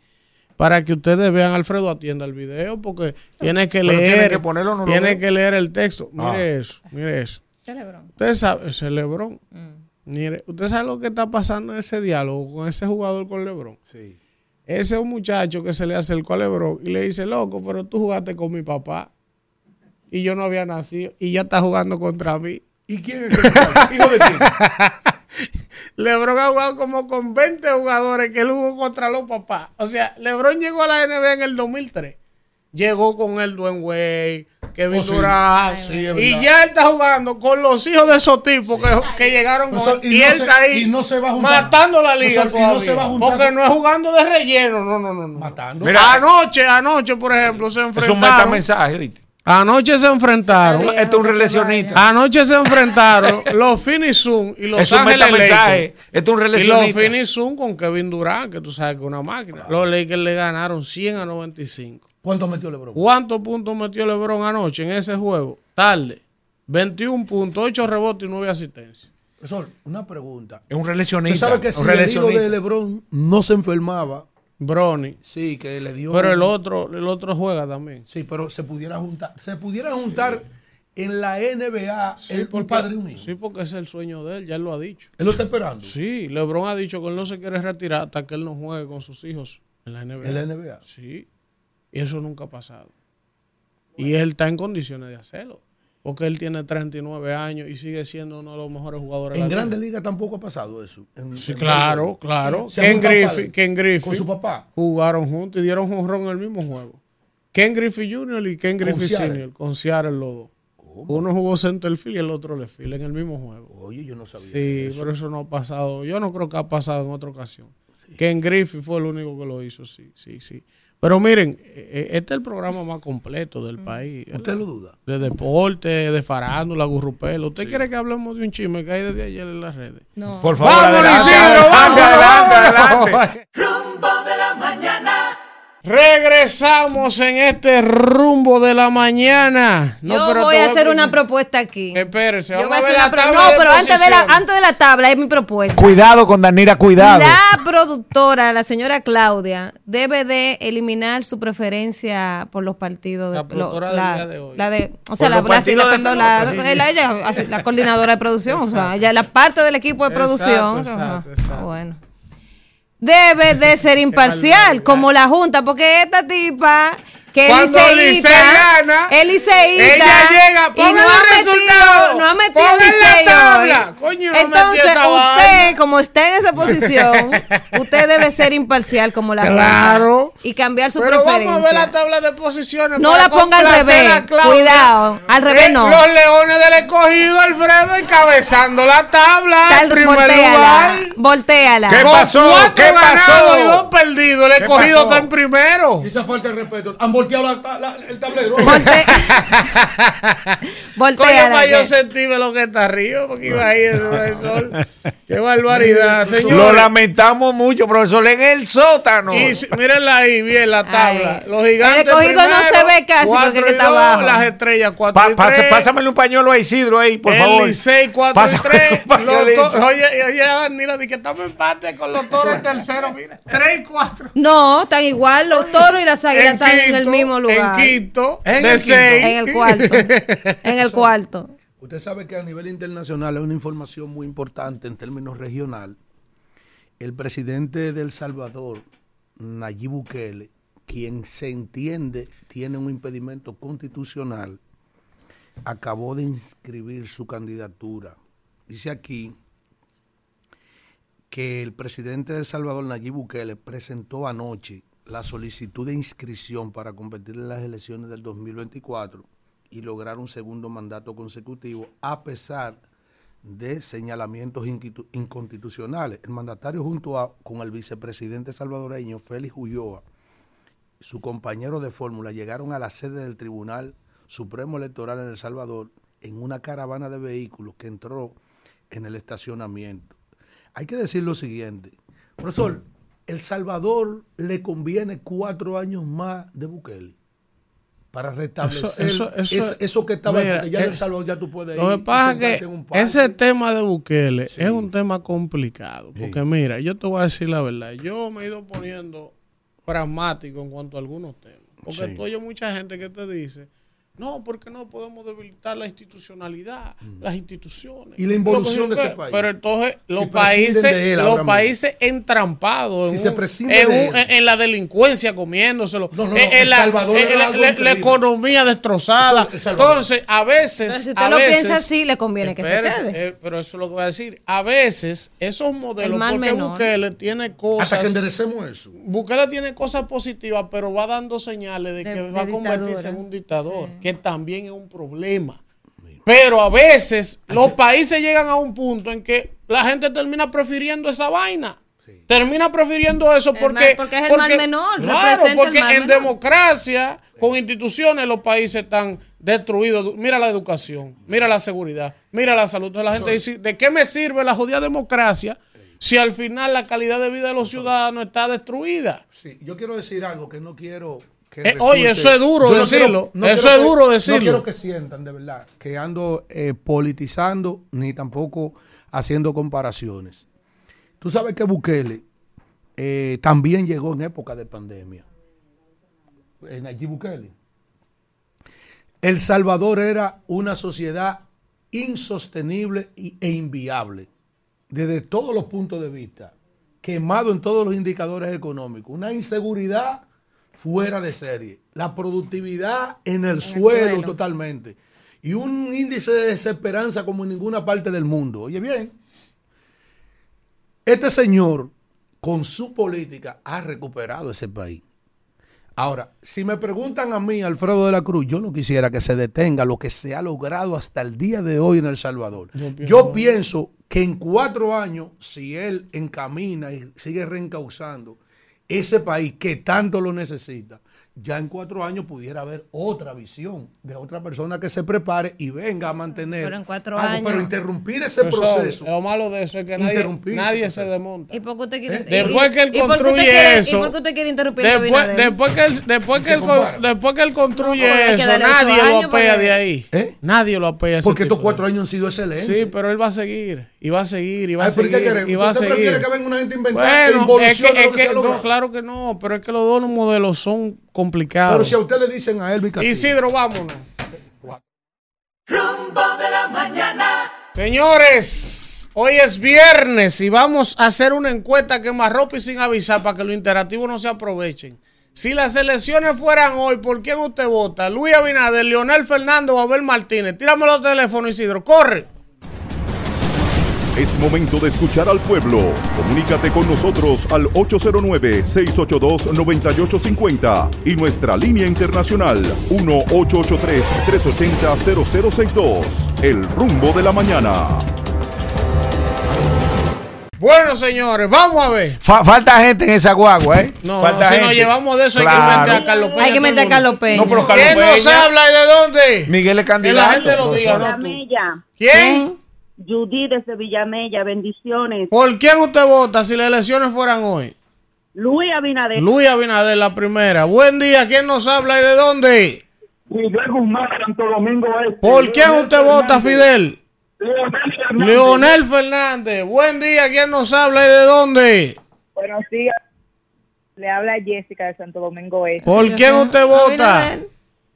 Para que ustedes vean, Alfredo, atienda el video porque tiene que Pero leer. tiene que ponerlo, no tiene que leer el texto. Mire Ah. eso, mire eso. Celebrón. Usted sabe, ese Lebron. Mm. Mire, usted sabe lo que está pasando en ese diálogo con ese jugador con Lebron. Sí. Ese es un muchacho que se le acercó a Lebron y le dice, loco, pero tú jugaste con mi papá y yo no había nacido y ya está jugando contra mí. ¿Y quién es muchacho? ¿Hijo de quién? Lebron ha jugado como con 20 jugadores que él jugó contra los papás. O sea, Lebron llegó a la NBA en el 2003. Llegó con el Dwayne Wade, Kevin Oh, sí. Durant. Sí, y ya él está jugando con los hijos de esos tipos que, que llegaron con y y, no él se- está ahí y no se va a juntar. matando la liga. Profesor, y no se va a todavía. juntar Porque con- no es jugando de relleno, no, no, no. no. Matando. Mira, anoche, anoche, por ejemplo, se es un enfrentaron. metamensaje, ¿viste? Anoche se enfrentaron. Esto es un reeleccionista. Anoche se enfrentaron los Finizun y los Es Ángeles. Lakers. Esto es un Y los. Finizun con Kevin Durant, que tú sabes que es una máquina. Los Lakers le ganaron 100 a 95. ¿Cuánto metió LeBron? ¿Cuántos puntos metió LeBron anoche en ese juego? Tarde. 21 puntos, 8 rebotes y 9 asistencias. Profesor, una pregunta. Es un Usted reeleccionista. sabe que si el hijo de LeBron no se enfermaba, Brony. sí, que le dio. Pero el otro, el otro juega también. Sí, pero se pudiera juntar. Se pudiera juntar en la NBA el, un porque- padre y un hijo. Sí, porque es el sueño de él, ya él lo ha dicho. Él lo está esperando. Sí, LeBron ha dicho que él no se quiere retirar hasta que él no juegue con sus hijos en la NBA. En la NBA. Sí, y eso nunca ha pasado. Y él está en condiciones de hacerlo. Porque él tiene 39 años y sigue siendo uno de los mejores jugadores En de la Grandes liga. Ligas tampoco ha pasado eso. En- Sí, en claro, claro. Ken Griffey. Ken Griffey Con su papá. jugaron juntos y dieron un ron en el mismo juego. Ken Griffey Jr. y Ken Griffey. Sr. con Seattle los dos. Uno jugó centerfield y el otro left field en el mismo juego. Oye, yo no sabía. Sí, eso. pero eso no ha pasado. Yo no creo que ha pasado en otra ocasión. Ken Griffey fue el único que lo hizo, sí, sí, sí. Pero miren, eh, eh, este es el programa más completo del país. Mm. ¿Usted lo duda? De deporte, de farándula, gurrupelo. ¿Usted quiere que hablemos de un chisme que hay desde ayer en las redes? No. Por favor, ¡Vamos, adelante, Isidro, vamos, adelante, vamos! adelante. Rumbo de la mañana. Regresamos en este rumbo de la mañana. No, Yo pero voy a hacer una propuesta aquí. Espérese, Yo vamos voy a hacer ver una la pro- tabla No, de pero antes de, la, antes de la tabla es mi propuesta. Cuidado con Danira, cuidado. La productora, la señora Claudia, debe de eliminar su preferencia por los partidos. De, La productora del la, día de hoy. la de, o sea, la, la- perdón, la- sí, la- ella, así, la coordinadora de producción, o sea, ella la parte del equipo de Exacto, producción. exacto. Bueno. Debe de ser imparcial, como la Junta, porque esta tipa que Cuando Licey gana, liceísta, ella llega, y no ha el metido, resultado, no ha metido Licey tabla. Coño, no Entonces, esa usted, vaina. como está en esa posición, usted debe ser imparcial como la Claro. Y cambiar su Pero preferencia. vamos a ver la tabla de posiciones. No la ponga al revés. Claudia. Cuidado, al revés Eh, no. Los leones del escogido, Alfredo, encabezando la tabla. Tal- en primer voltéala, lugar. voltéala. ¿Qué pasó? ¿Qué pasó? y dos perdidos. El ¿Qué escogido está en primero. Esa falta de respeto. Han volteado la- la- el tablero. Volte- Coño, Voltéala. para yo que- sentirme lo que está arriba, porque iba ahí el profesor. Qué barbaridad, Lo señor. lamentamos mucho, profesor, en el sótano. Y mírenla ahí, bien la tabla. Ay. Los gigantes. El escogido no se ve casi cuatro porque y está dos, abajo. Las estrellas 4 Pa- y 3. pásamele un pañuelo a Isidro ahí, por el favor. Licey 4 y Pásame 3. un pañuelito. Oye, oye, Danilo, di que estamos en empate con los toros en tercero. Mira, 3 y 4. No, están igual. Los toros y las águilas están en el mismo lugar. En quinto. En el quinto. seis. En el cuarto. En el cuarto. Usted sabe que a nivel internacional es una información muy importante en términos regional. El presidente de El Salvador, Nayib Bukele, quien se entiende tiene un impedimento constitucional, acabó de inscribir su candidatura. Dice aquí que el presidente de El Salvador, Nayib Bukele, presentó anoche la solicitud de inscripción para competir en las elecciones del 2024 y lograr un segundo mandato consecutivo a pesar de señalamientos inconstitucionales. El mandatario junto a, con el vicepresidente salvadoreño Félix Ulloa, su compañero de fórmula, llegaron a la sede del Tribunal Supremo Electoral en El Salvador en una caravana de vehículos que entró en el estacionamiento. Hay que decir lo siguiente, profesor, El Salvador le conviene cuatro años más de Bukele para restablecer Eso- eso- eso, eso que estaba, mira, ya en eh, El Salvador ya tú puedes ir. Lo que pasa es que ese tema de Bukele es un tema complicado. Porque mira, yo te voy a decir la verdad. Yo me he ido poniendo pragmático en cuanto a algunos temas. Porque Sí. tú oyes mucha gente que te dice, no, porque no podemos debilitar la institucionalidad, las instituciones. Mm. Y la involución de ese país. Pero entonces los países, él los países entrampados Si en, se un- en, un- la delincuencia comiéndoselo, No, no, no, en, la, la- la- economía destrozada. Eso. Entonces, a veces. Pero si a usted lo veces- piensa así, le conviene que se quede. eh, pero eso es lo que voy a decir. A veces, esos modelos, porque menor. Bukele tiene cosas. Hasta que enderecemos eso. Bukele tiene cosas positivas, pero va dando señales de, De- que de va a convertirse en un dictador, que también es un problema. Pero a veces los países llegan a un punto en que la gente termina prefiriendo esa vaina. Termina prefiriendo eso El porque, mal- porque es el mal menor, Claro, representa el porque mal en menor. democracia, con instituciones, los países están destruido. Mira la educación, mira la seguridad, mira la salud. Entonces la gente dice, ¿de qué me sirve la jodida democracia si al final la calidad de vida de los ciudadanos está destruida? Sí, yo quiero decir algo que no quiero Eh, oye, eso es duro Yo decirlo. quiero- Eso es que- duro decirlo. No quiero que sientan, de verdad, que ando eh, politizando ni tampoco haciendo comparaciones. Tú sabes que Bukele eh, también llegó en época de pandemia. En allí Bukele. El Salvador era una sociedad insostenible e inviable desde todos los puntos de vista, quemado en todos los indicadores económicos, una inseguridad fuera de serie, la productividad en el, suelo, suelo. totalmente y un índice de desesperanza como en ninguna parte del mundo. Oye bien, este señor con su política ha recuperado ese país. Ahora, si me preguntan a mí, Alfredo de la Cruz, yo no quisiera que se detenga lo que se ha logrado hasta el día de hoy en El Salvador. Yo pienso que en cuatro años, si él encamina y sigue reencauzando ese país que tanto lo necesita, ya en cuatro años pudiera haber otra visión de otra persona que se prepare y venga a mantener. Pero en cuatro algo. años. Pero interrumpir ese Eso, proceso. Lo malo de eso es que nadie, nadie se desmonta. ¿Y por qué usted quiere ¿Eh? Después que él construye quiere- eso, ¿Y por qué usted quiere interrumpir a Después, después que él, después que él, después que él construye No, eso, ocho nadie lo apea de ahí. Nadie lo apea. Porque estos cuatro años han sido excelentes. Sí, pero él va a seguir, y va a seguir, y va a Ay, ¿pero seguir, qué y va a ¿Usted seguir. prefiere que venga una gente inventada que bueno, es que, es lo que se que- no, claro que no, pero es que los dos modelos son complicados. Pero si a usted le dicen a Elvis Castillo. Isidro, vámonos. Rumbo de la mañana. Señores, hoy es viernes y vamos a hacer una encuesta que más ropa y sin avisar para que los interactivos no se aprovechen. Si las elecciones fueran hoy, ¿por quién usted vota? Luis Abinader, Leonel Fernández o Abel Martínez. Tírame los teléfonos, Isidro. Corre. Es momento de escuchar al pueblo. Comunícate con nosotros al 809-682-9850 y nuestra línea internacional 1-883-380-0062. El rumbo de la mañana. Bueno, señores, vamos a ver. Fa- falta gente en esa guagua, ¿eh? No, falta no, si gente. nos llevamos de eso, hay que meter a Carlos Peña. Hay que meter a Carlos. Peña. No, pero Carlos ¿Quién nos habla y de dónde? Miguel es Que la candidato. gente lo diga, ¿no? Villamella. ¿Quién? Judy desde Villamella, bendiciones. ¿Por quién usted vota si las elecciones fueran hoy? Luis Abinader. Luis Abinader, la primera. Buen día, ¿quién nos habla y de dónde? Miguel Guzmán, Santo Domingo Este. ¿Por quién Leonel usted vota. Fidel? Leonel Fernández. Leonel Fernández. Buen día, ¿quién nos habla y de dónde? Buenos días. Le habla Jessica de Santo Domingo Este. ¿Por quién usted vota?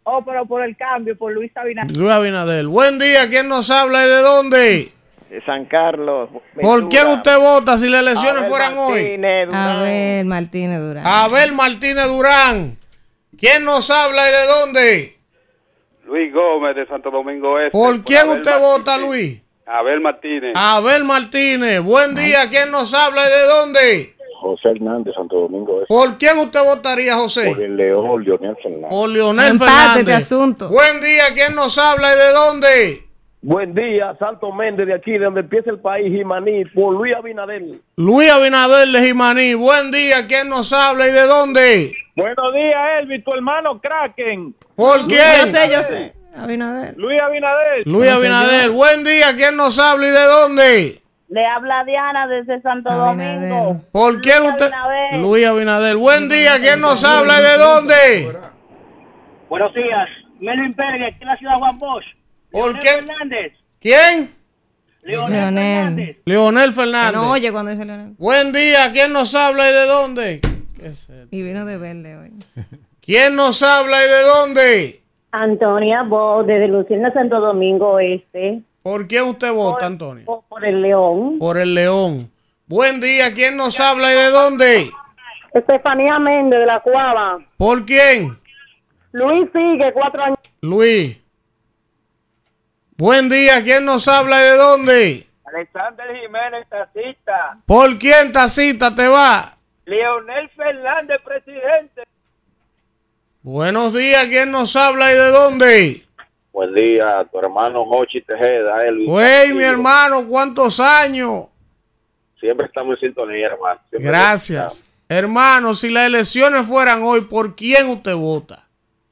Oh, pero por el cambio, por Luis Abinader. Luis Abinader. Buen día, ¿quién nos habla y de dónde? De San Carlos. ¿Por quién usted vota si las elecciones Abel fueran hoy? Martínez, Durán. Abel Martínez Durán. Abel Martínez Durán. ¿Quién nos habla y de dónde? Luis Gómez de Santo Domingo Este. ¿Por quién Abel usted Martínez. vota, Luis? Abel Martínez. Abel Martínez. Buen día, ¿quién nos habla y de dónde? José Hernández, Santo Domingo Este. ¿Por quién usted votaría, Por José? el León, Leonel Fernández. Por Leonel Empate Fernández. de asunto. Buen día, ¿quién nos habla y de dónde? Buen día, Santo Méndez de aquí, de donde empieza el país, Jimaní, por Luis Abinader. Luis Abinader de Jimaní. Buen día, ¿quién nos habla y de dónde? Buenos días, Elvis, tu hermano Kraken. ¿Por quién? Yo sé, yo sé. Abinader. Luis Abinader. Luis Abinader. Buen día, ¿quién nos habla y de dónde? Le habla Diana desde Santo Domingo. ¿Por quién Luis usted? Abinader. Luis Abinader. Buen día, ¿quién nos habla y de dónde? Buenos días, Melvin Pérez, aquí en la ciudad de Juan Bosch. ¿Por Leonel qué? Fernández. ¿Quién? Leonel, Leonel. Fernández. Leonel Que Fernández. no oye cuando dice Leonel. Buen día, ¿quién nos habla y de dónde? Y vino de verde hoy. ¿Quién nos habla y de dónde? Antonia Bo, desde Luciana Santo Domingo Este. ¿Por quién usted vota, Antonio? Por, por el León. Por el León. Buen día, ¿quién nos habla y de dónde? Estefanía Méndez de la Cuava. ¿Por quién? Luis sigue cuatro años. Luis. Buen día, ¿quién nos habla y de dónde? Alexander Jiménez, tacita. ¿Por quién, Tacita, te va? Leonel Fernández, presidente. Buenos días, ¿quién nos habla y de dónde? Buen día, tu hermano Jochi Tejeda, Elvis. Güey, mi hermano, ¿cuántos años? Siempre estamos en sintonía, hermano. Siempre Gracias. Hermano, si las elecciones fueran hoy, ¿por quién usted vota?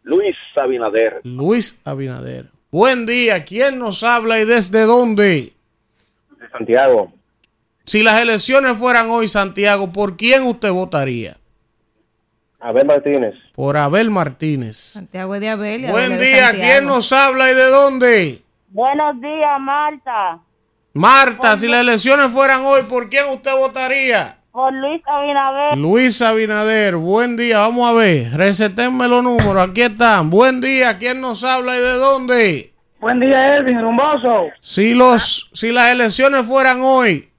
Luis Abinader. Luis Abinader. Buen día. ¿Quién nos habla y desde dónde? De Santiago. Si las elecciones fueran hoy, Santiago, ¿por quién usted votaría? Abel Martínez. Por Abel Martínez. Santiago de Abel. y Buen Abel día. Santiago. ¿Quién nos habla y de dónde? Buenos días, Marta. Marta, si las elecciones fueran hoy, ¿por quién usted votaría? Por Luis Abinader. Luis Abinader, buen día, vamos a ver, recetenme los números, aquí están. Buen día, ¿quién nos habla y de dónde? Buen día, Elvin, rumboso. Si los, si las elecciones fueran hoy,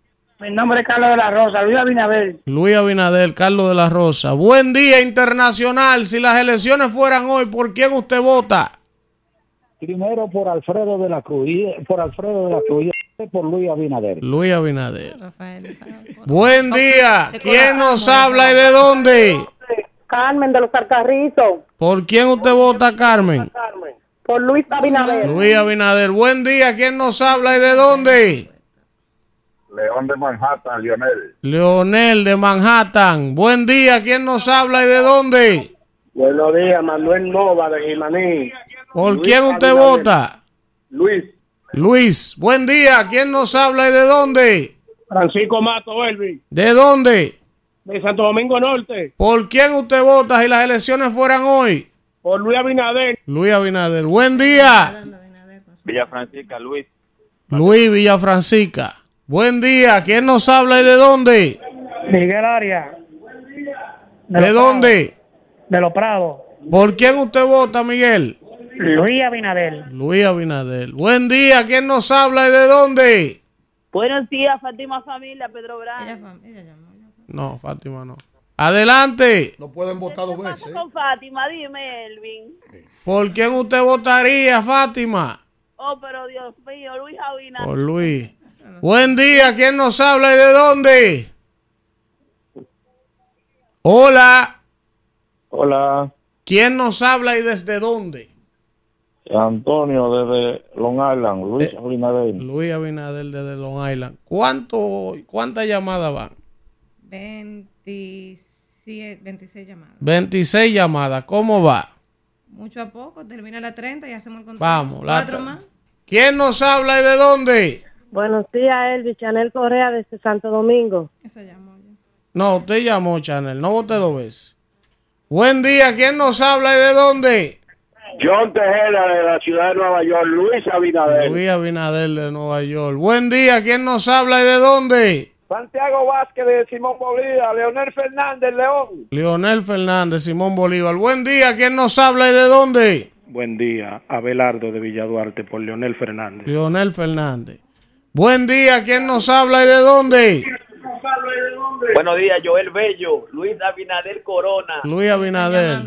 Mi nombre es Carlos de la Rosa, Luis Abinader. Luis Abinader, Carlos de la Rosa. Buen día internacional, si las elecciones fueran hoy, ¿por quién usted vota? Primero por Alfredo de la Cruz, por Alfredo de la Cruz, y después por Luis Abinader. Luis Abinader. Buen día, ¿quién nos habla y de dónde? Carmen de los Carcarrizos. ¿Por quién usted vota, Carmen? Por Luis Abinader. Luis Abinader, buen día, ¿quién nos habla y de dónde? León de Manhattan, Lionel. Leonel de Manhattan. Buen día, ¿quién nos habla y de dónde? Buenos días, Manuel Nova de Jimaní. ¿Por Luis quién usted vota? Luis. Luis, buen día, ¿quién nos habla y de dónde? Francisco Mato, Elvin. ¿De dónde? De Santo Domingo Norte. ¿Por quién usted vota si las elecciones fueran hoy? Por Luis Abinader. Luis Abinader. Buen día, Villa Francisca, Luis. Luis Villafrancisca. Buen día, ¿quién nos habla y de dónde? Miguel Arias. ¿De dónde? De Los Prados. ¿Por quién usted vota, Miguel? Luis Abinader. Luis Abinader. Buen día, ¿quién nos habla y de dónde? Buenos días, Fátima Familia, Pedro Brán. No, Fátima no. Adelante. No pueden votar dos veces. con Fátima? Dime, Elvin. ¿Por quién usted votaría, Fátima? Oh, pero Dios mío, Luis Abinader. Por Luis. Buen día, ¿quién nos habla y de dónde? Hola, Hola, ¿quién nos habla y desde dónde? Antonio desde Long Island, Luis Abinader. Luis Abinader desde Long Island. ¿Cuánto, ¿Cuántas llamadas van? 27, 26 llamadas. 26 llamadas. ¿Cómo va? Mucho a poco, termina la 30 y hacemos el conteo. Vamos, la Cuatro más. ¿Quién nos habla y de dónde? Buenos días, Elvis. Chanel Correa desde Santo Domingo. Eso llamó yo. No, usted llamó, Chanel. No voté dos veces. Buen día, ¿quién nos habla y de dónde? John Tejeda de la ciudad de Nueva York, Luis Abinader. Luis Abinader de Nueva York. Buen día, ¿quién nos habla y de dónde? Santiago Vázquez de Simón Bolívar, Leonel Fernández León. Leonel Fernández, Simón Bolívar. Buen día, ¿quién nos habla y de dónde? Buen día, Abelardo de Villaduarte por Leonel Fernández. Leonel Fernández. Buen día, ¿quién nos habla y de dónde? Buenos días, Joel Bello, Luis Abinader Corona. Luis Abinader.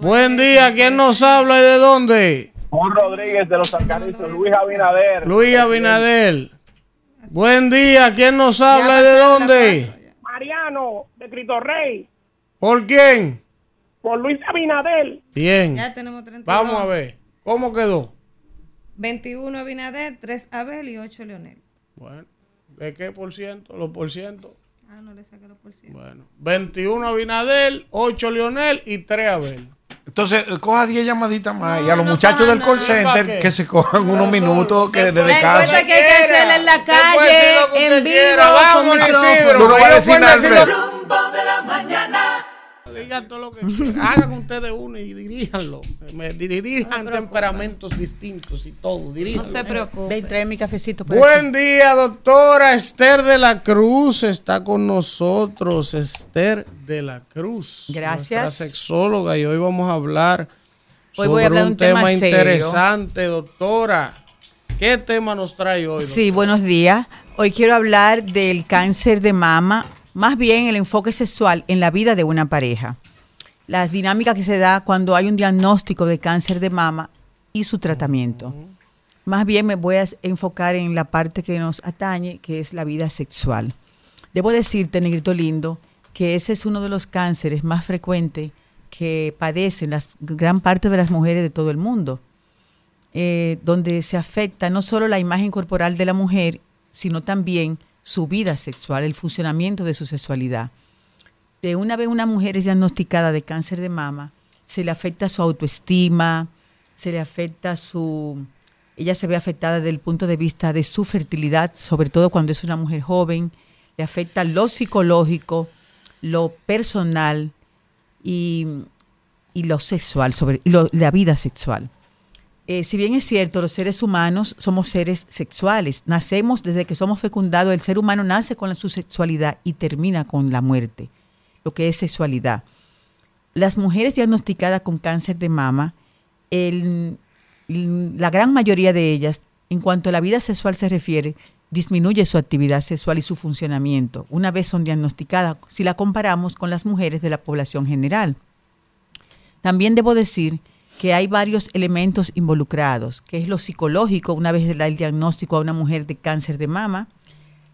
Buen día, ¿quién nos habla y de dónde? Juan Rodríguez de los Alcarizos, Luis Abinader. Luis Abinader. Buen día, ¿quién nos habla y de dónde? Mariano de Cristo Rey, ¿Por quién? por Luis Abinader. Bien. Ya tenemos 32. Vamos a ver. ¿Cómo quedó? 21 Abinader, 3 Abel y 8 Leonel. Bueno, ¿de qué por ciento? ¿Los por ciento? Ah, no le saqué los por ciento. Bueno, 21 Abinadel, 8 Leonel y 3 Abel. Entonces, eh, coja 10 llamaditas más y a los no muchachos del call center que se cojan unos minutos que desde casa. que hay que hacerla en la calle, en vivo, quiera. con Vamos, Isidro. micrófono. Tú no vas a decir nada, Rumbo de la mañana. Digan todo lo que quieran. Hagan ustedes uno y diríjanlo. Me dirijan temperamentos distintos y todo. Diríjanlo. No se preocupe. Ven, trae mi cafecito. Buen día, doctora Esther de la Cruz. Está con nosotros Esther de la Cruz. Gracias. Nuestra sexóloga. Y hoy vamos a hablar Hoy sobre voy a hablar de un un tema interesante, doctora. ¿Qué tema nos trae hoy? Sí, buenos días. Hoy quiero hablar del cáncer de mama, más bien el enfoque sexual en la vida de una pareja. Las dinámicas que se da cuando hay un diagnóstico de cáncer de mama y su tratamiento. Más bien me voy a enfocar en la parte que nos atañe, que es la vida sexual. Debo decirte, Negrito Lindo, que ese es uno de los cánceres más frecuentes que padecen las gran parte de las mujeres de todo el mundo eh, donde se afecta no solo la imagen corporal de la mujer, sino también su vida sexual, el funcionamiento de su sexualidad. De una vez una mujer es diagnosticada de cáncer de mama, se le afecta su autoestima, se le afecta su... Ella se ve afectada desde el punto de vista de su fertilidad, sobre todo cuando es una mujer joven, le afecta lo psicológico, lo personal y, y lo sexual, sobre lo- la vida sexual. Eh, si bien es cierto, los seres humanos somos seres sexuales, nacemos desde que somos fecundados, el ser humano nace con su sexualidad y termina con la muerte, lo que es sexualidad. Las mujeres diagnosticadas con cáncer de mama, la gran mayoría de ellas, en cuanto a la vida sexual se refiere, disminuye su actividad sexual y su funcionamiento una vez son diagnosticadas, si la comparamos con las mujeres de la población general. También debo decir que hay varios elementos involucrados, que es lo psicológico, una vez da el diagnóstico a una mujer de cáncer de mama,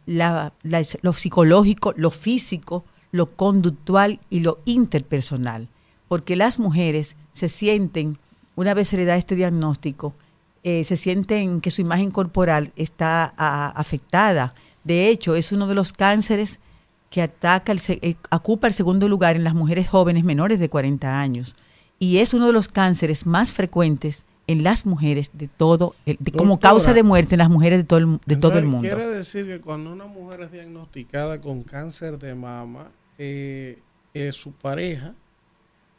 la- la- lo psicológico, lo físico, lo conductual y lo interpersonal, porque las mujeres se sienten, una vez se le da este diagnóstico, eh, se sienten que su imagen corporal está afectada. De hecho, es uno de los cánceres que ataca el eh, ocupa el segundo lugar en las mujeres jóvenes menores de 40 años y es uno de los cánceres más frecuentes en las mujeres de todo, el- de- como causa de muerte en las mujeres de todo el, de todo el mundo. Quiere decir que cuando una mujer es diagnosticada con cáncer de mama, eh, eh, su pareja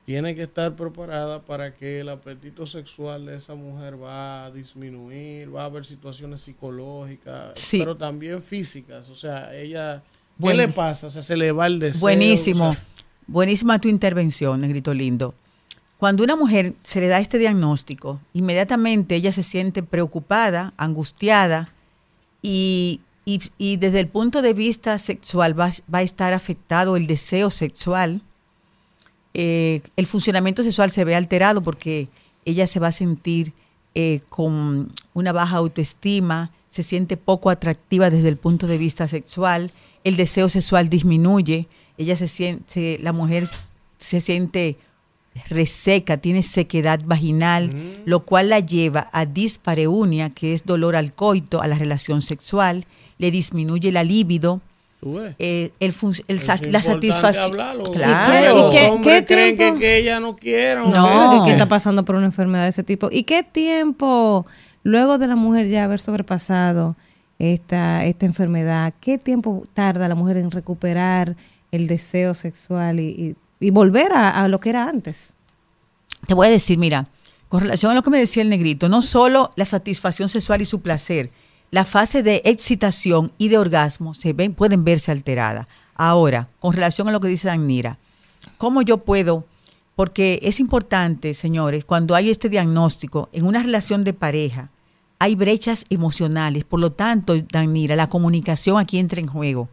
tiene que estar preparada para que el apetito sexual de esa mujer va a disminuir, va a haber situaciones psicológicas, Sí. pero también físicas. O sea, ella. ¿qué le pasa? O sea, se le va el deseo. Buenísimo, o sea, buenísima tu intervención, Negrito Lindo. Cuando una mujer se le da este diagnóstico, inmediatamente ella se siente preocupada, angustiada y, desde el punto de vista sexual va, va a estar afectado el deseo sexual. Eh, el funcionamiento sexual se ve alterado porque ella se va a sentir eh, con una baja autoestima, se siente poco atractiva desde el punto de vista sexual, el deseo sexual disminuye, ella se siente, la mujer se siente reseca, tiene sequedad vaginal, lo cual la lleva a dispareunia, que es dolor al coito, a la relación sexual, le disminuye la libido, eh, el fun- el Es sa- la satisfacción. Claro. Los ¿Y qué- hombres qué creen que, tiempo? que ella no quiere. No, que está pasando por una enfermedad de ese tipo. ¿Y qué tiempo, luego de la mujer ya haber sobrepasado esta, esta enfermedad, qué tiempo tarda la mujer en recuperar el deseo sexual y, y- y volver a, lo que era antes? Te voy a decir, mira, con relación a lo que me decía el negrito, no solo la satisfacción sexual y su placer, la fase de excitación y de orgasmo se ven, pueden verse alteradas. Ahora, con relación a lo que dice Danira, ¿cómo yo puedo? Porque es importante, señores, cuando hay este diagnóstico en una relación de pareja, hay brechas emocionales. Por lo tanto, Danira, la comunicación aquí entra en juego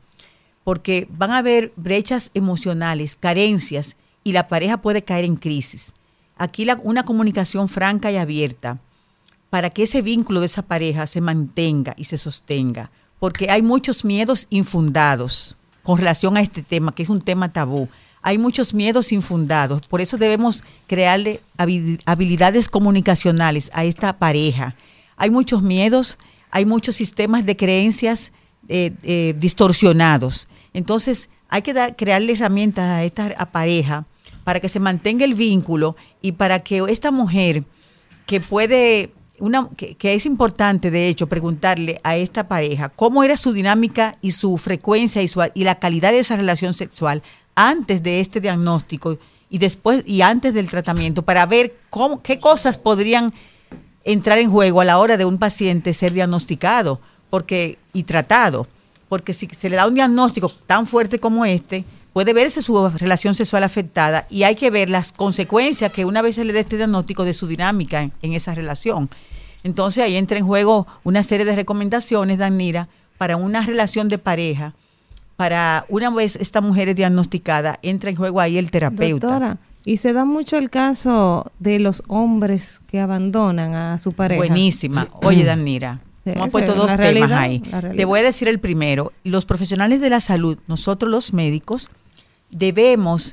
porque van a haber brechas emocionales, carencias, y la pareja puede caer en crisis. Aquí la- una comunicación franca y abierta para que ese vínculo de esa pareja se mantenga y se sostenga, porque hay muchos miedos infundados con relación a este tema, que es un tema tabú. Hay muchos miedos infundados, por eso debemos crearle habi- habilidades comunicacionales a esta pareja. Hay muchos miedos, hay muchos sistemas de creencias eh, eh, distorsionados. Entonces, hay que dar, crearle herramientas a esta a pareja para que se mantenga el vínculo y para que esta mujer que puede, una, que, es importante de hecho preguntarle a esta pareja cómo era su dinámica y su frecuencia y, su, y la calidad de esa relación sexual antes de este diagnóstico y después y antes del tratamiento para ver cómo, qué cosas podrían entrar en juego a la hora de un paciente ser diagnosticado porque y tratado porque si se le da un diagnóstico tan fuerte como este puede verse su relación sexual afectada y hay que ver las consecuencias que una vez se le dé este diagnóstico de su dinámica en, en esa relación. Entonces ahí entra en juego una serie de recomendaciones, Danira, para una relación de pareja. Para una vez esta mujer es diagnosticada, entra en juego ahí el terapeuta. Doctora, y se da mucho el caso de los hombres que abandonan a su pareja. Buenísima. Oye, Danira, Sí, hemos puesto es dos temas realidad, ahí. Te voy a decir el primero. Los profesionales de la salud, nosotros los médicos, debemos,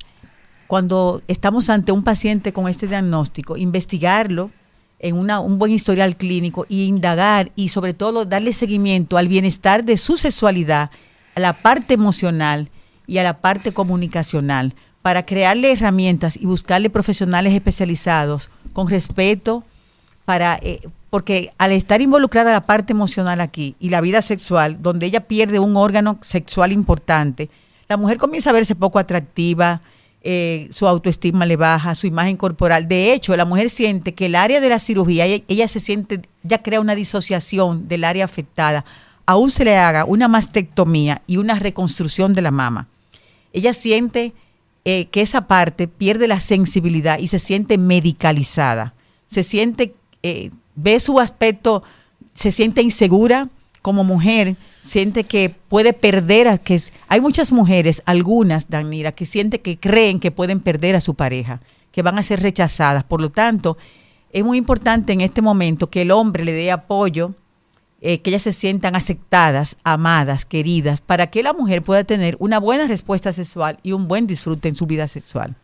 cuando estamos ante un paciente con este diagnóstico, investigarlo en una, un buen historial clínico e indagar y sobre todo darle seguimiento al bienestar de su sexualidad, a la parte emocional y a la parte comunicacional, para crearle herramientas y buscarle profesionales especializados con respeto para eh, porque al estar involucrada la parte emocional aquí y la vida sexual, donde ella pierde un órgano sexual importante, la mujer comienza a verse poco atractiva, eh, su autoestima le baja, su imagen corporal. De hecho, la mujer siente que el área de la cirugía, ella, ella se siente, ya crea una disociación del área afectada. Aún se le haga una mastectomía y una reconstrucción de la mama. Ella siente eh, que esa parte pierde la sensibilidad y se siente medicalizada. Se siente, eh, ve su aspecto, se siente insegura como mujer, siente que puede perder a que hay muchas mujeres, algunas, Danira, que sienten que creen que pueden perder a su pareja, que van a ser rechazadas. Por lo tanto, es muy importante en este momento que el hombre le dé apoyo, eh, que ellas se sientan aceptadas, amadas, queridas, para que la mujer pueda tener una buena respuesta sexual y un buen disfrute en su vida sexual.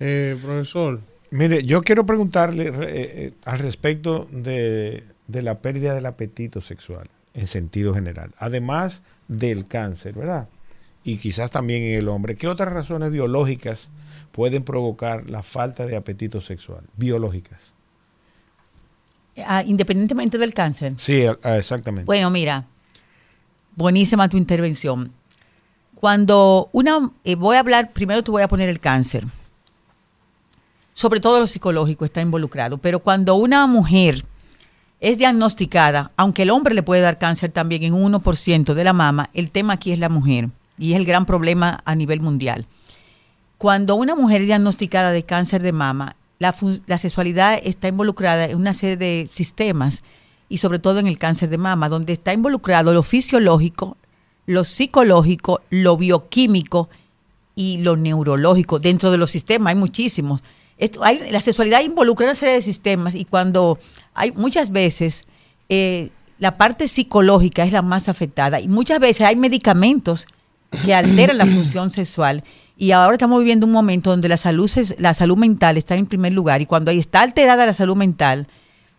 Eh, profesor. Mire, yo quiero preguntarle eh, eh, al respecto de, de la pérdida del apetito sexual en sentido general, además del cáncer, ¿verdad? Y quizás también en el hombre. ¿Qué otras razones biológicas pueden provocar la falta de apetito sexual? Biológicas. Ah, independientemente del cáncer. Sí, ah, exactamente. Bueno, mira, buenísima tu intervención. Cuando una, eh, voy a hablar, primero te voy a poner el cáncer. Sobre todo lo psicológico está involucrado, pero cuando una mujer es diagnosticada, aunque el hombre le puede dar cáncer también en un 1% de la mama, el tema aquí es la mujer y es el gran problema a nivel mundial. Cuando una mujer es diagnosticada de cáncer de mama, la, la sexualidad está involucrada en una serie de sistemas y sobre todo en el cáncer de mama, donde está involucrado lo fisiológico, lo psicológico, lo bioquímico y lo neurológico. Dentro de los sistemas hay muchísimos. Esto, hay, la sexualidad involucra una serie de sistemas y cuando hay muchas veces eh, la parte psicológica es la más afectada y muchas veces hay medicamentos que alteran la función sexual y ahora estamos viviendo un momento donde la salud, la salud mental está en primer lugar y cuando ahí está alterada la salud mental,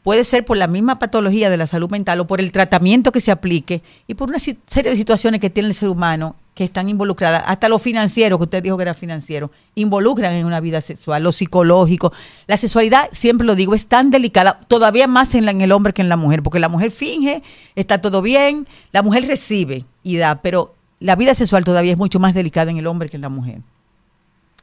puede ser por la misma patología de la salud mental o por el tratamiento que se aplique y por una serie de situaciones que tiene el ser humano que están involucradas, hasta lo financiero, que usted dijo que era financiero, involucran en una vida sexual, lo psicológico. La sexualidad, siempre lo digo, es tan delicada, todavía más en, en el hombre que en la mujer, porque la mujer finge, está todo bien, la mujer recibe y da, pero la vida sexual todavía es mucho más delicada en el hombre que en la mujer.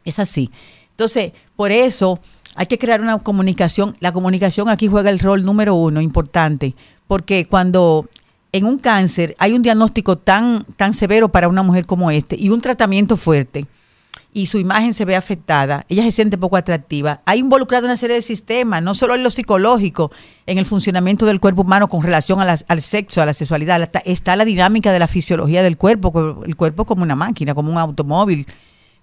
Es así. Entonces, por eso hay que crear una comunicación. La comunicación aquí juega el rol número uno, importante, porque cuando en un cáncer hay un diagnóstico tan, tan severo para una mujer como este y un tratamiento fuerte y su imagen se ve afectada, ella se siente poco atractiva. Hay involucrado una serie de sistemas, no solo en lo psicológico, en el funcionamiento del cuerpo humano con relación al sexo, a la sexualidad, está, la dinámica de la fisiología del cuerpo, el cuerpo como una máquina, como un automóvil.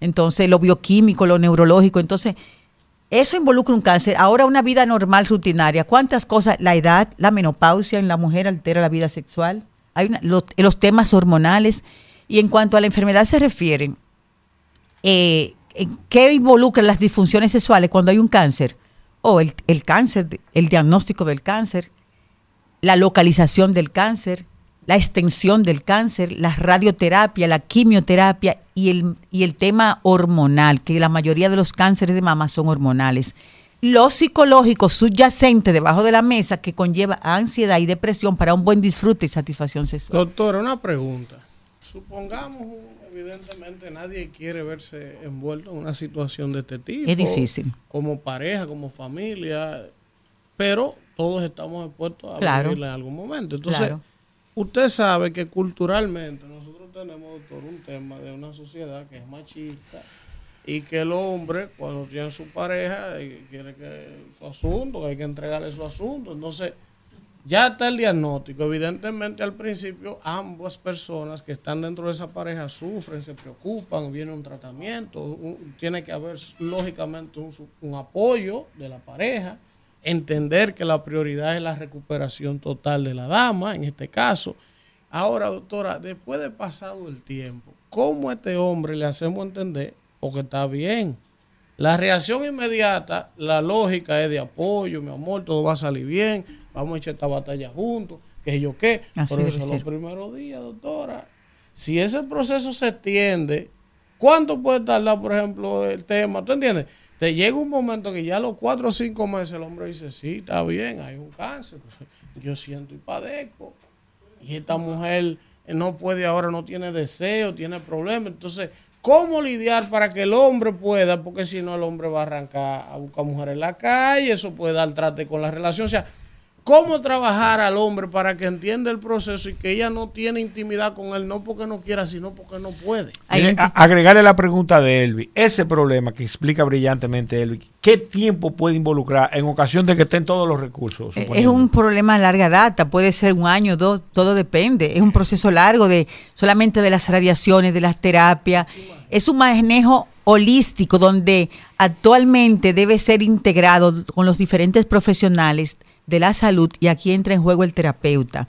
Entonces, lo bioquímico, lo neurológico. Entonces, eso involucra un cáncer. Ahora, una vida normal, rutinaria. ¿Cuántas cosas? La edad, la menopausia en la mujer altera la vida sexual. Hay una- los, los temas hormonales. Y en cuanto a la enfermedad se refiere, eh, ¿en ¿qué involucran las disfunciones sexuales cuando hay un cáncer? O el, el cáncer, el diagnóstico del cáncer, la localización del cáncer, la extensión del cáncer, la radioterapia, la quimioterapia y el, y el tema hormonal, que la mayoría de los cánceres de mama son hormonales. Lo psicológico subyacente debajo de la mesa que conlleva ansiedad y depresión para un buen disfrute y satisfacción sexual. Doctora, una pregunta. Supongamos, evidentemente, nadie quiere verse envuelto en una situación de este tipo. Es difícil. Como pareja, como familia, pero todos estamos expuestos a Claro. vivirla en algún momento. Entonces, Claro. Usted sabe que culturalmente nosotros tenemos, doctor, un tema de una sociedad que es machista y que el hombre, cuando tiene su pareja, eh, quiere que su asunto, hay que entregarle su asunto. Entonces, ya está el diagnóstico. Evidentemente, al principio, ambas personas que están dentro de esa pareja sufren, se preocupan, viene un tratamiento, un- tiene que haber, lógicamente, un, un apoyo de la pareja, entender que la prioridad es la recuperación total de la dama, en este caso. Ahora, doctora, después de pasado el tiempo, ¿cómo a este hombre le hacemos entender? Porque está bien. La reacción inmediata, la lógica es de apoyo, mi amor, todo va a salir bien, vamos a echar esta batalla juntos, que yo qué. Así Pero eso ser. los primeros días, doctora. Si ese proceso se extiende ¿Cuánto puede tardar, por ejemplo, el tema? ¿Tú entiendes? Te llega un momento que ya a los cuatro o cinco meses el hombre dice, sí, está bien, hay un cáncer, yo siento y padezco. Y esta mujer no puede ahora, no tiene deseo, tiene problemas. Entonces, ¿cómo lidiar para que el hombre pueda? Porque si no, el hombre va a arrancar a buscar mujeres en la calle, eso puede dar trate con la relación. O sea, ¿cómo trabajar al hombre para que entienda el proceso y que ella no tiene intimidad con él, no porque no quiera, sino porque no puede? A- agregarle la pregunta de Elvi. Ese problema que explica brillantemente Elvi, ¿qué tiempo puede involucrar en ocasión de que estén todos los recursos? Es suponiendo? un problema a larga data, puede ser un año, dos, todo depende. Es un proceso largo de solamente de las radiaciones, de las terapias. Es un manejo holístico donde actualmente debe ser integrado con los diferentes profesionales de la salud y aquí entra en juego el terapeuta.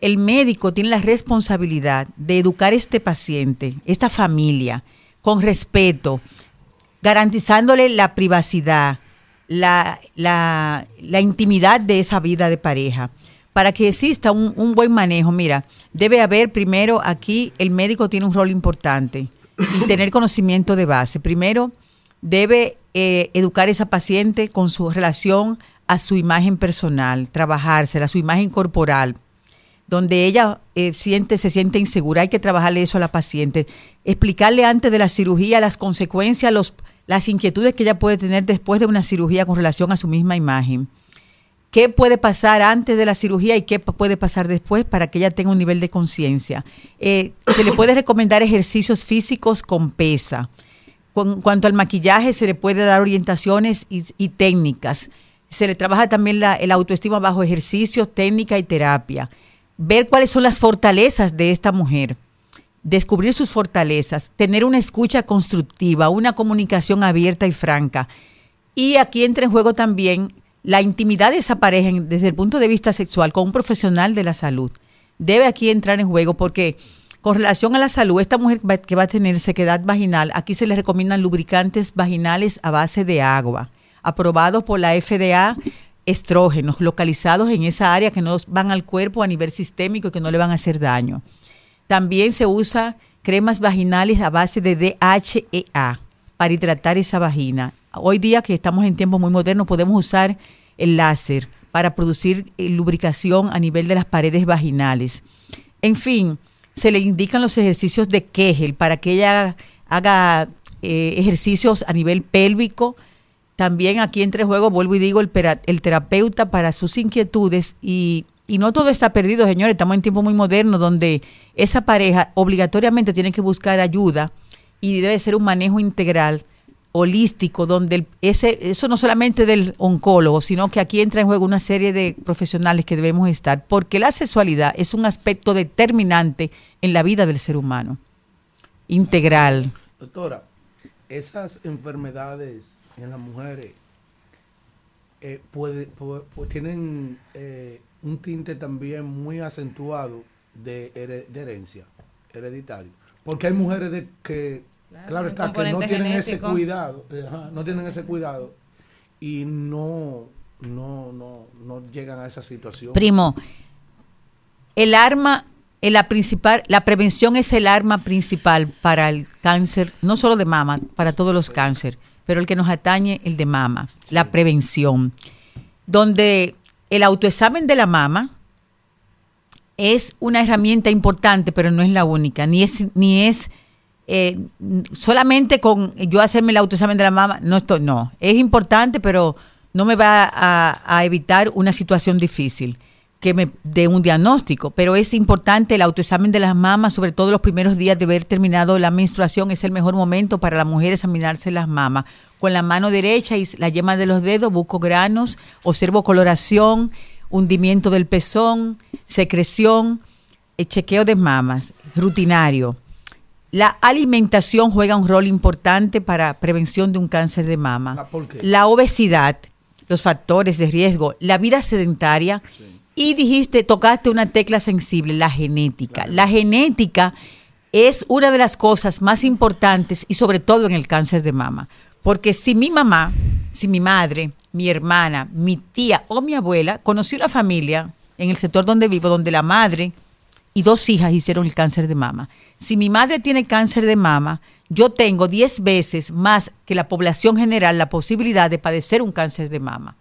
El médico tiene la responsabilidad de educar a este paciente, esta familia, con respeto, garantizándole la privacidad, la, la- intimidad de esa vida de pareja. Para que exista un, un buen manejo, mira, debe haber primero aquí, el médico tiene un rol importante y tener conocimiento de base. Primero, debe eh, educar a esa paciente con su relación a su imagen personal, trabajársela, a su imagen corporal, donde ella eh, siente, se siente insegura. Hay que trabajarle eso a la paciente. Explicarle antes de la cirugía las consecuencias, los, las inquietudes que ella puede tener después de una cirugía con relación a su misma imagen. ¿Qué puede pasar antes de la cirugía y qué puede pasar después para que ella tenga un nivel de conciencia? Eh, se le puede recomendar ejercicios físicos con pesa. Con cuanto al maquillaje, se le puede dar orientaciones y técnicas. Se le trabaja también la, el autoestima bajo ejercicios, técnica y terapia. Ver cuáles son las fortalezas de esta mujer. Descubrir sus fortalezas. Tener una escucha constructiva, una comunicación abierta y franca. Y aquí entra en juego también la intimidad de esa pareja desde el punto de vista sexual con un profesional de la salud. Debe aquí entrar en juego porque con relación a la salud, esta mujer que va a tener sequedad vaginal, aquí se le recomiendan lubricantes vaginales a base de agua, aprobados por la FDA, estrógenos localizados en esa área que no van al cuerpo a nivel sistémico y que no le van a hacer daño. También se usa cremas vaginales a base de DHEA para hidratar esa vagina. Hoy día que estamos en tiempos muy modernos podemos usar el láser para producir eh, lubricación a nivel de las paredes vaginales. En fin, se le indican los ejercicios de Kegel para que ella haga eh, ejercicios a nivel pélvico. También aquí entre juego, vuelvo y digo, el, el terapeuta para sus inquietudes y, y no todo está perdido, señores. Estamos en tiempo muy moderno donde esa pareja obligatoriamente tiene que buscar ayuda y debe ser un manejo integral, holístico, donde ese, eso no solamente del oncólogo, sino que aquí entra en juego una serie de profesionales que debemos estar, porque la sexualidad es un aspecto determinante en la vida del ser humano, integral. Doctora, esas enfermedades en las mujeres eh, puede, puede- pues tienen eh, un tinte también muy acentuado de, here- de herencia, hereditario. Porque hay mujeres de que, claro, está, que no tienen ese cuidado, eh, ajá, no tienen ese cuidado y no, no, no, no llegan a esa situación. Primo, el arma, eh, la principal, la prevención es el arma principal para el cáncer, no solo de mama, para todos los cánceres, pero el que nos atañe, el de mama, la prevención. Donde el autoexamen de la mama es una herramienta importante, pero no es la única, ni es, ni es eh, solamente con yo hacerme el autoexamen de la mama, no estoy, no, es importante, pero no me va a, a evitar una situación difícil que me dé un diagnóstico, pero es importante el autoexamen de las mamas, sobre todo los primeros días de haber terminado la menstruación, es el mejor momento para la mujer examinarse las mamas. Con la mano derecha y la yema de los dedos busco granos, observo coloración, hundimiento del pezón, secreción, eh, chequeo de mamas, rutinario. La alimentación juega un rol importante para prevención de un cáncer de mama. ¿por qué? La obesidad, los factores de riesgo, la vida sedentaria y dijiste, tocaste una tecla sensible, la genética. La genética es una de las cosas más importantes y sobre todo en el cáncer de mama. Porque si mi mamá, si mi madre, mi hermana, mi tía o mi abuela conoció una familia en el sector donde vivo, donde la madre y dos hijas hicieron el cáncer de mama. Si mi madre tiene cáncer de mama, yo tengo 10 veces más que la población general la posibilidad de padecer un cáncer de mama.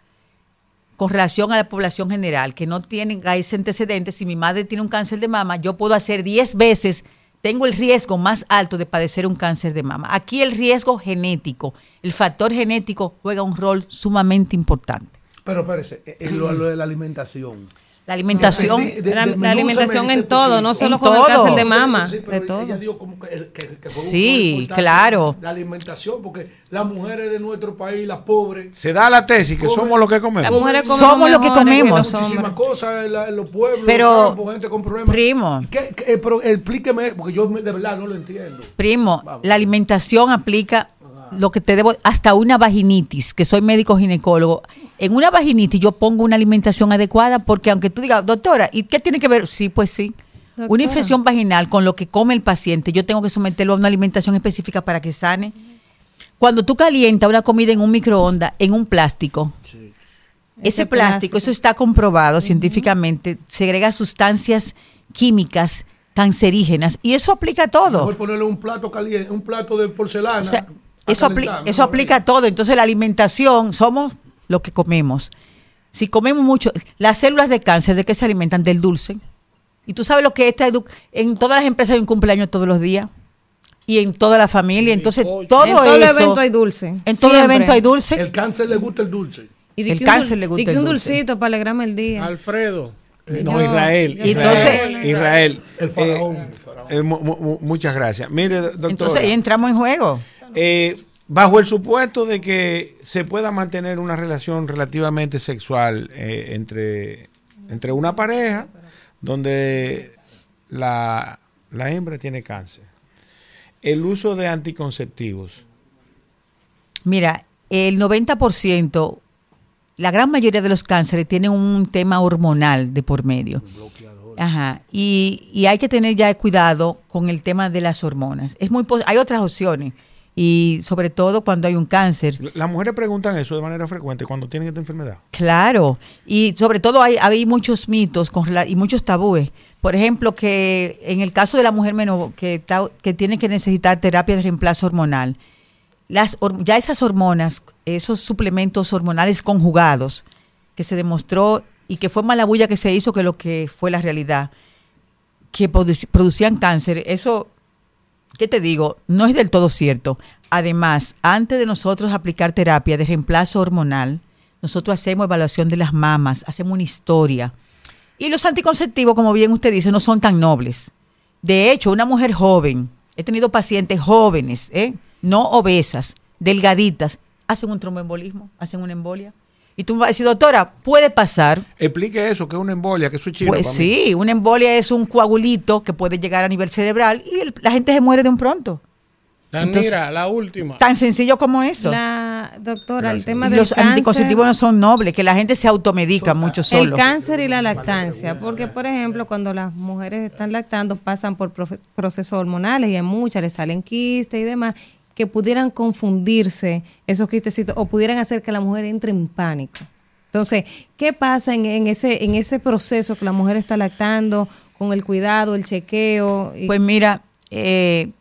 Con relación a la población general, que no tienen ese antecedente, si mi madre tiene un cáncer de mama, yo puedo hacer 10 veces, tengo el riesgo más alto de padecer un cáncer de mama. Aquí el riesgo genético, el factor genético juega un rol sumamente importante. Pero espérese, eh, eh, lo, lo de la alimentación. La alimentación, Sí, de- la, alimentación en todo, no solo con el cáncer de mama, Sí, de pero todo. ella dijo como que, el- que- que fue un Sí, rol importante claro. La alimentación, porque las mujeres de nuestro país, las pobres, Se da la tesis que somos lo que comemos. Las mujeres comen Somos lo que comemos. muchísimas cosas en, la- en los pueblos, Pero, gente con problemas. primo. ¿Qué- qué- eh, pero explíqueme, porque yo de verdad no lo entiendo. Primo, la alimentación aplica lo que te debo, hasta una vaginitis, que soy médico ginecólogo. En una vaginitis yo pongo una alimentación adecuada porque aunque tú digas, doctora, ¿y qué tiene que ver? Sí, pues sí. Doctora. Una infección vaginal con lo que come el paciente, yo tengo que someterlo a una alimentación específica para que sane. Cuando tú calientas una comida en un microondas, en un plástico, ese, Ese plástico, plástico. eso está comprobado científicamente, segrega sustancias químicas cancerígenas y eso aplica a todo. Mejor ponerle un plato caliente, un plato de porcelana. O sea, a eso, apli- eso aplica a todo. Entonces la alimentación, somos lo que comemos. Si comemos mucho, las células de cáncer, ¿de qué se alimentan? Del dulce. Y tú sabes lo que esta en todas las empresas hay un cumpleaños todos los días. Y en toda la familia. Entonces, todo en todo eso. evento hay dulce. En todo Siempre. evento hay dulce. El cáncer le gusta el dulce. Y el que un cáncer le gusta que el un dulce. dulcito para alegrarme el día. Alfredo. No, Yo- Israel. Israel, entonces- Israel. El faraón. eh, eh, mu- mu- muchas gracias. Mire, doctora. Entonces ahí entramos en juego. Eh, bajo el supuesto de que se pueda mantener una relación relativamente sexual eh, entre, entre una pareja donde la, la hembra tiene cáncer, el uso de anticonceptivos, Mira, el 90%, la gran mayoría de los cánceres tienen un tema hormonal de por medio. Ajá. Y, y hay que tener ya cuidado con el tema de las hormonas. Es muy hay otras opciones. Y sobre todo cuando hay un cáncer. las mujeres preguntan eso de manera frecuente cuando tienen esta enfermedad. Claro, y sobre todo hay, hay muchos mitos con, y muchos tabúes. Por ejemplo, que en el caso de la mujer menor que, que tiene que necesitar terapia de reemplazo hormonal, las, ya esas hormonas, esos suplementos hormonales conjugados, que se demostró y que fue más la bulla que se hizo que lo que fue la realidad, que produ- producían cáncer, eso ¿qué te digo? No es del todo cierto. Además, antes de nosotros aplicar terapia de reemplazo hormonal, nosotros hacemos evaluación de las mamas, hacemos una historia. Y los anticonceptivos, como bien usted dice, no son tan nobles. De hecho, una mujer joven, he tenido pacientes jóvenes, ¿eh? no obesas, delgaditas, hacen un tromboembolismo, hacen una embolia. Y tú me vas a decir, doctora, puede pasar. Explique eso, que es una embolia, que eso es chino. Pues sí, una embolia es un coagulito que puede llegar a nivel cerebral y el- la gente se muere de un pronto. Entonces, Mira, la última. Tan sencillo como eso. La doctora, el tema del los cáncer. anticonceptivos no son nobles, que la gente se automedica mucho El solo. cáncer y la lactancia, porque por ejemplo cuando las mujeres están lactando pasan por procesos hormonales y a muchas les salen quistes y demás que pudieran confundirse esos quistecitos o pudieran hacer que la mujer entre en pánico. Entonces, ¿qué pasa en, ese proceso que la mujer está lactando con el cuidado, el chequeo? Pues mira, eh,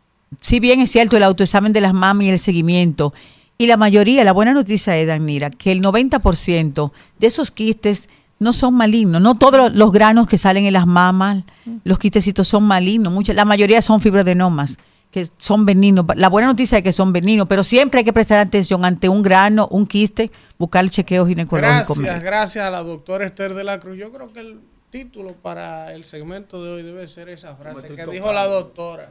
si bien es cierto el autoexamen de las mamas y el seguimiento, y la mayoría, la buena noticia es, Danira, que el 90% de esos quistes no son malignos. No todos los- granos que salen en las mamas, los quistecitos son malignos. Muchas, la mayoría son fibrodenomas, que son benignos. La buena noticia es que son benignos, pero siempre hay que prestar atención ante un grano, un quiste, buscar el chequeo ginecológico. Gracias, gracias a la doctora Esther de la Cruz. Yo creo que el título para el segmento de hoy debe ser esa frase que dijo la doctora.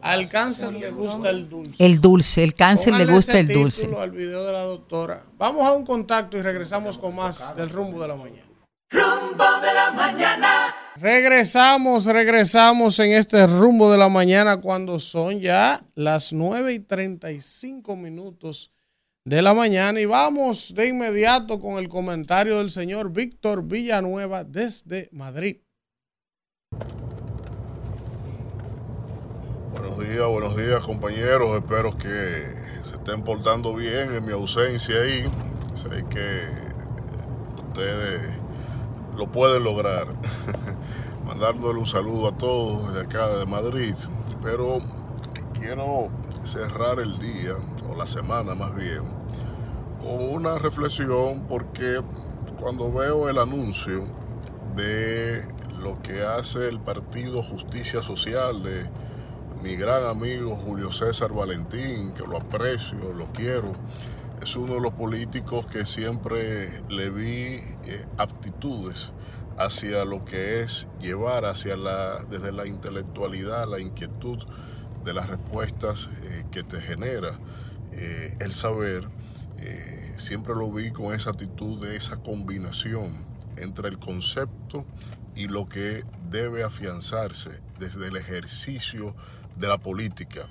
Al cáncer le gusta el dulce. El dulce, el cáncer le gusta ese el dulce. título al video de la doctora. Vamos a un contacto y regresamos con más del rumbo de la mañana. Rumbo de la mañana. Regresamos, regresamos en este rumbo de la mañana cuando son ya las 9 y 35 minutos de la mañana y vamos de inmediato con el comentario del señor Víctor Villanueva desde Madrid. Buenos días, buenos días compañeros. Espero que se estén portando bien en mi ausencia ahí. Sé que ustedes lo pueden lograr. Mandándole un saludo a todos de acá de Madrid. pero quiero cerrar el día, o la semana más bien, con una reflexión porque cuando veo el anuncio de lo que hace el partido Justicia Social de mi gran amigo Julio César Valentín, que lo aprecio, lo quiero, es uno de los políticos que siempre le vi eh, aptitudes hacia lo que es llevar hacia la, desde la intelectualidad, la inquietud de las respuestas eh, que te genera eh, el saber. Siempre lo vi con esa actitud de esa combinación entre el concepto y lo que debe afianzarse desde el ejercicio de la política.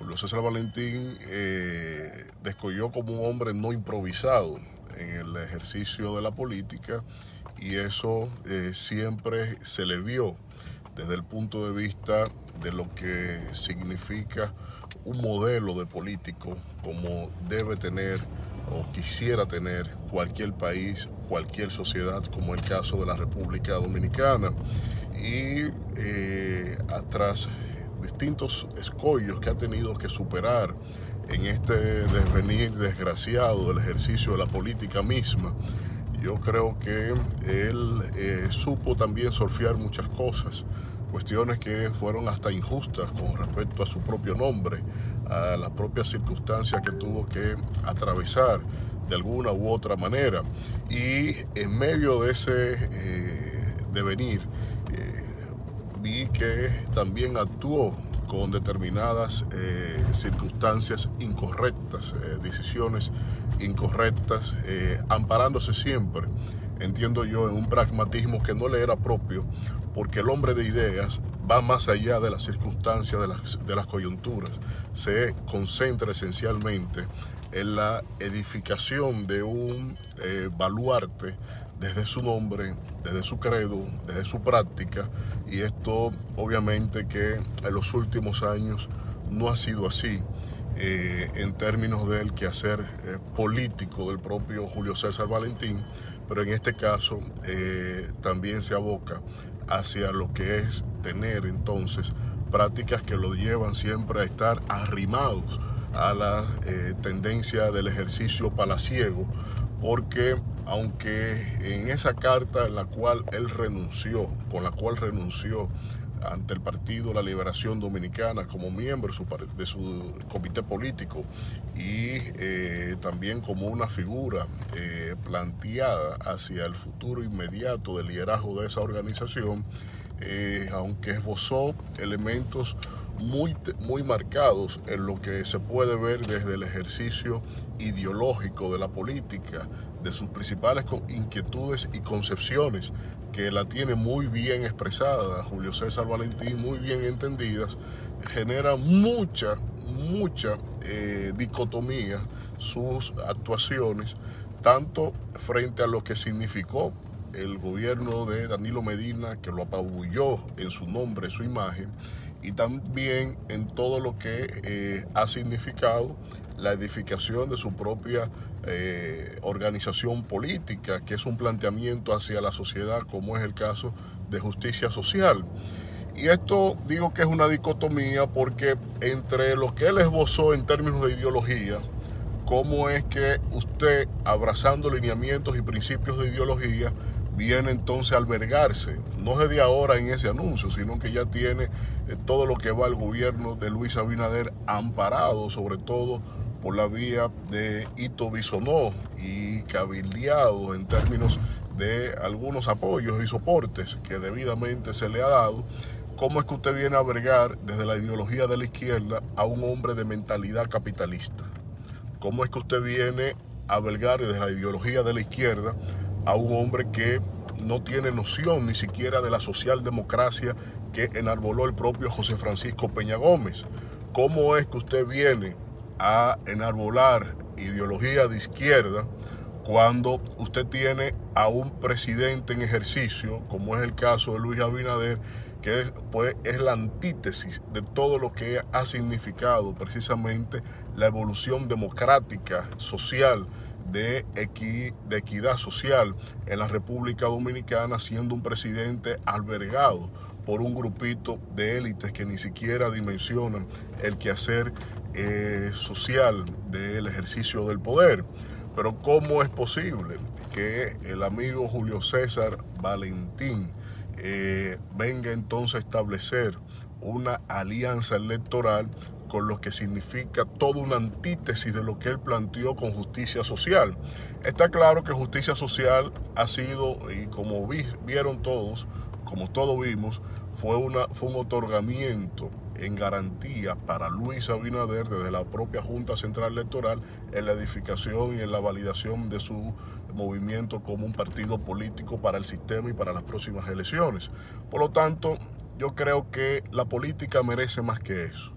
Julio César Valentín eh, descolló como un hombre no improvisado en el ejercicio de la política y eso eh, siempre se le vio desde el punto de vista de lo que significa un modelo de político como debe tener o quisiera tener cualquier país, cualquier sociedad, como el caso de la República Dominicana. Y eh, tras distintos escollos que ha tenido que superar en este desvenir desgraciado del ejercicio de la política misma, yo creo que él eh, supo también surfear muchas cosas, cuestiones que fueron hasta injustas con respecto a su propio nombre, a las propias circunstancias que tuvo que atravesar de alguna u otra manera. Y en medio de ese eh, devenir, eh, vi que también actuó con determinadas eh, circunstancias incorrectas, eh, decisiones incorrectas, eh, amparándose siempre, entiendo yo, en un pragmatismo que no le era propio, porque el hombre de ideas va más allá de las circunstancias, de las, coyunturas, se concentra esencialmente en la edificación de un baluarte desde su nombre, desde su credo, desde su práctica, y esto obviamente que en los últimos años no ha sido así. eh, en términos del quehacer eh, político del propio Julio César Valentín, pero en este caso eh, también se aboca hacia lo que es tener entonces prácticas que lo llevan siempre a estar arrimados a la tendencia del ejercicio palaciego, porque aunque en esa carta en la cual él renunció, con la cual renunció ante el Partido La Liberación Dominicana como miembro de su, comité político y eh, también como una figura eh, planteada hacia el futuro inmediato del liderazgo de esa organización, eh, aunque esbozó elementos muy, muy marcados en lo que se puede ver desde el ejercicio ideológico de la política, de sus principales inquietudes y concepciones, que la tiene muy bien expresada Julio César Valentín, muy bien entendidas, genera mucha, mucha eh, dicotomía sus actuaciones, tanto frente a lo que significó el gobierno de Danilo Medina, que lo apabulló en su nombre, su imagen, y también en todo lo que eh, ha significado la edificación de su propia eh, organización política, que es un planteamiento hacia la sociedad, como es el caso de justicia social. Y esto digo que es una dicotomía porque entre lo que él esbozó en términos de ideología, cómo es que usted, abrazando lineamientos y principios de ideología, viene entonces a albergarse, no desde ahora en ese anuncio, sino que ya tiene eh, todo lo que va al gobierno de Luis Abinader amparado, sobre todo por la vía de Ito Bisonó y cabildeado en términos de algunos apoyos y soportes que debidamente se le ha dado. ¿Cómo es que usted viene a albergar desde la ideología de la izquierda a un hombre de mentalidad capitalista? ¿Cómo es que usted viene a albergar desde la ideología de la izquierda a un hombre que no tiene noción ni siquiera de la socialdemocracia que enarboló el propio José Francisco Peña Gómez? ¿Cómo es que usted viene a enarbolar ideología de izquierda cuando usted tiene a un presidente en ejercicio, como es el caso de Luis Abinader, que es, pues, es la antítesis de todo lo que ha significado precisamente la evolución democrática, social, de, equi- de equidad social en la República Dominicana, siendo un presidente albergado por un grupito de élites que ni siquiera dimensionan el quehacer eh, social del ejercicio del poder. Pero ¿cómo es posible que el amigo Julio César Valentín eh, venga entonces a establecer una alianza electoral con lo que significa toda una antítesis de lo que él planteó con justicia social. Está claro que justicia social ha sido, y como vi- vieron todos, como todos vimos, fue, fue un otorgamiento en garantía para Luis Abinader desde la propia Junta Central Electoral en la edificación y en la validación de su movimiento como un partido político para el sistema y para las próximas elecciones. Por lo tanto, yo creo que la política merece más que eso.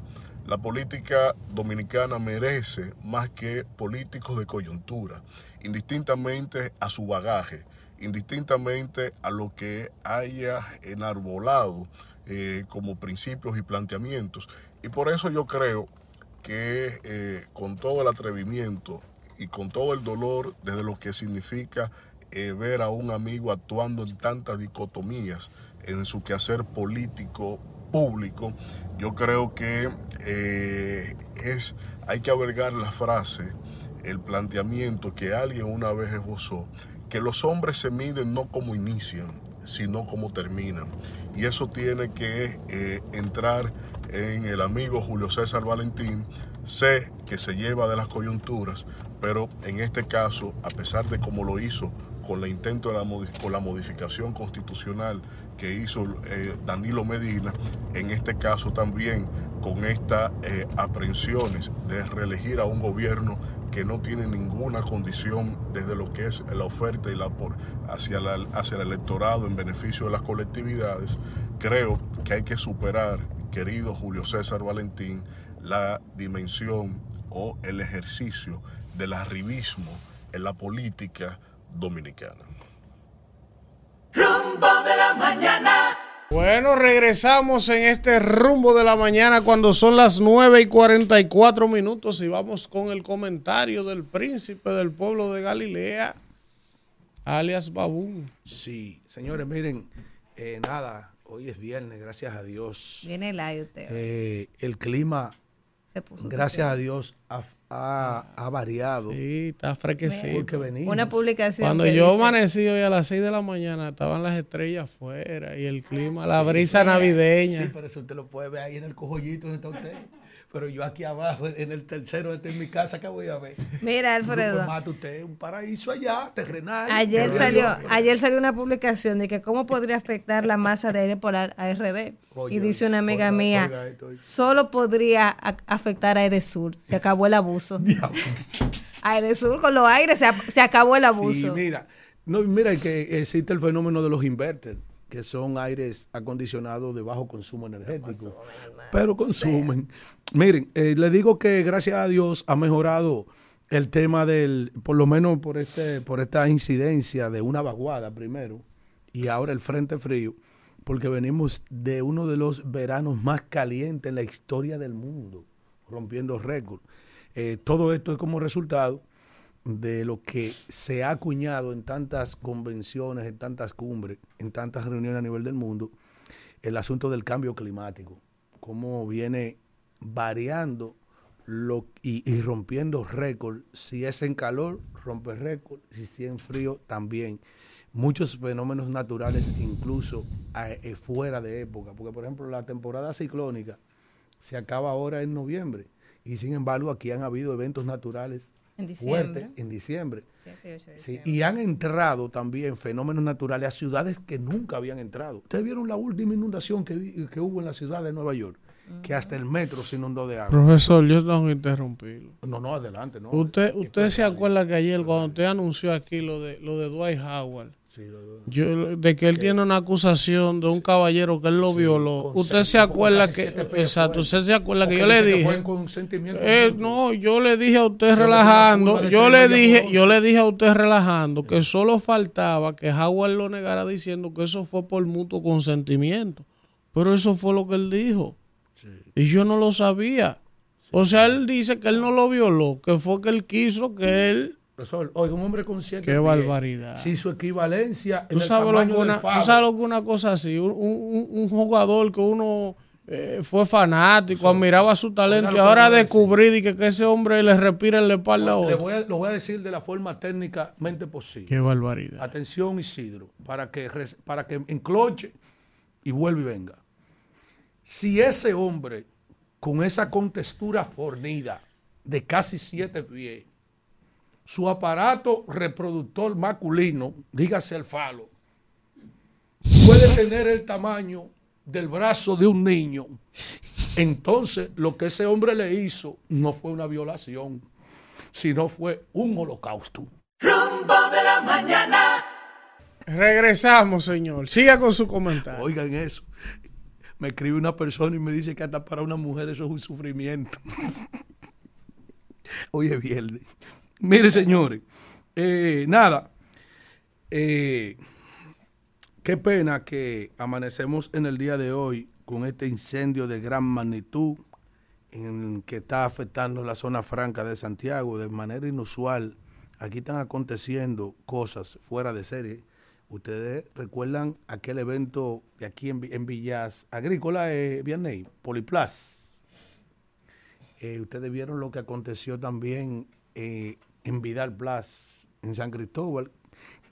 La política dominicana merece más que políticos de coyuntura, indistintamente a su bagaje, indistintamente a lo que haya enarbolado eh, como principios y planteamientos. Y por eso yo creo que eh, con todo el atrevimiento y con todo el dolor desde lo que significa eh, ver a un amigo actuando en tantas dicotomías en su quehacer político público, yo creo que eh, es, hay que albergar la frase, el planteamiento que alguien una vez esbozó, que los hombres se miden no como inician, sino como terminan. Y eso tiene que eh, entrar en el amigo Julio César Valentín. Sé que se lleva de las coyunturas, pero en este caso, a pesar de cómo lo hizo con la intento de la, con la modificación constitucional que hizo eh, Danilo Medina, en este caso también con estas eh, aprehensiones de reelegir a un gobierno que no tiene ninguna condición desde lo que es la oferta y la por, hacia, la, hacia el electorado en beneficio de las colectividades, creo que hay que superar, querido Julio César Valentín, la dimensión o el ejercicio del arribismo en la política dominicana. Rumbo de la mañana. Bueno, regresamos en este rumbo de la mañana cuando son las 9 y 44 minutos y vamos con el comentario del príncipe del pueblo de Galilea, alias Babún. Sí, señores, miren, eh, nada, hoy es viernes, gracias a Dios. Viene el aire usted. Eh, el clima, Se puso gracias a Dios, ha, ha- ha variado. Sí, está fresquecito. Porque venimos. Una publicación. Cuando yo dice- amanecí hoy a las 6 de la mañana, estaban las estrellas afuera y el clima, la brisa navideña. Sí, pero eso usted lo puede ver ahí en el cojollito donde está usted. Pero yo aquí abajo, en el tercero, este en mi casa, ¿qué voy a ver? Mira, Alfredo. Mata usted un paraíso allá, terrenal. Ayer salió, ayer salió una publicación de que cómo podría afectar la masa de aire polar a RD. Oye, y dice una amiga oiga, mía, oiga esto, oiga. solo podría afectar a Edesur. Se acabó el abuso. a Edesur con los aires se, se acabó el abuso. Sí, mira, no, mira que existe el fenómeno de los inverters, que son aires acondicionados de bajo consumo energético, pero consumen. Miren, eh, le digo que gracias a Dios ha mejorado el tema del, por lo menos por este, por esta incidencia de una vaguada primero y ahora el frente frío, porque venimos de uno de los veranos más calientes en la historia del mundo, rompiendo récord. Eh, todo esto es como resultado de lo que se ha acuñado en tantas convenciones, en tantas cumbres, en tantas reuniones a nivel del mundo, el asunto del cambio climático, cómo viene variando lo, y, y rompiendo récord. Si es en calor, rompe récord, si es en frío, también. Muchos fenómenos naturales, incluso eh, fuera de época, porque por ejemplo la temporada ciclónica se acaba ahora en noviembre y sin embargo aquí han habido eventos naturales En fuertes en diciembre. Sí, diciembre. y han entrado también fenómenos naturales a ciudades que nunca habían entrado. Ustedes vieron la última inundación que, que hubo en la ciudad de Nueva York, que hasta el metro se inundó de agua. Profesor, yo tengo que interrumpirlo. No, no, adelante, no. Usted, usted se acuerda que ayer cuando usted anunció aquí lo de lo de Dwight Howard, Sí, lo- lo- yo, de que él tiene una acusación de un caballero que él lo violó. con Usted se acuerda que, exacto, usted se acuerda que yo le dije, eh, no, yo le dije a usted relajando, yo le dije, yo le dije a usted relajando que solo faltaba que Howard lo negara diciendo que eso fue por mutuo consentimiento, pero eso fue lo que él dijo. Y yo no lo sabía. O sea, él dice que él no lo violó, que fue que él quiso que él Profesor, oiga, un hombre consciente. Qué barbaridad. Si su equivalencia en ¿Tú el sabes, lo tamaño que del una, faro. tú sabes lo que una cosa así? Un, un- un jugador que uno eh, fue fanático, admiraba su talento y ahora le a descubrí que, que ese hombre le respira en la espalda a Le otro. voy a, lo voy a decir de la forma técnicamente posible. Qué barbaridad. Atención, Isidro, para que, para que encloche y vuelva y venga. Si ese hombre, con esa contextura fornida de casi siete pies, su aparato reproductor masculino, dígase el falo, puede tener el tamaño del brazo de un niño, entonces lo que ese hombre le hizo no fue una violación, sino fue un holocausto. Rumbo de la mañana. Regresamos, señor. Siga con su comentario. Oigan eso. Me escribe una persona y me dice que hasta para una mujer eso es un sufrimiento. Hoy es viernes. Mire, señores, eh, nada. eh, qué pena que amanecemos en el día de hoy con este incendio de gran magnitud en que está afectando la zona franca de Santiago de manera inusual. Aquí están aconteciendo cosas fuera de serie. Ustedes recuerdan aquel evento de aquí en, Vi- en Villas Agrícola, eh, Vianney, Poliplas. Eh, ustedes vieron lo que aconteció también eh, en Vidal Plus, en San Cristóbal,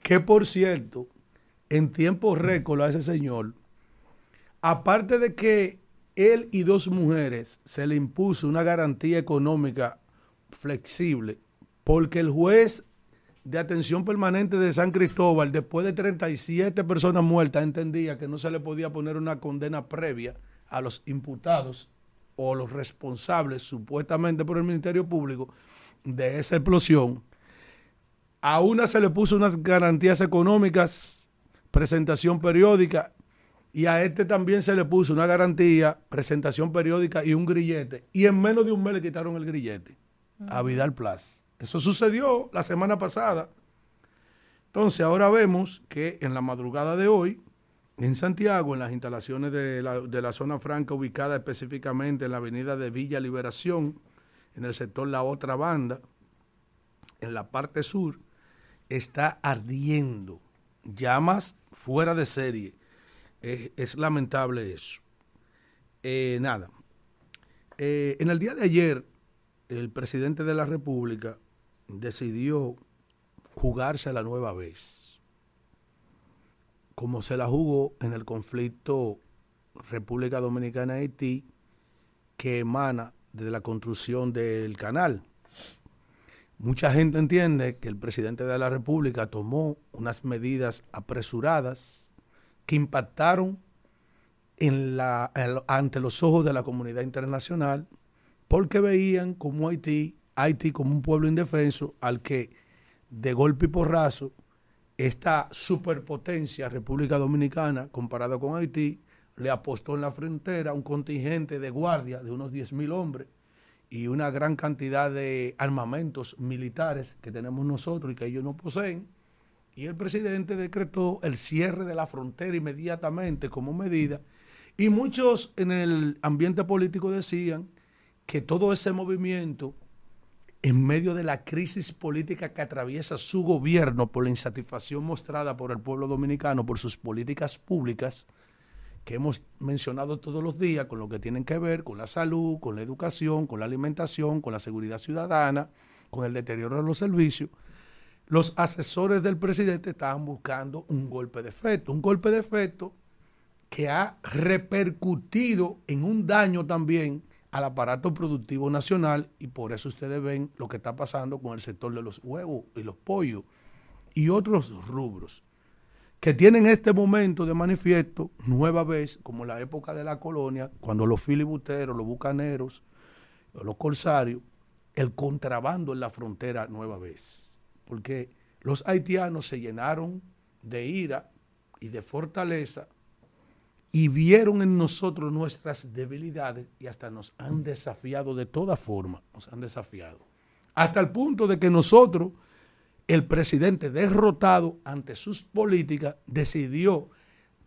que por cierto, en tiempo récord a ese señor, aparte de que él y dos mujeres se le impuso una garantía económica flexible, porque el juez de atención permanente de San Cristóbal, después de 37 personas muertas, entendía que no se le podía poner una condena previa a los imputados o los responsables, supuestamente por el Ministerio Público, de esa explosión. A una se le puso unas garantías económicas, presentación periódica, y a este también se le puso una garantía, presentación periódica y un grillete. Y en menos de un mes le quitaron el grillete a Vidal Plus. Eso sucedió la semana pasada. Entonces ahora vemos que en la madrugada de hoy, en Santiago, en las instalaciones de la, de la zona franca ubicada específicamente en la avenida de Villa Liberación, en el sector La Otra Banda, en la parte sur, está ardiendo. Llamas fuera de serie. Es, lamentable eso. Eh, nada. Eh, en el día de ayer, el presidente de la República decidió jugarse la nueva vez. Como se la jugó en el conflicto República Dominicana-Haití, que emana de la construcción del canal. Mucha gente entiende que el presidente de la República tomó unas medidas apresuradas que impactaron ante los ojos de la comunidad internacional porque veían como Haití, Haití como un pueblo indefenso al que de golpe y porrazo esta superpotencia República Dominicana comparada con Haití le apostó en la frontera un contingente de guardia de unos 10 mil hombres y una gran cantidad de armamentos militares que tenemos nosotros y que ellos no poseen. Y el presidente decretó el cierre de la frontera inmediatamente como medida. Y muchos en el ambiente político decían que todo ese movimiento, en medio de la crisis política que atraviesa su gobierno por la insatisfacción mostrada por el pueblo dominicano por sus políticas públicas, que hemos mencionado todos los días, con lo que tienen que ver con la salud, con la educación, con la alimentación, con la seguridad ciudadana, con el deterioro de los servicios, los asesores del presidente estaban buscando un golpe de efecto, un golpe de efecto que ha repercutido en un daño también al aparato productivo nacional y por eso ustedes ven lo que está pasando con el sector de los huevos y los pollos y otros rubros que tienen este momento de manifiesto nueva vez, como la época de la colonia, cuando los filibusteros, los bucaneros, los corsarios, el contrabando en la frontera nueva vez. Porque los haitianos se llenaron de ira y de fortaleza y vieron en nosotros nuestras debilidades y hasta nos han desafiado de toda forma, nos han desafiado. Hasta el punto de que nosotros, el presidente derrotado ante sus políticas, decidió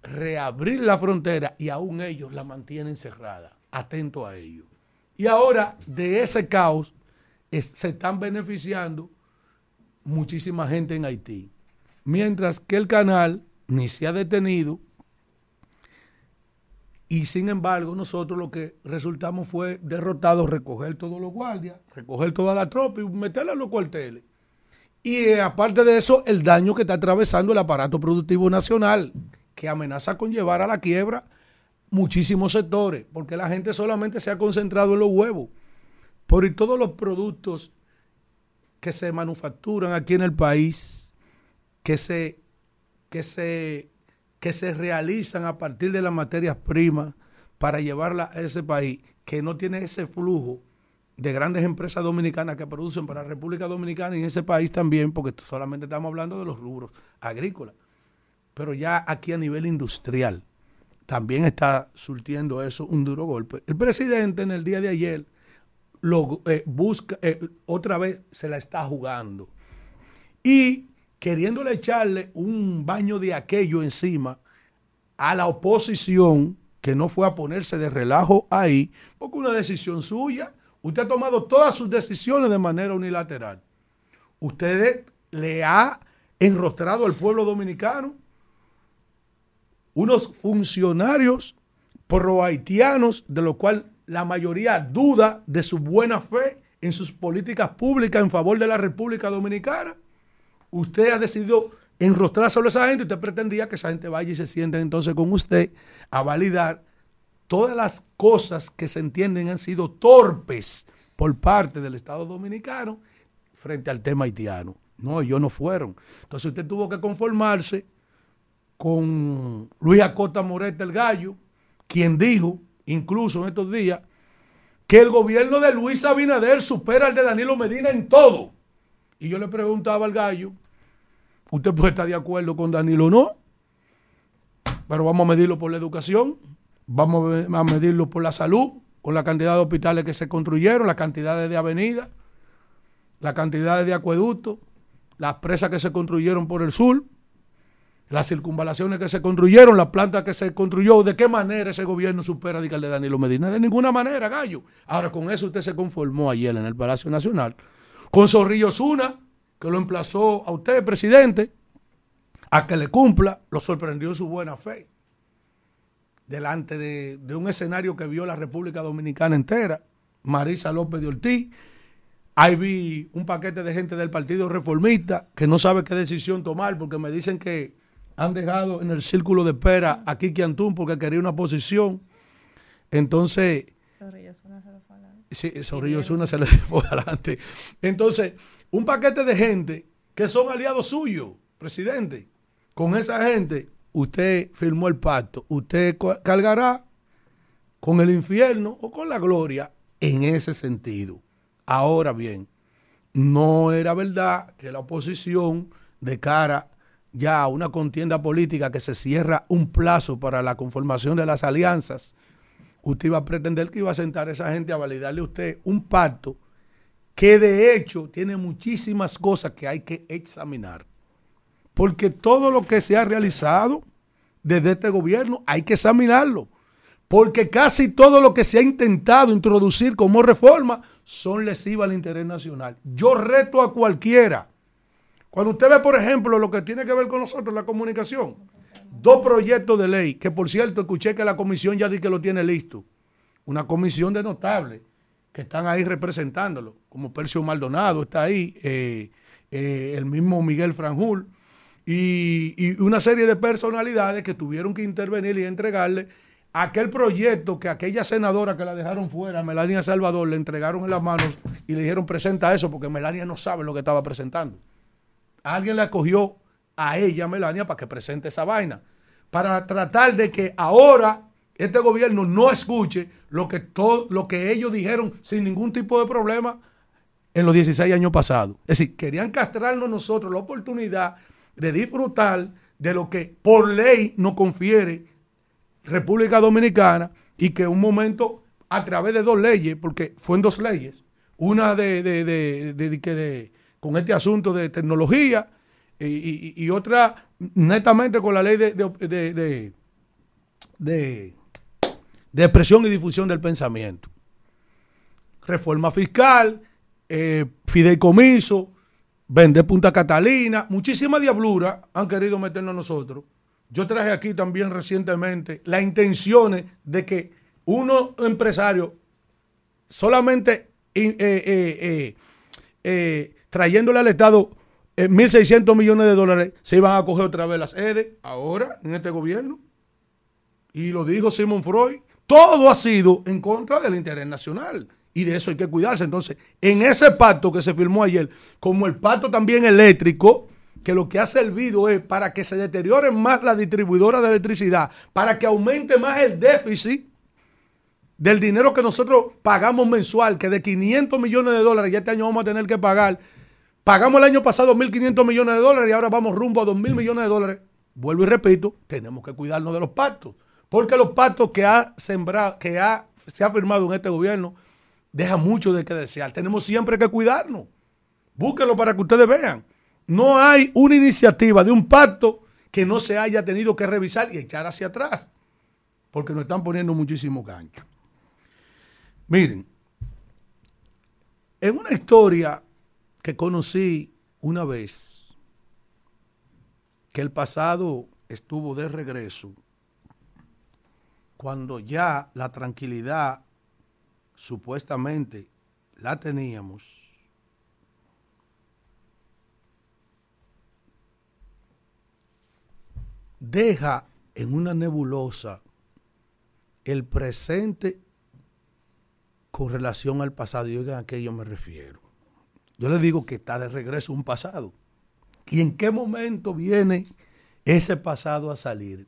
reabrir la frontera y aún ellos la mantienen cerrada, atento a ello. Y ahora de ese caos se están beneficiando muchísima gente en Haití. Mientras que el canal ni se ha detenido y sin embargo nosotros lo que resultamos fue derrotados, recoger todos los guardias, recoger toda la tropa y meterla en los cuarteles. Y eh, aparte de eso, el daño que está atravesando el aparato productivo nacional, que amenaza con llevar a la quiebra muchísimos sectores, porque la gente solamente se ha concentrado en los huevos. Por todos los productos que se manufacturan aquí en el país, que se, que se, que se realizan a partir de las materias primas para llevarla a ese país, que no tiene ese flujo de grandes empresas dominicanas que producen para República Dominicana y en ese país también, porque solamente estamos hablando de los rubros agrícolas. Pero ya aquí a nivel industrial también está surtiendo eso un duro golpe. El presidente en el día de ayer eh, busca, eh, otra vez se la está jugando. Y queriéndole echarle un baño de aquello encima a la oposición, que no fue a ponerse de relajo ahí, porque una decisión suya, usted ha tomado todas sus decisiones de manera unilateral. Usted le ha enrostrado al pueblo dominicano unos funcionarios pro-haitianos, de lo cual la mayoría duda de su buena fe en sus políticas públicas en favor de la República Dominicana. Usted ha decidido enrostrar sobre esa gente usted pretendía que esa gente vaya y se sienta entonces con usted a validar todas las cosas que se entienden han sido torpes por parte del Estado Dominicano frente al tema haitiano. No, ellos no fueron. Entonces usted tuvo que conformarse con Luis Acosta Moreta el Gallo, quien dijo, incluso en estos días, que el gobierno de Luis Abinader supera al de Danilo Medina en todo. Y yo le preguntaba al Gallo, ¿usted puede estar de acuerdo con Danilo o no? Pero vamos a medirlo por la educación, vamos a medirlo por la salud, con la cantidad de hospitales que se construyeron, la cantidad de avenidas, la cantidad de acueductos, las presas que se construyeron por el sur, las circunvalaciones que se construyeron, la planta que se construyó, de qué manera ese gobierno supera al de Danilo Medina. De ninguna manera, gallo. Ahora, con eso usted se conformó ayer en el Palacio Nacional, con Zorrillo Zuna, que lo emplazó a usted, presidente, a que le cumpla, lo sorprendió su buena fe, delante de, de un escenario que vio la República Dominicana entera, Marisa López de Ortiz, Ahí vi un paquete de gente del Partido Reformista que no sabe qué decisión tomar porque me dicen que han dejado en el círculo de espera a Kiki Antún porque quería una posición. Entonces. Sí, Zorrillo Zuna se le fue adelante. Entonces, un paquete de gente que son aliados suyos, presidente. Con esa gente, usted firmó el pacto. Usted cargará con el infierno o con la gloria en ese sentido. Ahora bien, no era verdad que la oposición de cara ya una contienda política que se cierra un plazo para la conformación de las alianzas, usted iba a pretender que iba a sentar a esa gente a validarle a usted un pacto que de hecho tiene muchísimas cosas que hay que examinar. Porque todo lo que se ha realizado desde este gobierno hay que examinarlo. Porque casi todo lo que se ha intentado introducir como reforma son lesivas al interés nacional. Yo reto a cualquiera cuando usted ve, por ejemplo, lo que tiene que ver con nosotros, la comunicación, dos proyectos de ley, que por cierto escuché que la comisión ya di que lo tiene listo, una comisión de notables que están ahí representándolo, como Percio Maldonado está ahí, eh, eh, el mismo Miguel Franjul, y, y, una serie de personalidades que tuvieron que intervenir y entregarle aquel proyecto que aquella senadora que la dejaron fuera, Melania Salvador, le entregaron en las manos y le dijeron presenta eso porque Melania no sabe lo que estaba presentando. Alguien le acogió a ella, Melania, para que presente esa vaina. Para tratar de que ahora este gobierno no escuche lo que, todo, lo que ellos dijeron sin ningún tipo de problema en los 16 años pasados. Es decir, querían castrarnos nosotros la oportunidad de disfrutar de lo que por ley nos confiere República Dominicana y que un momento a través de dos leyes, porque fue en dos leyes, una de, de, de, de con este asunto de tecnología y, otra netamente con la ley de, de, de, expresión y difusión del pensamiento. Reforma fiscal, eh, fideicomiso, vender Punta Catalina, muchísima diablura han querido meternos nosotros. Yo traje aquí también recientemente las intenciones de que uno empresario solamente eh, eh, trayéndole al Estado eh, 1.600 millones de dólares se iban a coger otra vez las EDE ahora en este gobierno. Y lo dijo Simon Freud. Todo ha sido en contra del interés nacional. Y de eso hay que cuidarse. Entonces, en ese pacto que se firmó ayer, como el pacto también eléctrico, que lo que ha servido es para que se deterioren más las distribuidoras de electricidad, para que aumente más el déficit del dinero que nosotros pagamos mensual, que de 500 millones de dólares, ya este año vamos a tener que pagar. Pagamos el año pasado 1.500 millones de dólares y ahora vamos rumbo a 2.000 millones de dólares. Vuelvo y repito, tenemos que cuidarnos de los pactos. Porque los pactos que ha sembrado, que ha, se ha firmado en este gobierno, dejan mucho de que desear. Tenemos siempre que cuidarnos. Búsquenlo para que ustedes vean. No hay una iniciativa de un pacto que no se haya tenido que revisar y echar hacia atrás. Porque nos están poniendo muchísimo gancho. Miren, en una historia que conocí una vez, que el pasado estuvo de regreso, cuando ya la tranquilidad supuestamente la teníamos, deja en una nebulosa el presente con relación al pasado. Y oigan a qué yo me refiero. Yo les digo que está de regreso un pasado. ¿Y en qué momento viene ese pasado a salir?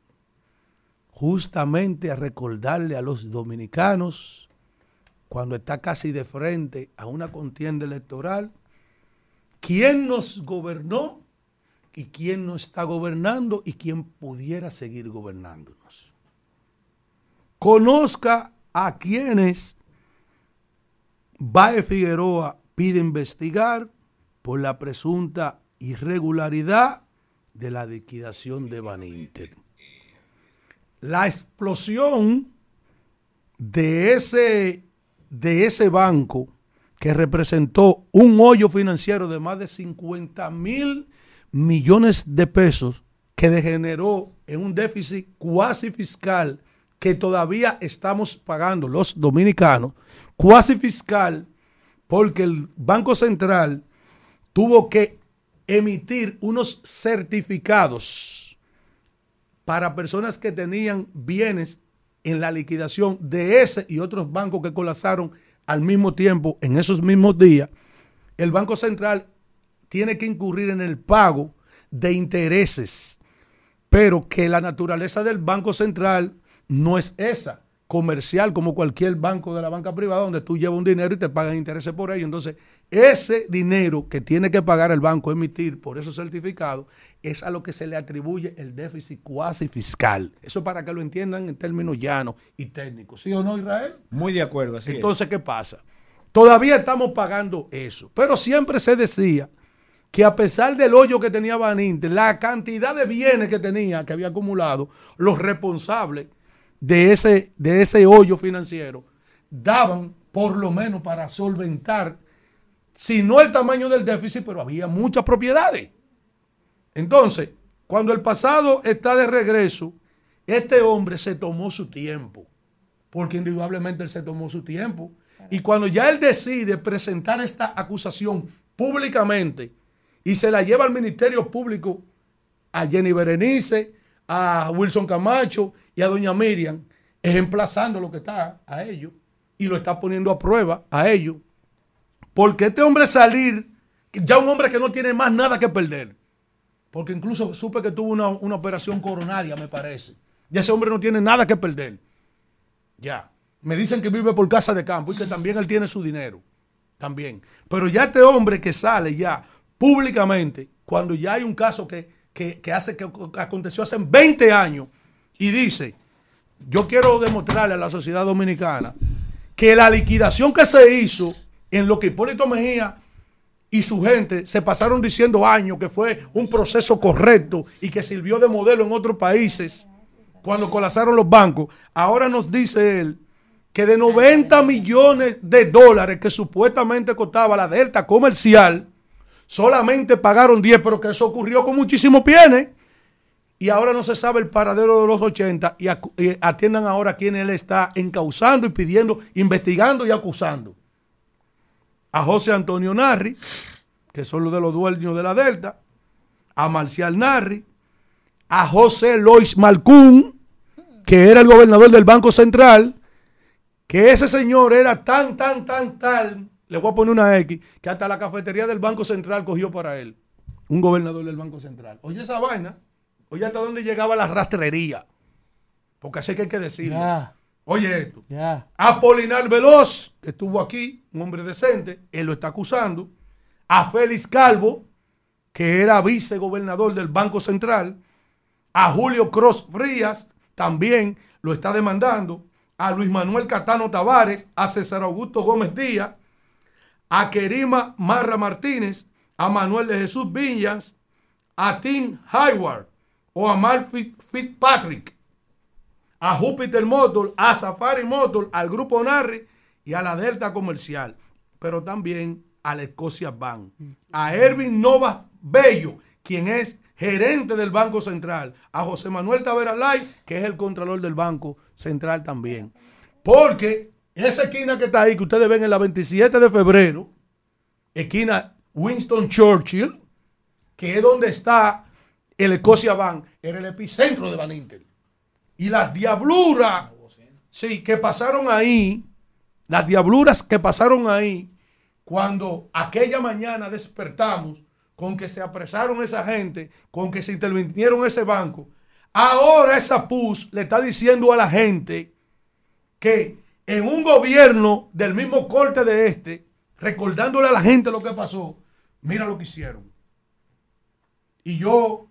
Justamente a recordarle a los dominicanos, cuando está casi de frente a una contienda electoral, quién nos gobernó y quién nos está gobernando y quién pudiera seguir gobernándonos. Conozca a quienes Bae Figueroa pide investigar por la presunta irregularidad de la liquidación de Baninter. La explosión de ese, de ese banco que representó un hoyo financiero de más de 50 mil millones de pesos que degeneró en un déficit cuasi fiscal que todavía estamos pagando los dominicanos, cuasi fiscal, porque el Banco Central tuvo que emitir unos certificados para personas que tenían bienes en la liquidación de ese y otros bancos que colapsaron al mismo tiempo en esos mismos días. El Banco Central tiene que incurrir en el pago de intereses, pero que la naturaleza del Banco Central no es esa, comercial como cualquier banco de la banca privada donde tú llevas un dinero y te pagan intereses por ello. Entonces, ese dinero que tiene que pagar el banco, emitir por esos certificados, es a lo que se le atribuye el déficit cuasi fiscal. Eso para que lo entiendan en términos llanos y técnicos. ¿Sí o no, Israel? Muy de acuerdo. Así Entonces, ¿qué pasa? Todavía estamos pagando eso, pero siempre se decía que a pesar del hoyo que tenía Baninter, la cantidad de bienes que tenía, que había acumulado, los responsables de ese, de ese hoyo financiero daban por lo menos para solventar, si no el tamaño del déficit, pero había muchas propiedades. Entonces, cuando el pasado está de regreso, este hombre se tomó su tiempo, porque indudablemente él se tomó su tiempo. Y cuando ya él decide presentar esta acusación públicamente y se la lleva al Ministerio Público a Jenny Berenice, a Wilson Camacho y a doña Miriam, es emplazando lo que está a ellos y lo está poniendo a prueba a ellos. Porque este hombre salir, ya un hombre que no tiene más nada que perder, porque incluso supe que tuvo una, una operación coronaria, me parece. Ya ese hombre no tiene nada que perder. Ya. Me dicen que vive por casa de campo y que también él tiene su dinero. También. Pero ya este hombre que sale ya públicamente, cuando ya hay un caso que, que, que hace que aconteció hace 20 años, y dice, yo quiero demostrarle a la sociedad dominicana que la liquidación que se hizo en lo que Hipólito Mejía y su gente se pasaron diciendo años que fue un proceso correcto y que sirvió de modelo en otros países cuando colapsaron los bancos, ahora nos dice él que de 90 millones de dólares que supuestamente costaba la delta comercial, solamente pagaron 10, pero que eso ocurrió con muchísimos bienes. Y ahora no se sabe el paradero de los 80 y, atiendan ahora a quien él está encausando y pidiendo, investigando y acusando. A José Antonio Narri, que son los de los dueños de la Delta, a Marcial Narri, a José Lois Malcún, que era el gobernador del Banco Central, que ese señor era tan, tan, tan, tal, le voy a poner una X, que hasta la cafetería del Banco Central cogió para él. Un gobernador del Banco Central. Oye esa vaina, oye hasta dónde llegaba la rastrería. Porque así que hay que decirlo. Oye esto. Ya. Apolinar Veloz, que estuvo aquí, un hombre decente, él lo está acusando. A Félix Calvo, que era vicegobernador del Banco Central. A Julio Cross Frías, también lo está demandando. A Luis Manuel Catano Tavares, a César Augusto Gómez Díaz, a Kerima Marra Martínez, a Manuel de Jesús Viñas, a Tim Hayward o a Mark Fit- Fitzpatrick a Júpiter Motor, a Safari Motor, al Grupo Narri y a la Delta Comercial, pero también a la Escocia Bank, a Ervin Novas Bello, quien es gerente del Banco Central, a José Manuel Tavera Lai, que es el controlador del Banco Central también. Porque esa esquina que está ahí, que ustedes ven en la 27 de febrero, esquina Winston Churchill, que es donde está el Escocia Bank, era el epicentro de Van Inter. Y las diabluras, sí, que pasaron ahí, las diabluras que pasaron ahí, cuando aquella mañana despertamos con que se apresaron esa gente, con que se intervinieron ese banco, ahora esa PUS le está diciendo a la gente que en un gobierno del mismo corte de este, recordándole a la gente lo que pasó, mira lo que hicieron. Y yo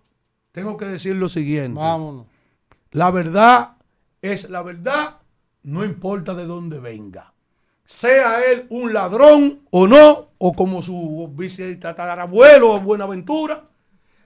tengo que decir lo siguiente. Vámonos. La verdad es la verdad, no importa de dónde venga. Sea él un ladrón o no, o como su bisabuelo Buenaventura,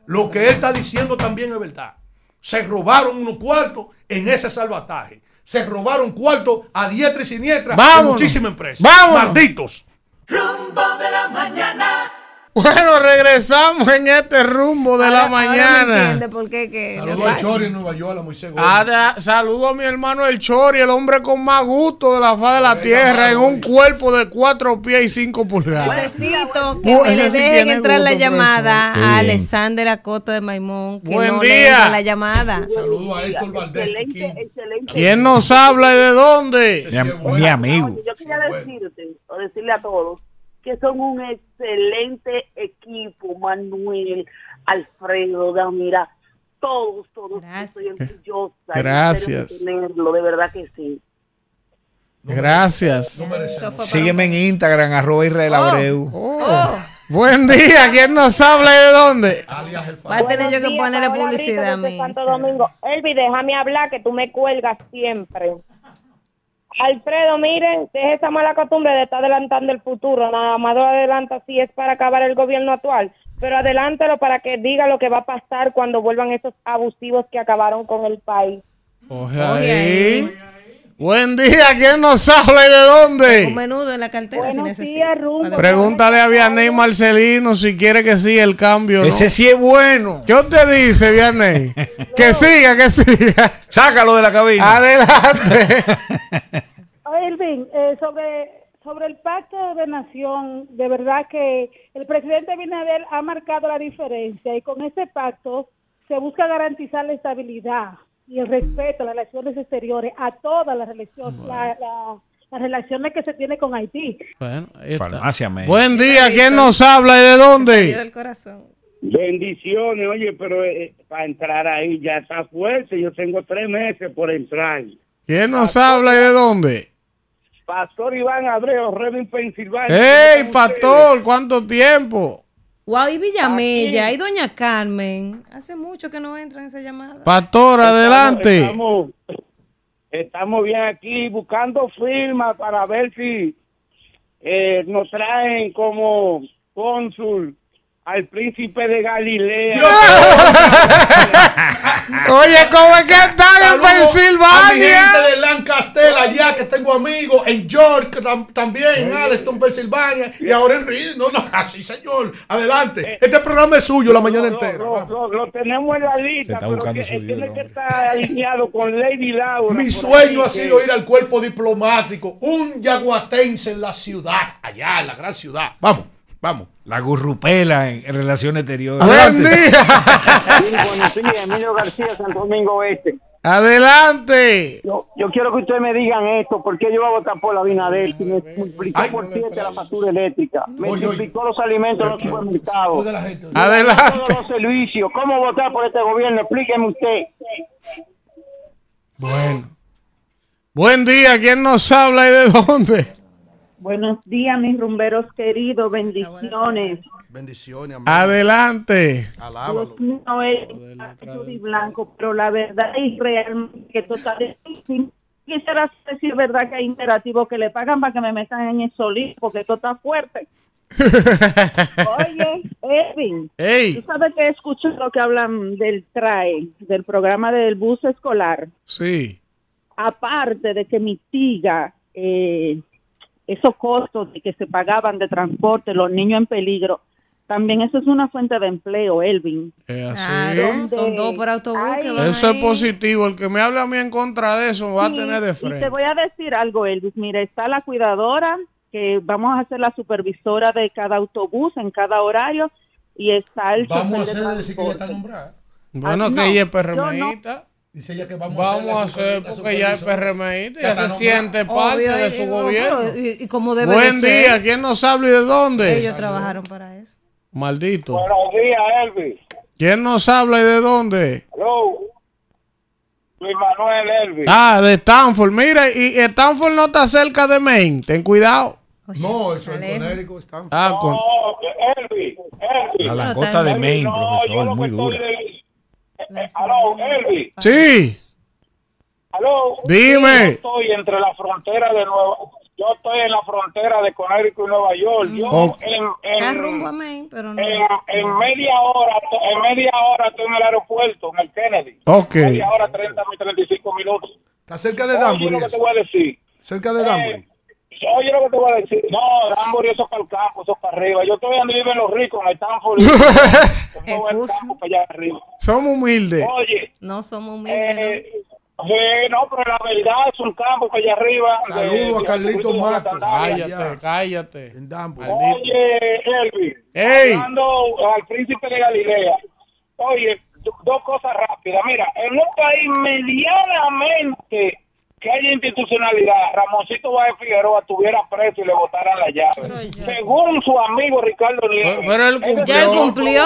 lo que él está diciendo también es verdad. Se robaron unos cuartos en ese salvataje. Se robaron cuartos a diestra y siniestra en Vámonos. muchísimas empresas. Vámonos. Malditos. Rumbo de la mañana. Bueno, regresamos en este rumbo de la Ahora- ahora mañana. entiende por qué que Saludos a Chori en Nueva York, a Moisés Gómez. Ah, saludo a mi hermano el Chori, el hombre con más gusto de la faz de la tierra, en un cuerpo de cuatro pies y cinco pulgadas. Necesito que me le sí dejen entrar la llamada profesor. a. Alexander Acota de Maimón, que Buen no día. la llamada. Saludos a Héctor Valdés. ¿Quién nos habla y de dónde? Mi amigo. Yo quería decirte, o decirle a todos, que son un excelente equipo, Manuel, Alfredo, Damira, todos, todos. Estoy orgullosa. Gracias. de tenerlo, de verdad que sí. Gracias. Sígueme en Instagram, arroba Israel Abreu. Oh. Buen día, ¿quién nos habla y de dónde? Va a tener yo que ponerle publicidad a desde Santo. Domingo. Elvi, déjame hablar que tú me cuelgas siempre. Alfredo, miren, deje esa mala costumbre de estar adelantando el futuro. Nada más lo adelanta si es para acabar el gobierno actual. Pero adelántalo para que diga lo que va a pasar cuando vuelvan esos abusivos que acabaron con el país. Oje ahí. Buen día, ¿quién nos habla y de dónde? Un menudo en la cartera si necesita. Pregúntale a Vianney Marcelino si quiere que siga el cambio. ¿no? Ese sí es bueno. ¿Qué usted dice, Vianney? que siga, que siga. Sácalo de la cabina. Adelante. Elvin, eh, sobre, sobre el pacto de nación, de verdad que el presidente Binader ha marcado la diferencia y con ese pacto se busca garantizar la estabilidad y el respeto a las relaciones exteriores, a todas las relaciones, la- la- las relaciones que se tiene con Haití. Bueno. Farmacia. Buen día, ¿quién nos habla y de dónde? del corazón. Bendiciones, oye, pero eh, para entrar ahí ya está fuerte. Yo tengo tres meses por entrar. ¿Quién nos habla y de dónde? Pastor Iván Abreu, Redding, Pensilvania. ¡Ey, pastor! ¿Cuánto tiempo? Wow, y Villamella, y Doña Carmen. Hace mucho que no entran esa llamada. Pastor, adelante. Estamos, estamos bien aquí buscando firmas para ver si eh, nos traen como cónsul al príncipe de Galilea. Oye, ¿cómo es que están en Saludos a mi gente Pensilvania? de Lancaster. Castel allá, que tengo amigos, en York tam- también, en Allenton, Pensilvania, y ahora en Reed. No, no, así, señor. Adelante. Este programa es suyo la mañana entera. Lo, lo- lo tenemos en la lista, está pero buscando que, vida, tiene que estar alineado con Lady Laura. Mi sueño ahí, ha que- sido ir al cuerpo diplomático, un yaguatense en la ciudad, allá en la gran ciudad. Vamos, vamos. La gurrupela en, en relaciones exteriores. Buen día. Sí, buenos días, Emilio García, Santo Domingo Este. Adelante. Yo, yo quiero que ustedes me digan esto, ¿por qué yo voy a votar por la Binader si me multiplicó por siete la factura eléctrica? Me multiplicó los alimentos en los supermercados. Adelante. Todos los servicios. ¿Cómo votar por este gobierno? Explíqueme usted. Bueno. Buen día. ¿Quién nos habla y de dónde? Buenos días, mis rumberos queridos, bendiciones. Bendiciones, Adelante. Dios mío, es y blanco, pero la verdad es realmente que total quisiera saber si es verdad que hay imperativos que le pagan para que me metan en el solito, porque esto está fuerte. Oye, Edwin, Ey. tú sabes que escucho lo que hablan del TRAE, del programa del bus escolar. Sí. aparte de que mitiga eh, esos costos de que se pagaban de transporte, los niños en peligro, también eso es una fuente de empleo, Elvin. Es así. Claro, son dos por autobús que van Eso es positivo. El que me hable a mí en contra de eso va a tener de Y te frente. voy a decir algo, Elvis. Mira, está la cuidadora, que vamos a ser la supervisora de cada autobús en cada horario, y está el Vamos a chofer de hacer decir que ella está transporte. nombrada. Bueno, Ah, que ella es. PRMista. Dice ella que vamos, Vamos a hacer, super- la porque ella es. PRMista, Ya ya se siente parte Obvio, de su y- gobierno. pero- y- y como debe Buen de ser. día, ¿quién nos habla y de dónde? Ellos trabajaron para eso. Maldito. Buenos días, Elvis. ¿Quién nos habla y de dónde? Hello. Luis Manuel Elvis. Ah, de Stanford. Mira, y Stanford no está cerca de Maine. Ten cuidado. No, eso es Conérico, Stanford. Ah, con... Elvis, Elvis. La langosta de Maine, profesor, muy dura. Aló, Elvis. Sí. Aló. Dime. Yo estoy entre la frontera de Nueva Yo estoy en la frontera de Connecticut y Nueva York. Yo Ok. en, en, rumbo a Maine, pero no. en, en media hora, en media hora estoy en el aeropuerto, en el Kennedy. Ok. Media hora, 30, 35 minutos. Está cerca de Oye, Danbury. lo que te voy a decir. Cerca de Danbury. Oye, lo que te voy a decir. No, Danbury, eso para el campo, eso para arriba. Yo estoy donde viven los ricos, en Stanford. El arriba. Somos humildes. Oye, No somos humildes. eh, sí, no, pero la verdad es un campo para allá arriba. Saludo a Carlito Matos. Cállate, cállate. En Danbury. Oye, Elvis. Ey. Hablando al príncipe de Galilea. Oye, do- dos cosas rápidas. Mira, en un país medianamente que haya institucionalidad, Ramoncito Báez Figueroa tuviera preso y le botaran la llave. Según su amigo Ricardo Nieves. Pero- pero él cumplió. ¿Ya él cumplió?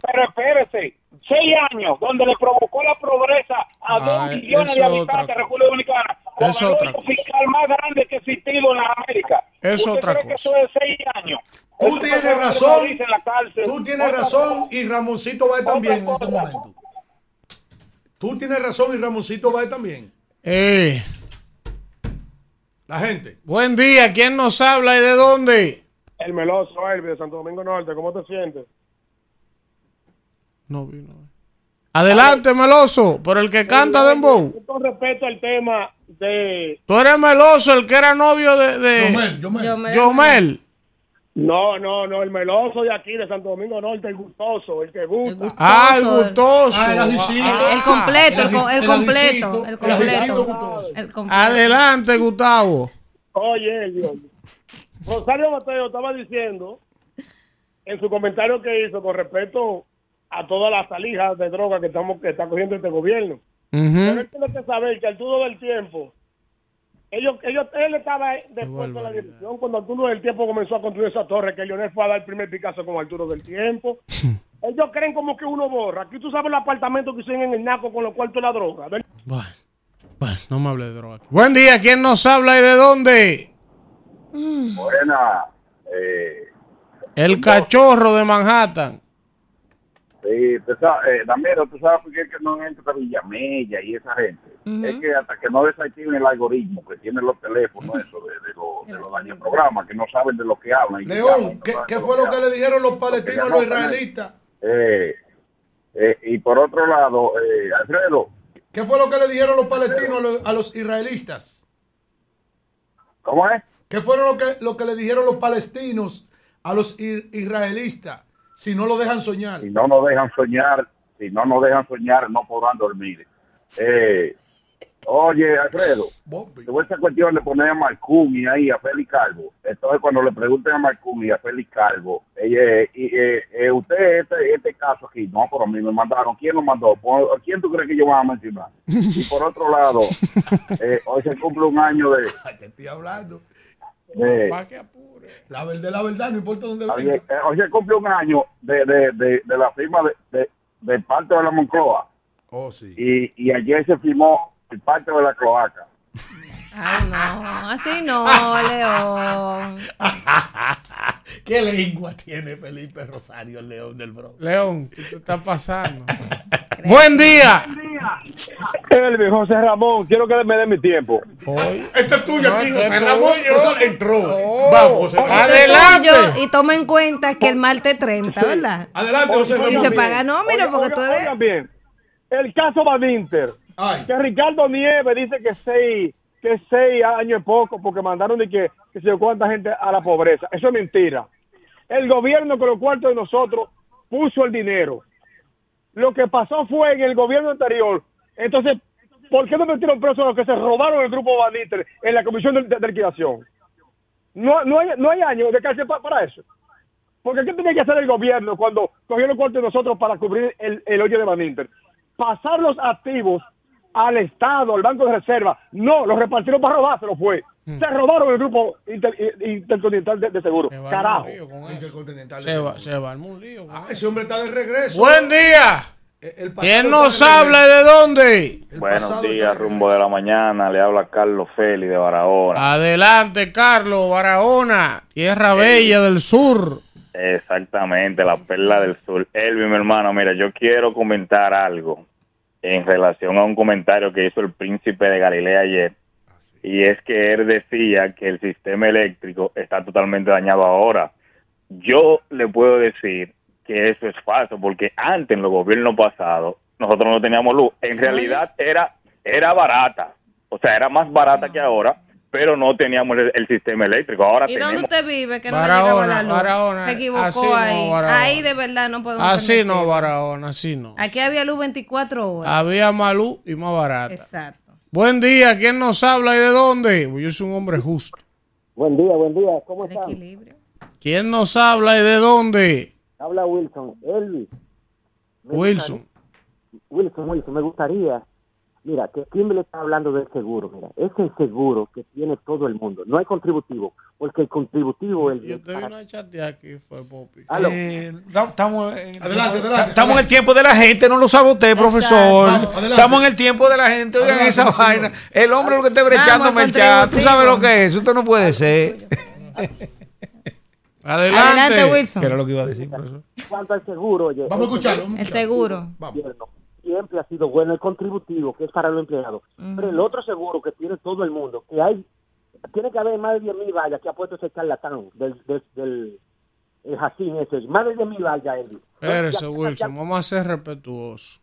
Pero espérese, seis años donde le provocó la pobreza a Ah, dos millones de habitantes de República Dominicana. Es el otra hoyo fiscal más grande que ha existido en la América. Es ¿Usted otra cree que cosa. eso es seis años? Tú Eso tienes razón. dice en la cárcel. Tú tienes razón cosa. y Ramoncito va también en este momento. Tú tienes razón y Ramoncito va también. Eh, La gente. buen día, ¿quién nos habla y de dónde? El meloso, Elvis, de Santo Domingo Norte, ¿cómo te sientes? No vino. Adelante, Meloso, por el que canta Dembow. Con respecto al tema de... Tú eres Meloso, el que era novio de, de Yomel, Yomel. Yomel. Yomel. No, no, no, el meloso de aquí, de Santo Domingo Norte, el gustoso, el que gusta. Ah, el gustoso. Ah. Ah, El completo, el, co- el Era completo, Luisito, el era completo. Gustoso. El completo. Adelante, Gustavo. Oye, Dios. Rosario Mateo estaba diciendo en su comentario que hizo con respecto a todas las salijas de droga que estamos que está cogiendo este gobierno. Pero Ujú. él tiene que saber que al turno del tiempo, ellos, ellos, él estaba después de la dirección cuando al turno del tiempo comenzó a construir esa torre que Leonel fue a dar el primer Picasso con Arturo del tiempo. ellos creen como que uno borra. Aquí tú sabes el apartamento que hicieron en el Naco con los cuartos de la droga. Bueno, bueno, no me hable de droga. Buen día, ¿quién nos habla y de dónde? Buena. Eh, El cachorro de Manhattan. Sí, tú sabes, eh, Damero, tú sabes por qué es que no entra Villamella y esa gente. Es que hasta que no desactiven el algoritmo que tienen los teléfonos, eso de, de, los- de los daños programas, que no saben de lo que hablan. y que llaman y León, no ¿qué, qué fue lo que le dijeron los palestinos a los israelitas? Eh, eh, y por otro lado, eh, Alfredo, ¿Qué fue lo que le dijeron los palestinos a los, a los israelitas? ¿Cómo es? ¿Qué fueron lo que, lo que le dijeron los palestinos a los ir- israelitas? Si no lo dejan soñar. Si no nos dejan soñar, si no nos dejan soñar, no podrán dormir. Eh, oye, Alfredo, tuve esa cuestión de poner a Marcumi ahí, a Félix Calvo. Entonces, cuando le pregunten a Marcumi y a Félix Calvo, eh, y, eh, eh, usted, este, este caso aquí, no, pero a mí me mandaron. ¿Quién lo mandó? ¿Por- ¿Quién tú crees que yo voy a mencionar? Y por otro lado, eh, hoy se cumple un año de... Te estoy hablando. de La verdad, la verdad, no importa dónde venga. eh, hoy se cumple un año de, de, de, de la firma de, de, de parte de la Moncloa. Oh, sí. Y, y ayer se firmó el parte de la cloaca. Ay, no, así no, León. ¿Qué lengua tiene Felipe Rosario, león del Bronx? León, ¿qué te está pasando? Buen día. Elvis, José Ramón, quiero que me dé mi tiempo. Este es tuyo, No, aquí, este José es Ramón. Eso entró. Oh. Vamos, José Ramón. Adelante. Yo- y toma en cuenta que el martes 30, ¿verdad? Adelante, José Y Ramón. se paga nómina Oiga, porque tú oiga, eres... oigan bien. El caso Van Inter. Que Ricardo Nieves dice que seis, que seis años es poco porque mandaron de que, que se cuánta gente a la pobreza. Eso es mentira. El gobierno con los cuartos de nosotros puso el dinero. Lo que pasó fue en el gobierno anterior. Entonces, ¿por qué no metieron presos a los que se robaron el grupo Van Inter en la comisión de, de- liquidación? No, no, hay, no hay años de cárcel pa- para eso. Porque ¿qué tenía que hacer el gobierno cuando cogió los cuartos de nosotros para cubrir el, el hoyo de Van Inter? Pasar los activos al Estado, al Banco de Reserva. No, los repartieron para robárselo fue. Se robaron el grupo inter- intercontinental de, de seguro. Carajo. Se va, se va un lío. Ah, ese hombre está de regreso. Buen día. El ¿Quién nos de habla de dónde? Buenos días, rumbo de la mañana. Le habla Carlos Félix de Barahona. Adelante, Carlos, Barahona, tierra bella del sur. Exactamente, la perla del sur. Elvin, mi hermano, mira, yo quiero comentar algo en relación a un comentario que hizo el príncipe de Galilea ayer. Y es que él decía que el sistema eléctrico está totalmente dañado ahora. Yo le puedo decir que eso es falso, porque antes, en los gobiernos pasados, nosotros no teníamos luz. En realidad era, era barata, o sea, era más barata que ahora, pero no teníamos el, el sistema eléctrico. Ahora ¿Y tenemos... dónde usted vive que no Barahona, la luz? Barahona, Se equivocó así no, ahí. Barahona. Ahí de verdad no podemos Así no, permitirlo. Barahona, así no. Aquí había luz 24 horas. Había más luz y más barata. Exacto. Buen día, ¿quién nos habla y de dónde? Pues Yo soy un hombre justo. Buen día, buen día. ¿Cómo están? ¿Quién nos habla y de dónde? Habla Wilson. Elvis. Me Wilson. gustaría- Wilson, Wilson, me gustaría. Mira, que quién me le está hablando del seguro. Mira, es el seguro que tiene todo el mundo. No hay contributivo, porque el contributivo es. Yo te vino a chatear aquí, fue Popi. Aló. Eh, estamos, en- Adelante, adelante, estamos en el tiempo de la gente, no lo sabe usted, profesor. Vamos, adelante. estamos en el tiempo de la gente, oigan Adelante, esa vaina. El hombre lo que está brechando Vamos, el chat, tú sabes lo que es, usted no puede ser. Adelante. Wilson. ¿Qué era lo que iba a decir, profesor? En cuanto al seguro, oye. Vamos a escucharlo, el vamos El seguro. gobierno Siempre ha sido bueno el contributivo, que es para los empleados. Pero el otro seguro que tiene todo el mundo, que hay, tiene que haber más de 10 mil vallas que ha puesto ese charlatán del, del, del el Jacín ese, más de 10 mil vallas, Elvis. Espérese, Ya- Wilson, vamos a ser respetuosos.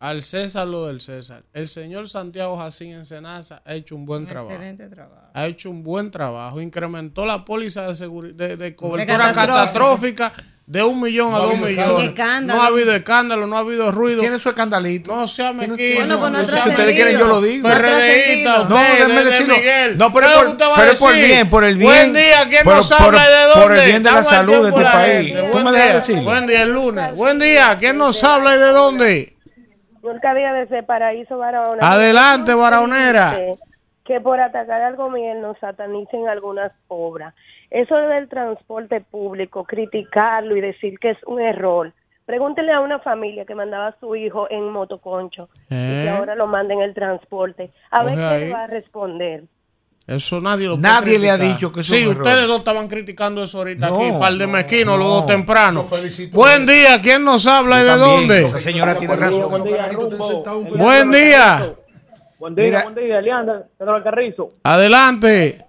Al César lo del César. El señor Santiago Jacín en Senasa ha hecho un buen trabajo. Excelente trabajo. Ha hecho un buen trabajo. Incrementó la póliza de, de, de cobertura catastrófica. catastrófica de un millón No a dos millones. No ha habido escándalo, no ha habido ruido. Tiene su escandalito. No sea mequino. Bueno, pues no Si ustedes quieren, yo lo digo. PRDista, No de- de decirlo. No, pero ¿Qué es por- pero por decir? bien, por el bien. Buen día, ¿quién Por- nos por- habla y de dónde? por el bien de la salud de este país. ¿Tú Buen me dejas día. decirlo? Buen día, el lunes. Buen día, ¿quién nos habla y de dónde? Nunca había de ese paraíso Barahona. Adelante, Barahonera. Que por atacar al gobierno satanicen algunas obras. Eso del transporte público, criticarlo y decir que es un error. Pregúntele a una familia que mandaba a su hijo en motoconcho y que ¿Eh? ahora lo manda en el transporte. A ver qué ahí. le va a responder. Eso nadie lo Nadie puede le ha dicho que eso Sí, es un error. ustedes dos estaban criticando eso ahorita No, aquí, par de no, mezquinos, los no. dos temprano. Buen día, ¿quién nos habla y de también, dónde? esa señora tiene razón. Buen día. Buen día. Buen día, buen día, Elianda, Pedro Alcarrizo. Adelante.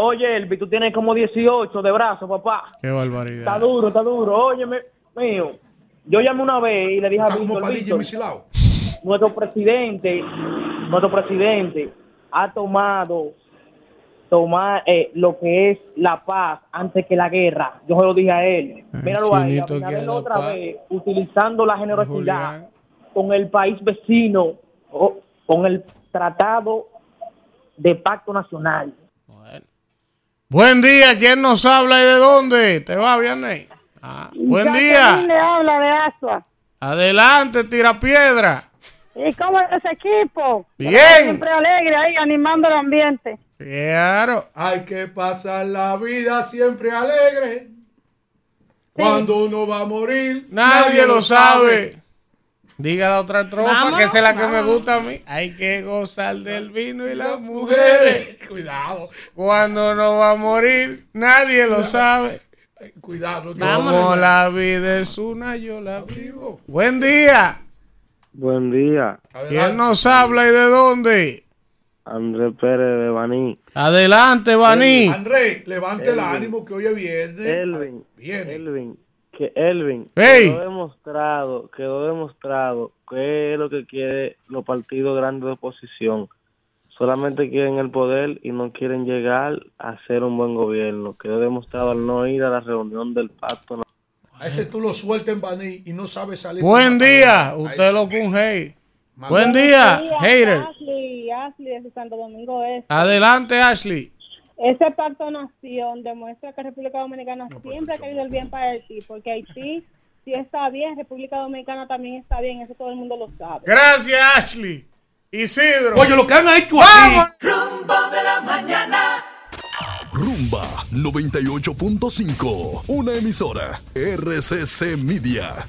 Oye, Elvis, tú tienes como 18 de brazos, papá. Qué barbaridad. Está duro, está duro. Óyeme, mío. Yo llamé una vez y le dije a Víctor, Víctor, nuestro presidente, nuestro presidente ha tomado tomar eh, lo que es la paz antes que la guerra. Yo se lo dije a él. Míralo ahí, la otra paz. vez utilizando la generosidad con el país vecino, o- con el tratado de pacto nacional. Buen día, ¿quién nos habla y de dónde? ¿Te va, Vianney? Ah, buen Jacqueline día. le habla de Asua. Adelante, tira piedra. ¿Y cómo es ese equipo? Bien. Siempre alegre ahí, animando el ambiente. Claro. Hay que pasar la vida siempre alegre. Cuando uno va a morir, Nadie lo sabe. Diga la otra trofa, Vámonos, que esa es la que me gusta a mí. Hay que gozar del vino y las mujeres. Cuidado. Cuando no va a morir, nadie lo sabe. Cuidado. Como la vida es una, yo la vivo. Buen día. Buen día. ¿Quién nos habla y de dónde? Andrés Pérez de Baní. Adelante, Baní. André, levante el ánimo que hoy es viernes. Elvin, Elvin, que Elvin Hey. quedó demostrado, quedó demostrado que es lo que quiere los partidos grandes de oposición. Solamente quieren el poder y no quieren llegar a hacer un buen gobierno. Quedó demostrado al no ir a la reunión del pacto. A ese tú lo sueltas en Baní y no sabes salir. Buen día. Usted lo con hey. Buen día, hater. Ashley, Ashley de Santo Domingo Este. Adelante, Ashley. Ese pacto nación demuestra que República Dominicana siempre ha querido el bien para Haití, porque Haití si está bien, República Dominicana también está bien, eso todo el mundo lo sabe. Gracias, Ashley. Isidro. Oye, lo que han hecho ¡Vamos! Rumbo de la mañana. Rumba 98.5, una emisora RCC Media.